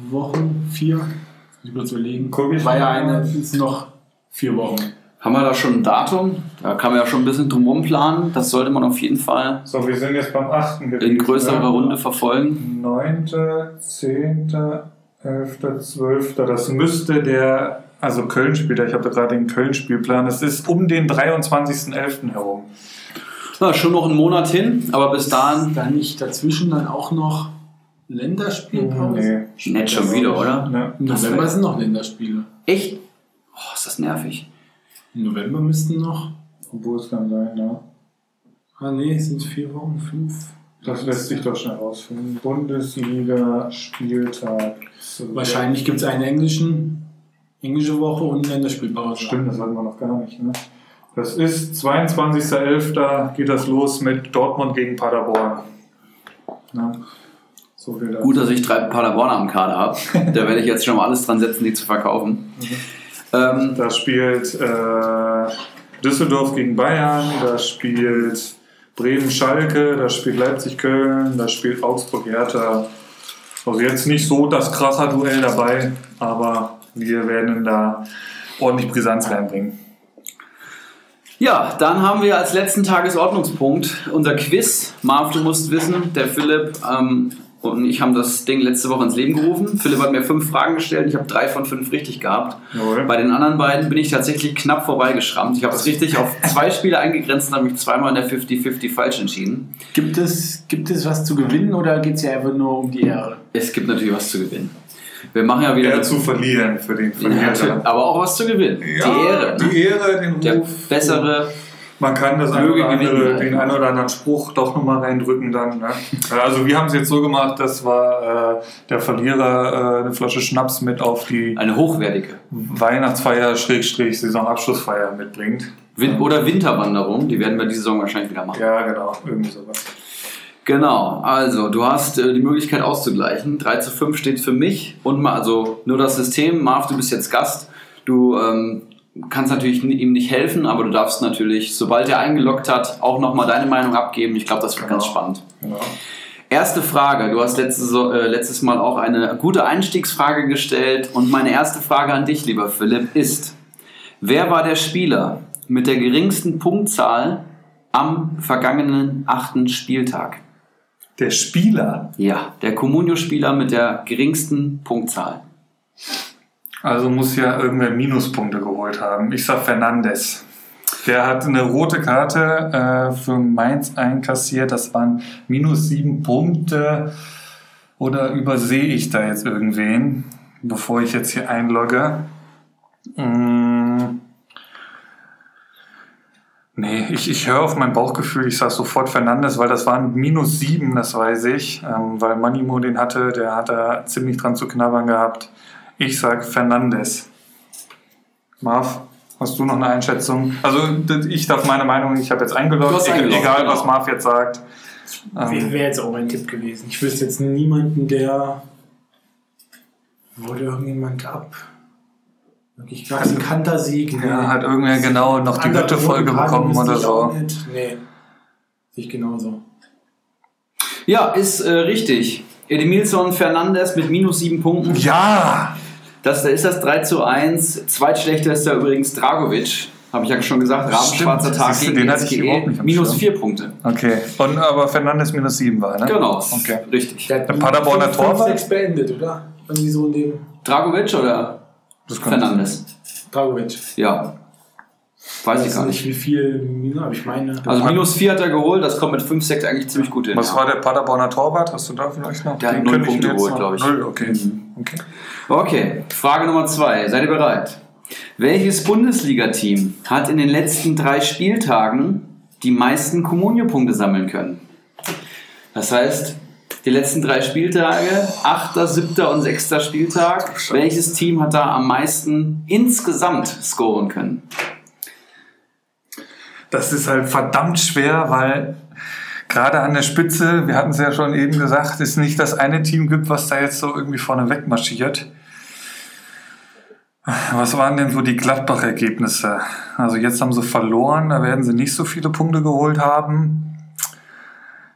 Wochen, vier? Muss ich kurz überlegen. Guck War ja eine, ist noch vier Wochen. Haben wir da schon ein Datum? Da kann man ja schon ein bisschen drumherum planen. Das sollte man auf jeden Fall So, wir sind jetzt beim 8. gewesen. in größerer ne? Runde verfolgen. 9., 10., 11., 12. Das müsste der, also Köln spielt, ich habe da gerade den Köln-Spielplan, es ist um den 23.11. herum. Na, schon noch einen Monat hin, aber bis dahin Dann nicht dazwischen dann auch noch Länderspielpause? Nicht schon wieder, oder? Ja. Im November sind noch Länderspiele. echt. Oh, ist das nervig. Im November müssten noch. Obwohl es kann sein, ja. Ah nee, es sind vier Wochen, fünf. Das lässt sich doch schnell rausfinden. Bundesliga-Spieltag. Wahrscheinlich gibt es eine englischen, englische Woche und Länderspielpause. Stimmt, das hatten wir noch gar nicht. Ne? Das ist 22.11. geht das los mit Dortmund gegen Paderborn. Ja. So viel dazu. Gut, dass ich drei Paderborner am Kader habe. da werde ich jetzt schon mal alles dran setzen, die zu verkaufen. Ähm, Da spielt äh, Düsseldorf gegen Bayern, da spielt Bremen-Schalke, da spielt Leipzig-Köln, da spielt Augsburg-Hertha. Also jetzt nicht so das Kracher-Duell dabei, aber wir werden da ordentlich Brisanz reinbringen. ja, dann haben wir als letzten Tagesordnungspunkt unser Quiz. Marv, du musst wissen, der Philipp ähm, und ich haben das Ding letzte Woche ins Leben gerufen. Philipp hat mir fünf Fragen gestellt, ich habe drei von fünf richtig gehabt. Jawohl. Bei den anderen beiden bin ich tatsächlich knapp vorbeigeschrammt. Ich habe es richtig auf zwei Spiele eingegrenzt und habe mich zweimal in der 50-50 falsch entschieden. Gibt es, gibt es was zu gewinnen oder geht es ja einfach nur um die Ehre? Es gibt natürlich was zu gewinnen. Wir machen ja wieder Eher zu verlieren für den Ja, Verlierer. aber auch was zu gewinnen. die Ehre. Ne? Die Ehre, den Der Ruf. bessere. Man kann das eine andere, den einen oder anderen Spruch doch nochmal reindrücken dann. Ne? Also wir haben es jetzt so gemacht, dass war äh, der Verlierer äh, eine Flasche Schnaps mit auf die Eine hochwertige. Weihnachtsfeier, Schrägstrich, Saisonabschlussfeier mitbringt. Win oder Winterwanderung, die werden wir diese Saison wahrscheinlich wieder machen. Ja, genau, irgendwie sowas. Genau, also du hast äh, die Möglichkeit auszugleichen. 3 zu 5 steht für mich und mal, also nur das System. Marv, du bist jetzt Gast. Du ähm, kannst natürlich ihm nicht helfen, aber du darfst natürlich, sobald er eingeloggt hat, auch nochmal deine Meinung abgeben. Ich glaube, das wird ganz Genau. spannend. Genau. Erste Frage. Du hast letztes, äh, letztes Mal auch eine gute Einstiegsfrage gestellt. Und meine erste Frage an dich, lieber Philipp, ist: Wer war der Spieler mit der geringsten Punktzahl am vergangenen achten Spieltag? Der Spieler, Ja, der Comunio-Spieler mit der geringsten Punktzahl. also muss ja irgendwer Minuspunkte geholt haben. Ich sag Fernandes. Der hat eine rote Karte äh, für Mainz einkassiert. Das waren minus sieben Punkte. Oder übersehe ich da jetzt irgendwen, bevor ich jetzt hier einlogge? Mm. Nee, ich, ich höre auf mein Bauchgefühl. Ich sage sofort Fernandes, weil das waren minus sieben, das weiß ich. Ähm, weil Manimo den hatte, der hat da ziemlich dran zu knabbern gehabt. Ich sag Fernandes. Marv, hast du noch eine Einschätzung? Also ich darf meine Meinung, ich habe jetzt egal, eingeloggt, egal genau. was Marv jetzt sagt. Ähm, Wäre jetzt auch mein Tipp gewesen. Ich wüsste jetzt niemanden, der. Wurde irgendjemand ab? Wirklich krass, ein Kantersieg. ja, hat irgendwer genau noch die Andere gute Folge rote Karten bekommen oder so. nicht. Nee. Sehe ich genauso. Ja, ist äh, richtig. Edemilson Fernandes mit minus sieben Punkten. Ja! Das, da ist das 3 zu 1. Zweitschlechter ist da übrigens Dragovic. Habe ich ja schon gesagt. Rabenschwarzer Tag gegen den hatte ich SGE. überhaupt nicht Minus Schirm. 4 Punkte. Okay. Und aber Fernandes minus sieben war, ne? Genau. Okay. Richtig. Der hat Der Paderborner Torwart? sechs beendet, oder? Irgendwie so in dem. Dragovic oder Das könnte Fernandes? Dragovic. Ja. Weiß ich gar nicht, nicht. wie viel, aber ich meine. Also minus 4 hat er geholt, das kommt mit 5, 6 eigentlich ziemlich gut hin. Was ja. war der Paderborner Torwart? Hast du da vielleicht noch? Der hat Den null könnte Punkte mir jetzt geholt, noch- glaub ich. Null, okay. Mhm. okay. Okay, Frage Nummer 2. Seid ihr bereit? Welches Bundesliga-Team hat in den letzten drei Spieltagen die meisten Kommunio-Punkte sammeln können. Das heißt, die letzten drei Spieltage, 8., 7. und 6. Spieltag, welches Team hat da am meisten insgesamt scoren können? Das ist halt verdammt schwer, weil gerade an der Spitze, wir hatten es ja schon eben gesagt, es nicht das eine Team gibt, was da jetzt so irgendwie vorne weg marschiert. Was waren denn so die Gladbach-Ergebnisse? Also jetzt haben sie verloren, da werden sie nicht so viele Punkte geholt haben.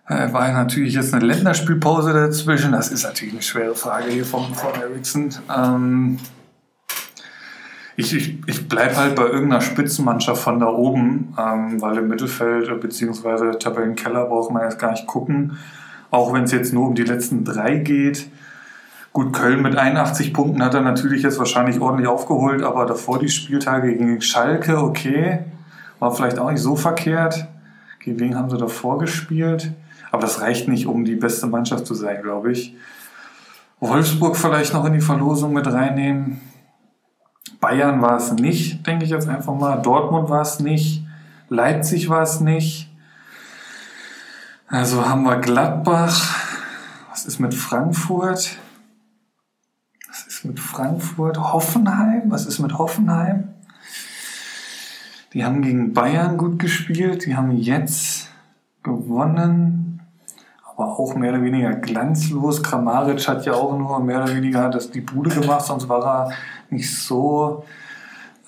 Äh, War natürlich jetzt eine Länderspielpause dazwischen. Das ist natürlich eine schwere Frage hier vom, von Ericsson. Ähm, ich, ich, ich bleibe halt bei irgendeiner Spitzenmannschaft von da oben, ähm, weil im Mittelfeld bzw. Tabellenkeller braucht man jetzt gar nicht gucken. Auch wenn es jetzt nur um die letzten drei geht. Gut, Köln mit 81 Punkten hat er natürlich jetzt wahrscheinlich ordentlich aufgeholt, aber davor die Spieltage gegen Schalke, okay, war vielleicht auch nicht so verkehrt. Gegen wen haben sie davor gespielt? Aber das reicht nicht, um die beste Mannschaft zu sein, glaube ich. Wolfsburg vielleicht noch in die Verlosung mit reinnehmen. Bayern war es nicht, denke ich jetzt einfach mal. Dortmund war es nicht. Leipzig war es nicht. Also haben wir Gladbach. Was ist mit Frankfurt? Was ist mit Frankfurt? Hoffenheim? Was ist mit Hoffenheim? Die haben gegen Bayern gut gespielt. Die haben jetzt gewonnen. Aber auch mehr oder weniger glanzlos. Kramaric hat ja auch nur mehr oder weniger das die Bude gemacht, sonst war er nicht so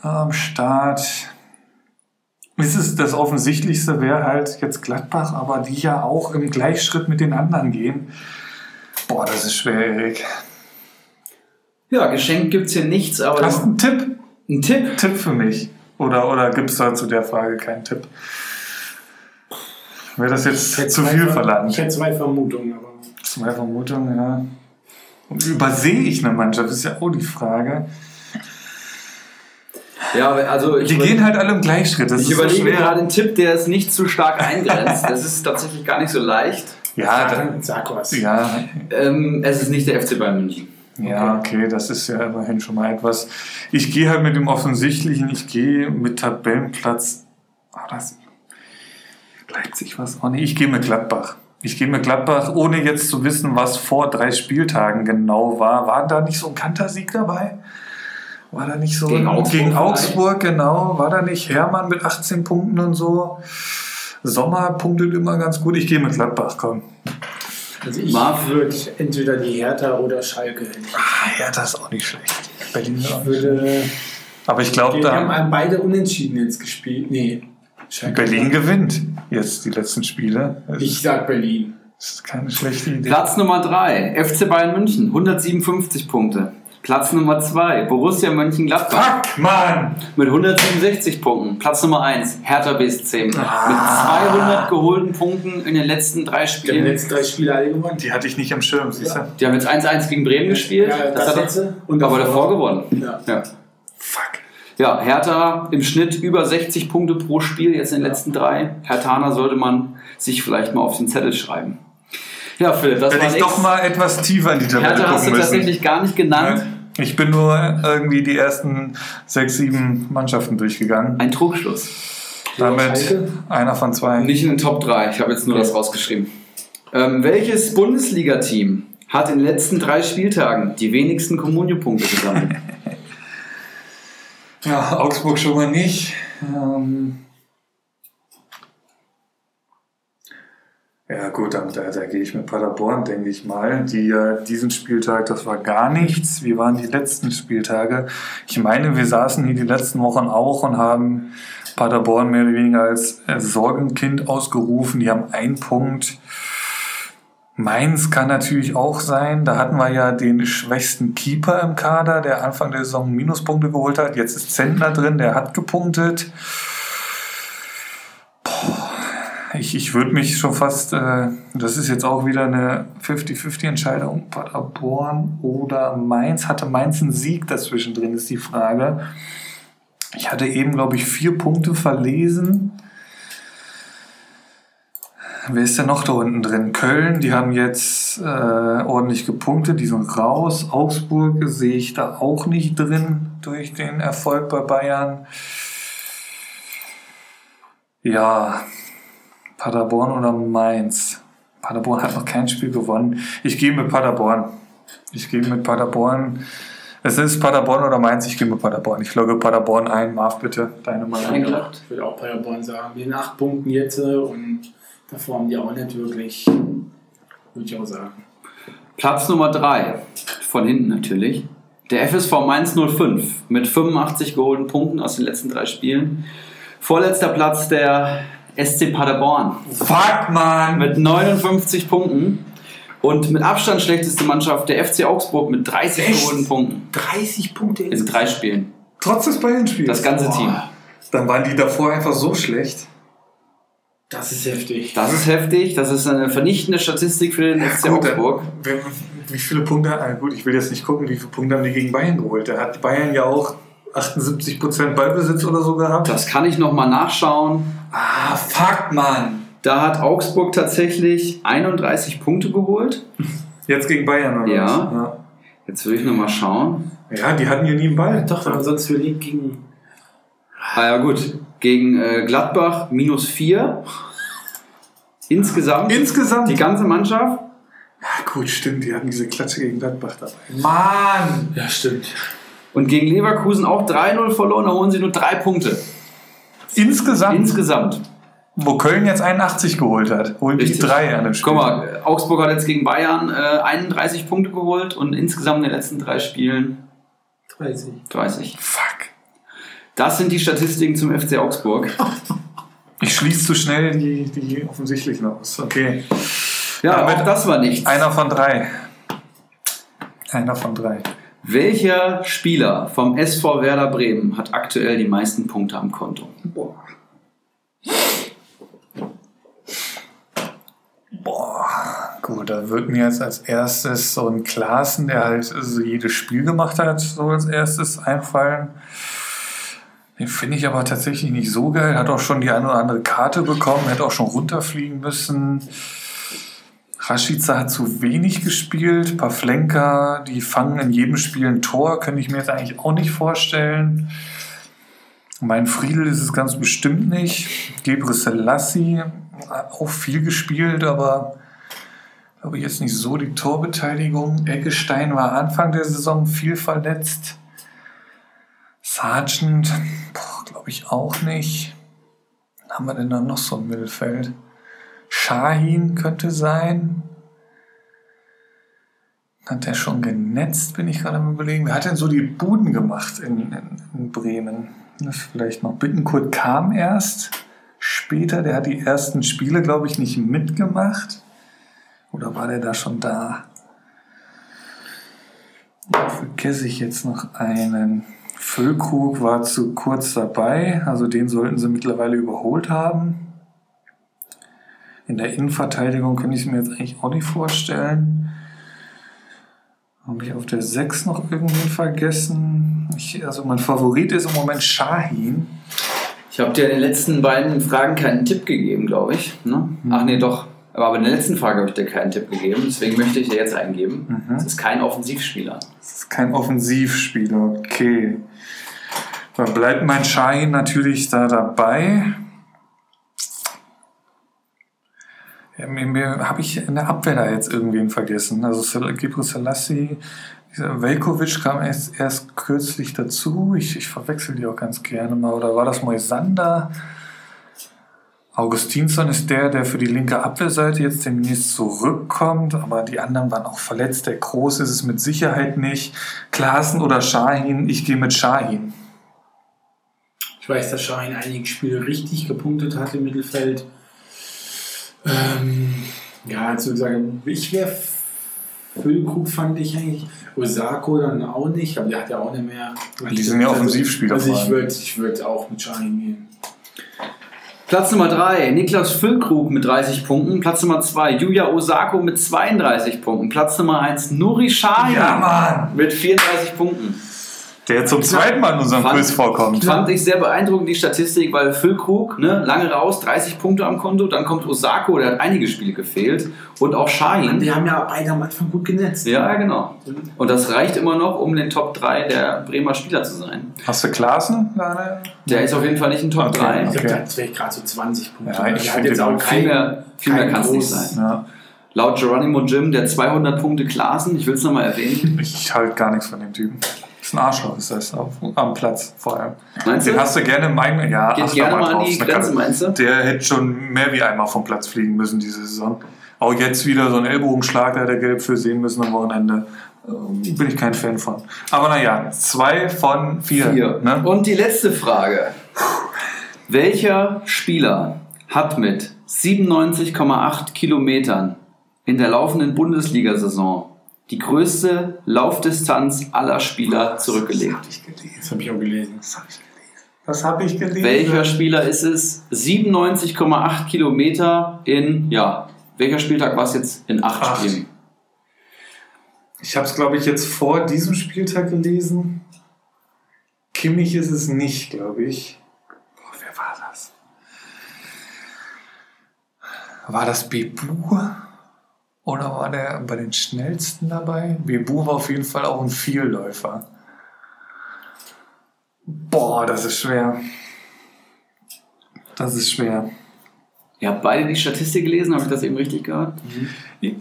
am Start. Es ist das Offensichtlichste wäre halt jetzt Gladbach, aber die ja auch im Gleichschritt mit den anderen gehen. Boah, das ist schwer, Erik. Ja, geschenkt gibt es hier nichts, aber Hast du einen Tipp? ein Tipp. Tipp für mich? Oder, oder gibt es da zu der Frage keinen Tipp? Wäre das jetzt zu viel Ver- Ich verlangt? hätte zwei Vermutungen, aber Zwei Vermutungen, ja. Und übersehe ich eine Mannschaft, ist ja auch die Frage. Ja, also ich, Die gehen halt alle im Gleichschritt. Das ich ist so überlege schwer. gerade einen Tipp, der es nicht zu stark eingrenzt. Das ist tatsächlich gar nicht so leicht. Ja, dann, sag was. ja, Ähm, es ist nicht der FC Bayern München. ja, okay, das ist ja immerhin schon mal etwas. Ich gehe halt mit dem Offensichtlichen, ich gehe mit Tabellenplatz. Ah, das, Leipzig was auch nicht. Ich gehe mit Gladbach. Ich gehe mit Gladbach, ohne jetzt zu wissen, was vor drei Spieltagen genau war. War da nicht so ein Kantersieg dabei? War da nicht so Gegen ein- Augsburg gegen? Augsburg, genau. War da nicht Hermann mit 18 Punkten und so? Sommer punktet immer ganz gut. Ich gehe mit Gladbach, komm. Also ich Marv? würde entweder die Hertha oder Schalke. Ah, das ist auch nicht schlecht. Berlin Ich würde. Aber ich glaube, Die haben da beide unentschieden jetzt gespielt. Nee. Schalke. Berlin gewinnt jetzt die letzten Spiele. Das Ich sag Berlin. ist keine schlechte Idee. Platz Nummer 3, FC Bayern München, 157 Punkte. Platz Nummer 2, Borussia Mönchengladbach Fuck, Mann! mit 167 Punkten. Platz Nummer 1, Hertha BSC mit Ah. 200 geholten Punkten in den letzten drei Die haben die Spielen. letzten drei Spiele alle gewonnen. Die hatte ich nicht am Schirm, siehst du? Die haben jetzt 1-1 gegen Bremen gespielt, Ja, das das hat letzte. Und aber davor. davor gewonnen. Ja. Ja. Fuck. Ja, Hertha im Schnitt über 60 Punkte pro Spiel, jetzt in den letzten drei. Hertaner sollte man sich vielleicht mal auf den Zettel schreiben. Ja, Philipp, das Hätte war ich doch mal etwas tiefer in die Tabelle Hertha hast du gucken müssen. tatsächlich gar nicht genannt. Ich bin nur irgendwie die ersten sechs, sieben Mannschaften durchgegangen. Ein Trugschluss. Damit einer von zwei. Nicht in den Top 3, ich habe jetzt nur das rausgeschrieben. Ähm, welches Bundesliga-Team hat in den letzten drei Spieltagen die wenigsten Kommunio-Punkte gesammelt? Ja, Augsburg schon mal nicht. Ähm ja gut, dann, da, da gehe ich mit Paderborn, denke ich mal. Die äh, diesen Spieltag, das war gar nichts. Wie waren die letzten Spieltage? Ich meine, wir saßen hier die letzten Wochen auch und haben Paderborn mehr oder weniger als Sorgenkind ausgerufen. Die haben einen Punkt. Mainz kann natürlich auch sein. Da hatten wir ja den schwächsten Keeper im Kader, der Anfang der Saison Minuspunkte geholt hat. Jetzt ist Zentner drin, der hat gepunktet. Ich ich würde mich schon fast, äh, das ist jetzt auch wieder eine 50-50-Entscheidung, Paderborn oder Mainz. Hatte Mainz einen Sieg dazwischen drin, ist die Frage. Ich hatte eben, glaube ich, vier Punkte verlesen. Wer ist denn noch da unten drin? Köln, die haben jetzt äh, ordentlich gepunktet, die sind raus. Augsburg sehe ich da auch nicht drin durch den Erfolg bei Bayern. Ja, Paderborn oder Mainz? Paderborn hat noch kein Spiel gewonnen. Ich gehe mit Paderborn. Ich gehe mit Paderborn. Es ist Paderborn oder Mainz, ich gehe mit Paderborn. Ich logge Paderborn ein. Marv, bitte, deine Meinung. Ich würde auch Paderborn sagen. Mit den acht Punkten jetzt äh, und haben die auch nicht wirklich, würde ich auch sagen. Platz Nummer 3, von hinten natürlich. Der FSV Mainz 05 mit 85 geholten Punkten aus den letzten drei Spielen. Vorletzter Platz der SC Paderborn Fuck, Mann! mit 59 Punkten. Und mit Abstand schlechteste Mannschaft der FC Augsburg mit 30 Echt? geholten Punkten 30 Punkte in drei Spielen. Trotz des Bayern-Spiels. Das ganze Team. Dann waren die davor einfach so schlecht. Das ist heftig. Das ist heftig. Das ist eine vernichtende Statistik für den FC Gut, Augsburg. Wie, wie viele Punkte, ah, gut, ich will jetzt nicht gucken, wie viele Punkte haben die gegen Bayern geholt. Da hat Bayern ja auch 78% Ballbesitz oder so gehabt. Das kann ich nochmal nachschauen. Ah, fuck, Mann. Da hat Augsburg tatsächlich 31 Punkte geholt. Jetzt gegen Bayern, oder Ja. was? Jetzt will ich nochmal schauen. Ja. ja, die hatten ja nie einen Ball. Doch, aber sonst verliert gegen. Ah ja gut, gegen äh, Gladbach minus 4. Insgesamt. Insgesamt. Die ganze Mannschaft. ja, gut, stimmt, die hatten diese Klatsche gegen Gladbach dabei. Mann! Ja, stimmt. Und gegen Leverkusen auch 3-0 verloren, da holen sie nur drei Punkte. Insgesamt. Insgesamt. wo Köln jetzt 81 geholt hat, holen die Richtig. drei an dem Spiel. Guck mal, Augsburg hat jetzt gegen Bayern äh, 31 Punkte geholt und insgesamt in den letzten drei Spielen 30. 30. Fuck. Das sind die Statistiken zum FC Augsburg. Ich schließe zu schnell die, die offensichtlichen aus. Okay. Ja, Damit- auch das war nichts. Einer von drei. Einer von drei. Welcher Spieler vom SV Werder Bremen hat aktuell die meisten Punkte am Konto? Boah. Boah, gut, da wird mir jetzt als erstes so ein Klaassen, der halt so jedes Spiel gemacht hat, so als erstes einfallen. Den finde ich aber tatsächlich nicht so geil. Hat auch schon die eine oder andere Karte bekommen, hätte auch schon runterfliegen müssen. Rashica hat zu wenig gespielt. Pavlenka, die fangen in jedem Spiel ein Tor, könnte ich mir jetzt eigentlich auch nicht vorstellen. Mein Friedel ist es ganz bestimmt nicht. Gebre Selassie hat auch viel gespielt, aber glaube ich jetzt nicht so die Torbeteiligung. Eggestein war Anfang der Saison viel verletzt. Sargent, glaube ich auch nicht. Wen haben wir denn da noch so im Mittelfeld? Shahin könnte sein. Hat der schon genetzt, bin ich gerade am überlegen. Wer hat denn so die Buden gemacht in, in, in Bremen? Vielleicht noch. Bittenkurt kam erst später. Der hat die ersten Spiele, glaube ich, nicht mitgemacht. Oder war der da schon? Da vergesse ich jetzt noch einen. Füllkrug war zu kurz dabei. Also den sollten sie mittlerweile überholt haben. In der Innenverteidigung könnte ich es mir jetzt eigentlich auch nicht vorstellen. Habe ich auf der 6 noch irgendwen vergessen? Ich, also mein Favorit ist im Moment Shahin. Ich habe dir in den letzten beiden Fragen keinen Tipp gegeben, glaube ich. Ne? Ach nee, doch. Aber in der letzten Frage habe ich dir keinen Tipp gegeben, deswegen möchte ich dir jetzt eingeben. Mhm. Es ist kein Offensivspieler. Das ist kein Offensivspieler, okay. Dann bleibt mein Shahin natürlich da dabei. Ja, mir, mir habe ich in der Abwehr da jetzt irgendwen vergessen. Also Gebre Selassie, Velkovic kam erst, erst kürzlich dazu. Ich, ich verwechsel die auch ganz gerne mal. Oder war das Moisander? Augustinsson ist der, der für die linke Abwehrseite jetzt demnächst zurückkommt, aber die anderen waren auch verletzt. Der Groß ist es mit Sicherheit nicht. Klaassen oder Shahin, ich gehe mit Shahin. Ich weiß, dass Schein einige Spiele richtig gepunktet hat im Mittelfeld. Ähm, ja, also sagen, ich wäre Füllkrug fand ich eigentlich. Osako dann auch nicht, aber der hat ja auch nicht mehr. Die sind ja Offensivspieler Also ich würde ich würd auch mit Schein gehen. Platz Nummer 3, Niklas Füllkrug mit 30 Punkten. Platz Nummer 2, Yuya Osako mit 32 Punkten. Platz Nummer 1, Nuri Sahin Ja, mit 34 Punkten. Der zum zweiten Mal in unserem Fand- Quiz vorkommt. Fand ich sehr beeindruckend, die Statistik, weil Füllkrug, ne, lange raus, 30 Punkte am Konto, dann kommt Osako, der hat einige Spiele gefehlt und auch Shahin. Die haben ja beide am Anfang gut genetzt. Ja, genau. Und das reicht immer noch, um in den Top 3 der Bremer Spieler zu sein. Hast du Klaassen? Der ist auf jeden Fall nicht in Top Okay. 3. Ich Okay. glaube, das wäre gerade so 20 Punkte. Ja, ich Der finde den auch Viel mehr, viel mehr kein kann es nicht groß- sein. Ja. Laut Geronimo Jim, der 200 Punkte Klaassen, ich will es nochmal erwähnen. Ich halte gar nichts von dem Typen. Ist ein Arschloch, ist das auf, am Platz vor allem. Meinst Den du? hast du gerne im eigenen. Ja, Geht gerne mal an drauf, die Grenze, meinst du? Der hätte schon mehr wie einmal vom Platz fliegen müssen diese Saison. Auch jetzt wieder so ein Ellbogenschlag, da hätte er gelb für sehen müssen am Wochenende. Äh, Bin ich kein Fan von. Aber naja, zwei von vier. Vier. Ne? Und die letzte Frage. Welcher Spieler hat mit 97,8 Kilometern in der laufenden Bundesliga-Saison die größte Laufdistanz aller Spieler zurückgelegt? Das habe ich auch gelesen. Das habe ich gelesen. Welcher Spieler ist es? 97,8 Kilometer in, ja, welcher Spieltag war es jetzt? In acht Acht. Spielen. Ich habe es, glaube ich, jetzt vor diesem Spieltag gelesen. Kimmich ist es nicht, glaube ich. Boah, wer war das? War das Bebu? Oder war der bei den schnellsten dabei? Bebu war auf jeden Fall auch ein Vielläufer. Boah, das ist schwer. Das ist schwer. Ihr habt beide die Statistik gelesen, habe ich das eben richtig gehört?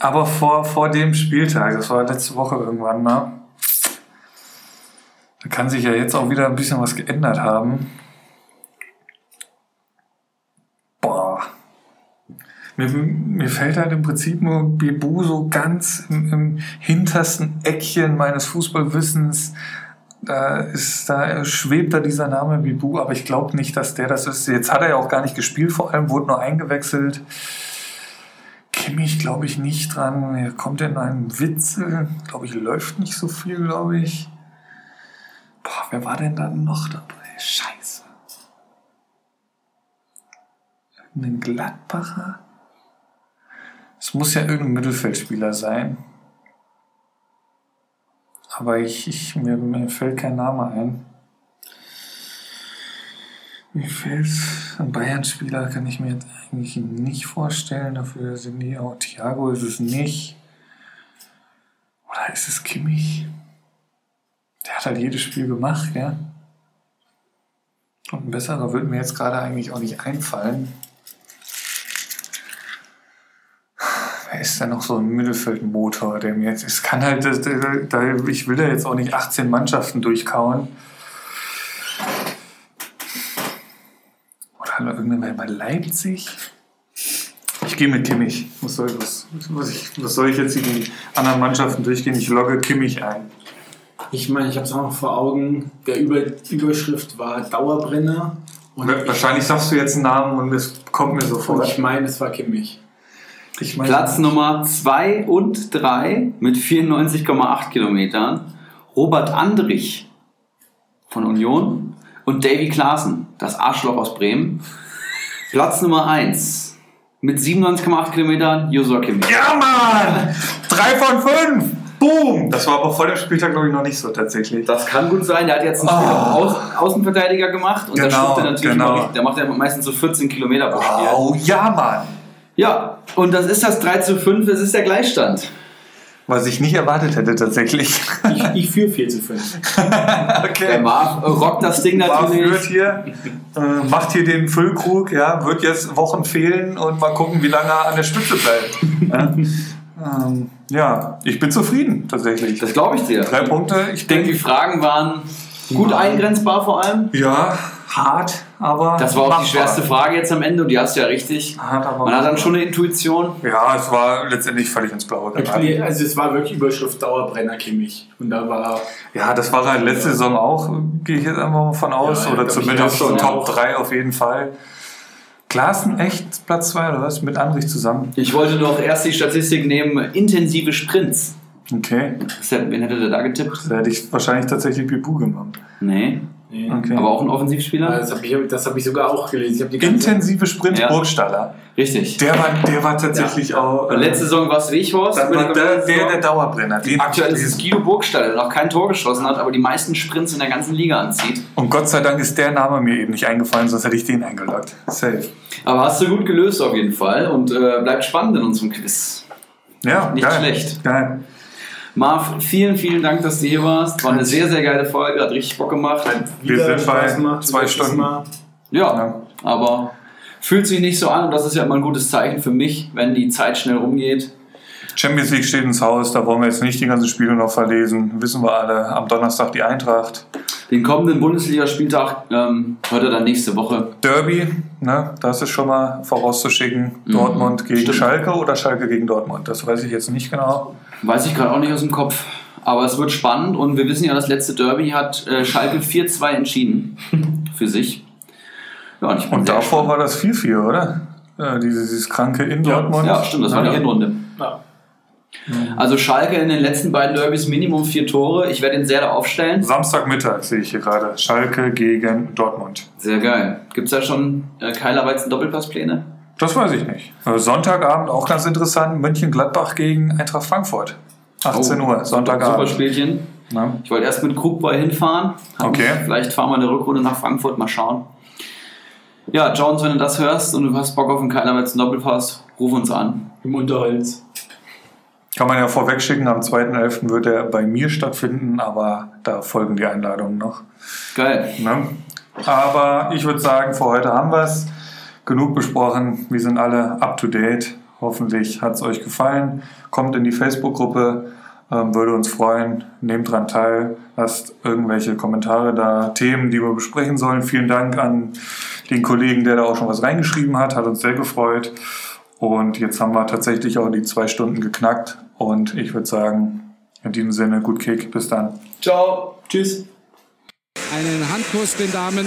Aber vor, vor dem Spieltag, das war letzte Woche irgendwann mal, da kann sich ja jetzt auch wieder ein bisschen was geändert haben. Boah. Mir, mir fällt halt im Prinzip nur Bebu so ganz im, im hintersten Eckchen meines Fußballwissens. Da, ist, da schwebt da dieser Name Bibu, aber ich glaube nicht, dass der das ist. Jetzt hat er ja auch gar nicht gespielt, vor allem wurde nur eingewechselt. Kimmich glaube ich nicht dran. Er kommt in einen Witzel. Glaube ich, läuft nicht so viel, glaube ich. Boah, wer war denn da noch dabei? Scheiße. Irgendein Gladbacher? Es muss ja irgendein Mittelfeldspieler sein. Aber ich, ich, mir, mir fällt kein Name ein. Mir fällt ein Bayern-Spieler, kann ich mir jetzt eigentlich nicht vorstellen. Dafür sind die auch. Thiago ist es nicht. Oder ist es Kimmich? Der hat halt jedes Spiel gemacht, ja. Und ein besserer würde mir jetzt gerade eigentlich auch nicht einfallen. Wer ist denn noch so ein Mittelfeldmotor, der mir jetzt. Es kann halt. da- da- Ich will da jetzt auch nicht 18 Mannschaften durchkauen. Oder irgendwann bei Leipzig? Ich gehe mit Kimmich. Was soll, was, was, ich, was soll ich jetzt in die anderen Mannschaften durchgehen? Ich logge Kimmich ein. Ich meine, ich habe es auch noch vor Augen. Der Über Überschrift war Dauerbrenner. Und Wahrscheinlich sagst du jetzt einen Namen und es kommt mir so vor. ich meine, es war Kimmich. Ich meine, Platz Nummer 2 und 3 mit 94,8 Kilometern. Robert Andrich von Union und Davy Klaassen, das Arschloch aus Bremen. Platz Nummer 1 mit 97,8 Kilometern, Josua Kimmich. Ja, Mann! Drei von fünf! Boom! Das war aber vor dem Spieltag, glaube ich, noch nicht so tatsächlich. Das kann gut sein, der hat jetzt ein Spiel Oh. Außenverteidiger gemacht und da Genau, er natürlich genau. richtig, der macht ja meistens so 14 Kilometer pro Spiel. Oh, ja, Mann! Ja, und das ist das 3 zu 5, das ist der Gleichstand. Was ich nicht erwartet hätte, tatsächlich. Ich, ich führe 4 zu 5. Der okay. Marv äh, rockt das Ding Marv natürlich. führt hier, äh, macht hier den Füllkrug, ja, wird jetzt Wochen fehlen und mal gucken, wie lange er an der Spitze bleibt. ja. Ähm, ja, ich bin zufrieden, tatsächlich. Das glaube ich dir. Drei Punkte, ich Ich denke, die Fragen waren gut eingrenzbar vor allem. ja, hart, aber. Das war auch die machbar. schwerste Frage jetzt am Ende und die hast du ja richtig. Hart, aber Man hat dann schon eine Intuition. Ja, es war letztendlich völlig ins Blaue geraten. Nee, Also es war wirklich Überschrift Dauerbrenner Kimmich. Und da war Ja, das war halt letzte Saison auch, gehe ich jetzt einfach mal von aus. Ja, oder zumindest schon, Top auch. 3 auf jeden Fall. Klaassen echt Platz 2 oder was? Mit Andrich zusammen. Ich wollte noch erst die Statistik nehmen: intensive Sprints. Okay. Wen hätte der da getippt? Da hätte ich wahrscheinlich tatsächlich Bibu gemacht. Nee. Nee. Okay. Aber auch ein Offensivspieler? Das habe ich, das hab ich sogar auch gelesen. Ich hab die ganze Intensive Sprint Ja. Burgstaller. Richtig. Der war, der war tatsächlich auch. Und letzte Saison war es die der, der, Saison. der Dauerbrenner. Den Aktuell ist es. Guido Burgstall, der noch kein Tor geschossen hat, aber die meisten Sprints in der ganzen Liga anzieht. Und Gott sei Dank ist der Name mir eben nicht eingefallen, sonst hätte ich den eingeloggt. Safe. Aber hast du gut gelöst auf jeden Fall und äh, bleibt spannend in unserem Quiz. Ja, Nicht geil. schlecht. Geil. Marv, vielen, vielen Dank, dass du hier warst. War eine sehr, sehr geile Folge, hat richtig Bock gemacht. Wir sind bei gemacht, zwei Stunden. Mal. Ja, Ja. aber fühlt sich nicht so an und das ist ja immer ein gutes Zeichen für mich, wenn die Zeit schnell rumgeht. Champions League steht ins Haus, da wollen wir jetzt nicht die ganzen Spiele noch verlesen. Wissen wir alle. Am Donnerstag die Eintracht. Den kommenden Bundesligaspieltag ähm, hört er dann nächste Woche. Derby, ne, das ist schon mal vorauszuschicken. Mhm. Dortmund gegen Stimmt. Schalke oder Schalke gegen Dortmund. Das weiß ich jetzt nicht genau. Weiß ich gerade auch nicht aus dem Kopf. Aber es wird spannend und wir wissen ja, das letzte Derby hat äh, Schalke 4-2 entschieden für sich. Ja, und Und davor war das 4-4, oder? Äh, dieses, dieses Kranke in Ja, Dortmund. Ja, stimmt, das war die Ja. Hinrunde. Ja. Also Schalke in den letzten beiden Derbys Minimum vier Tore. Ich werde ihn sehr da aufstellen. Samstagmittag sehe ich hier gerade. Schalke gegen Dortmund. Sehr geil. Gibt es da schon äh, Keiler Weizen Doppelpasspläne? Das weiß ich nicht. Äh, Sonntagabend auch ganz interessant. München-Gladbach gegen Eintracht Frankfurt. 18 Oh, Uhr, Super Sonntagabend. Spielchen. Ja. Ich wollte erst mit Krugboy hinfahren. Hab Okay. mich- Vielleicht fahren wir eine Rückrunde nach Frankfurt, mal schauen. Ja, Jones, wenn du das hörst und du hast Bock auf einen Keiler Weizen Doppelpass, ruf uns an. Im Unterholz. Kann man ja vorweg schicken, am 2.11. wird er bei mir stattfinden, aber da folgen die Einladungen noch. Geil. Ne? Aber ich würde sagen, für heute haben wir es. Genug besprochen. Wir sind alle up to date. Hoffentlich hat es euch gefallen. Kommt in die Facebook-Gruppe. Ähm, würde uns freuen. Nehmt dran teil. Lasst irgendwelche Kommentare da, Themen, die wir besprechen sollen. Vielen Dank an den Kollegen, der da auch schon was reingeschrieben hat. Hat uns sehr gefreut. Und jetzt haben wir tatsächlich auch die zwei Stunden geknackt. Und ich würde sagen, in diesem Sinne, gut Kick. Bis dann. Ciao. Tschüss. Einen Handkuss den Damen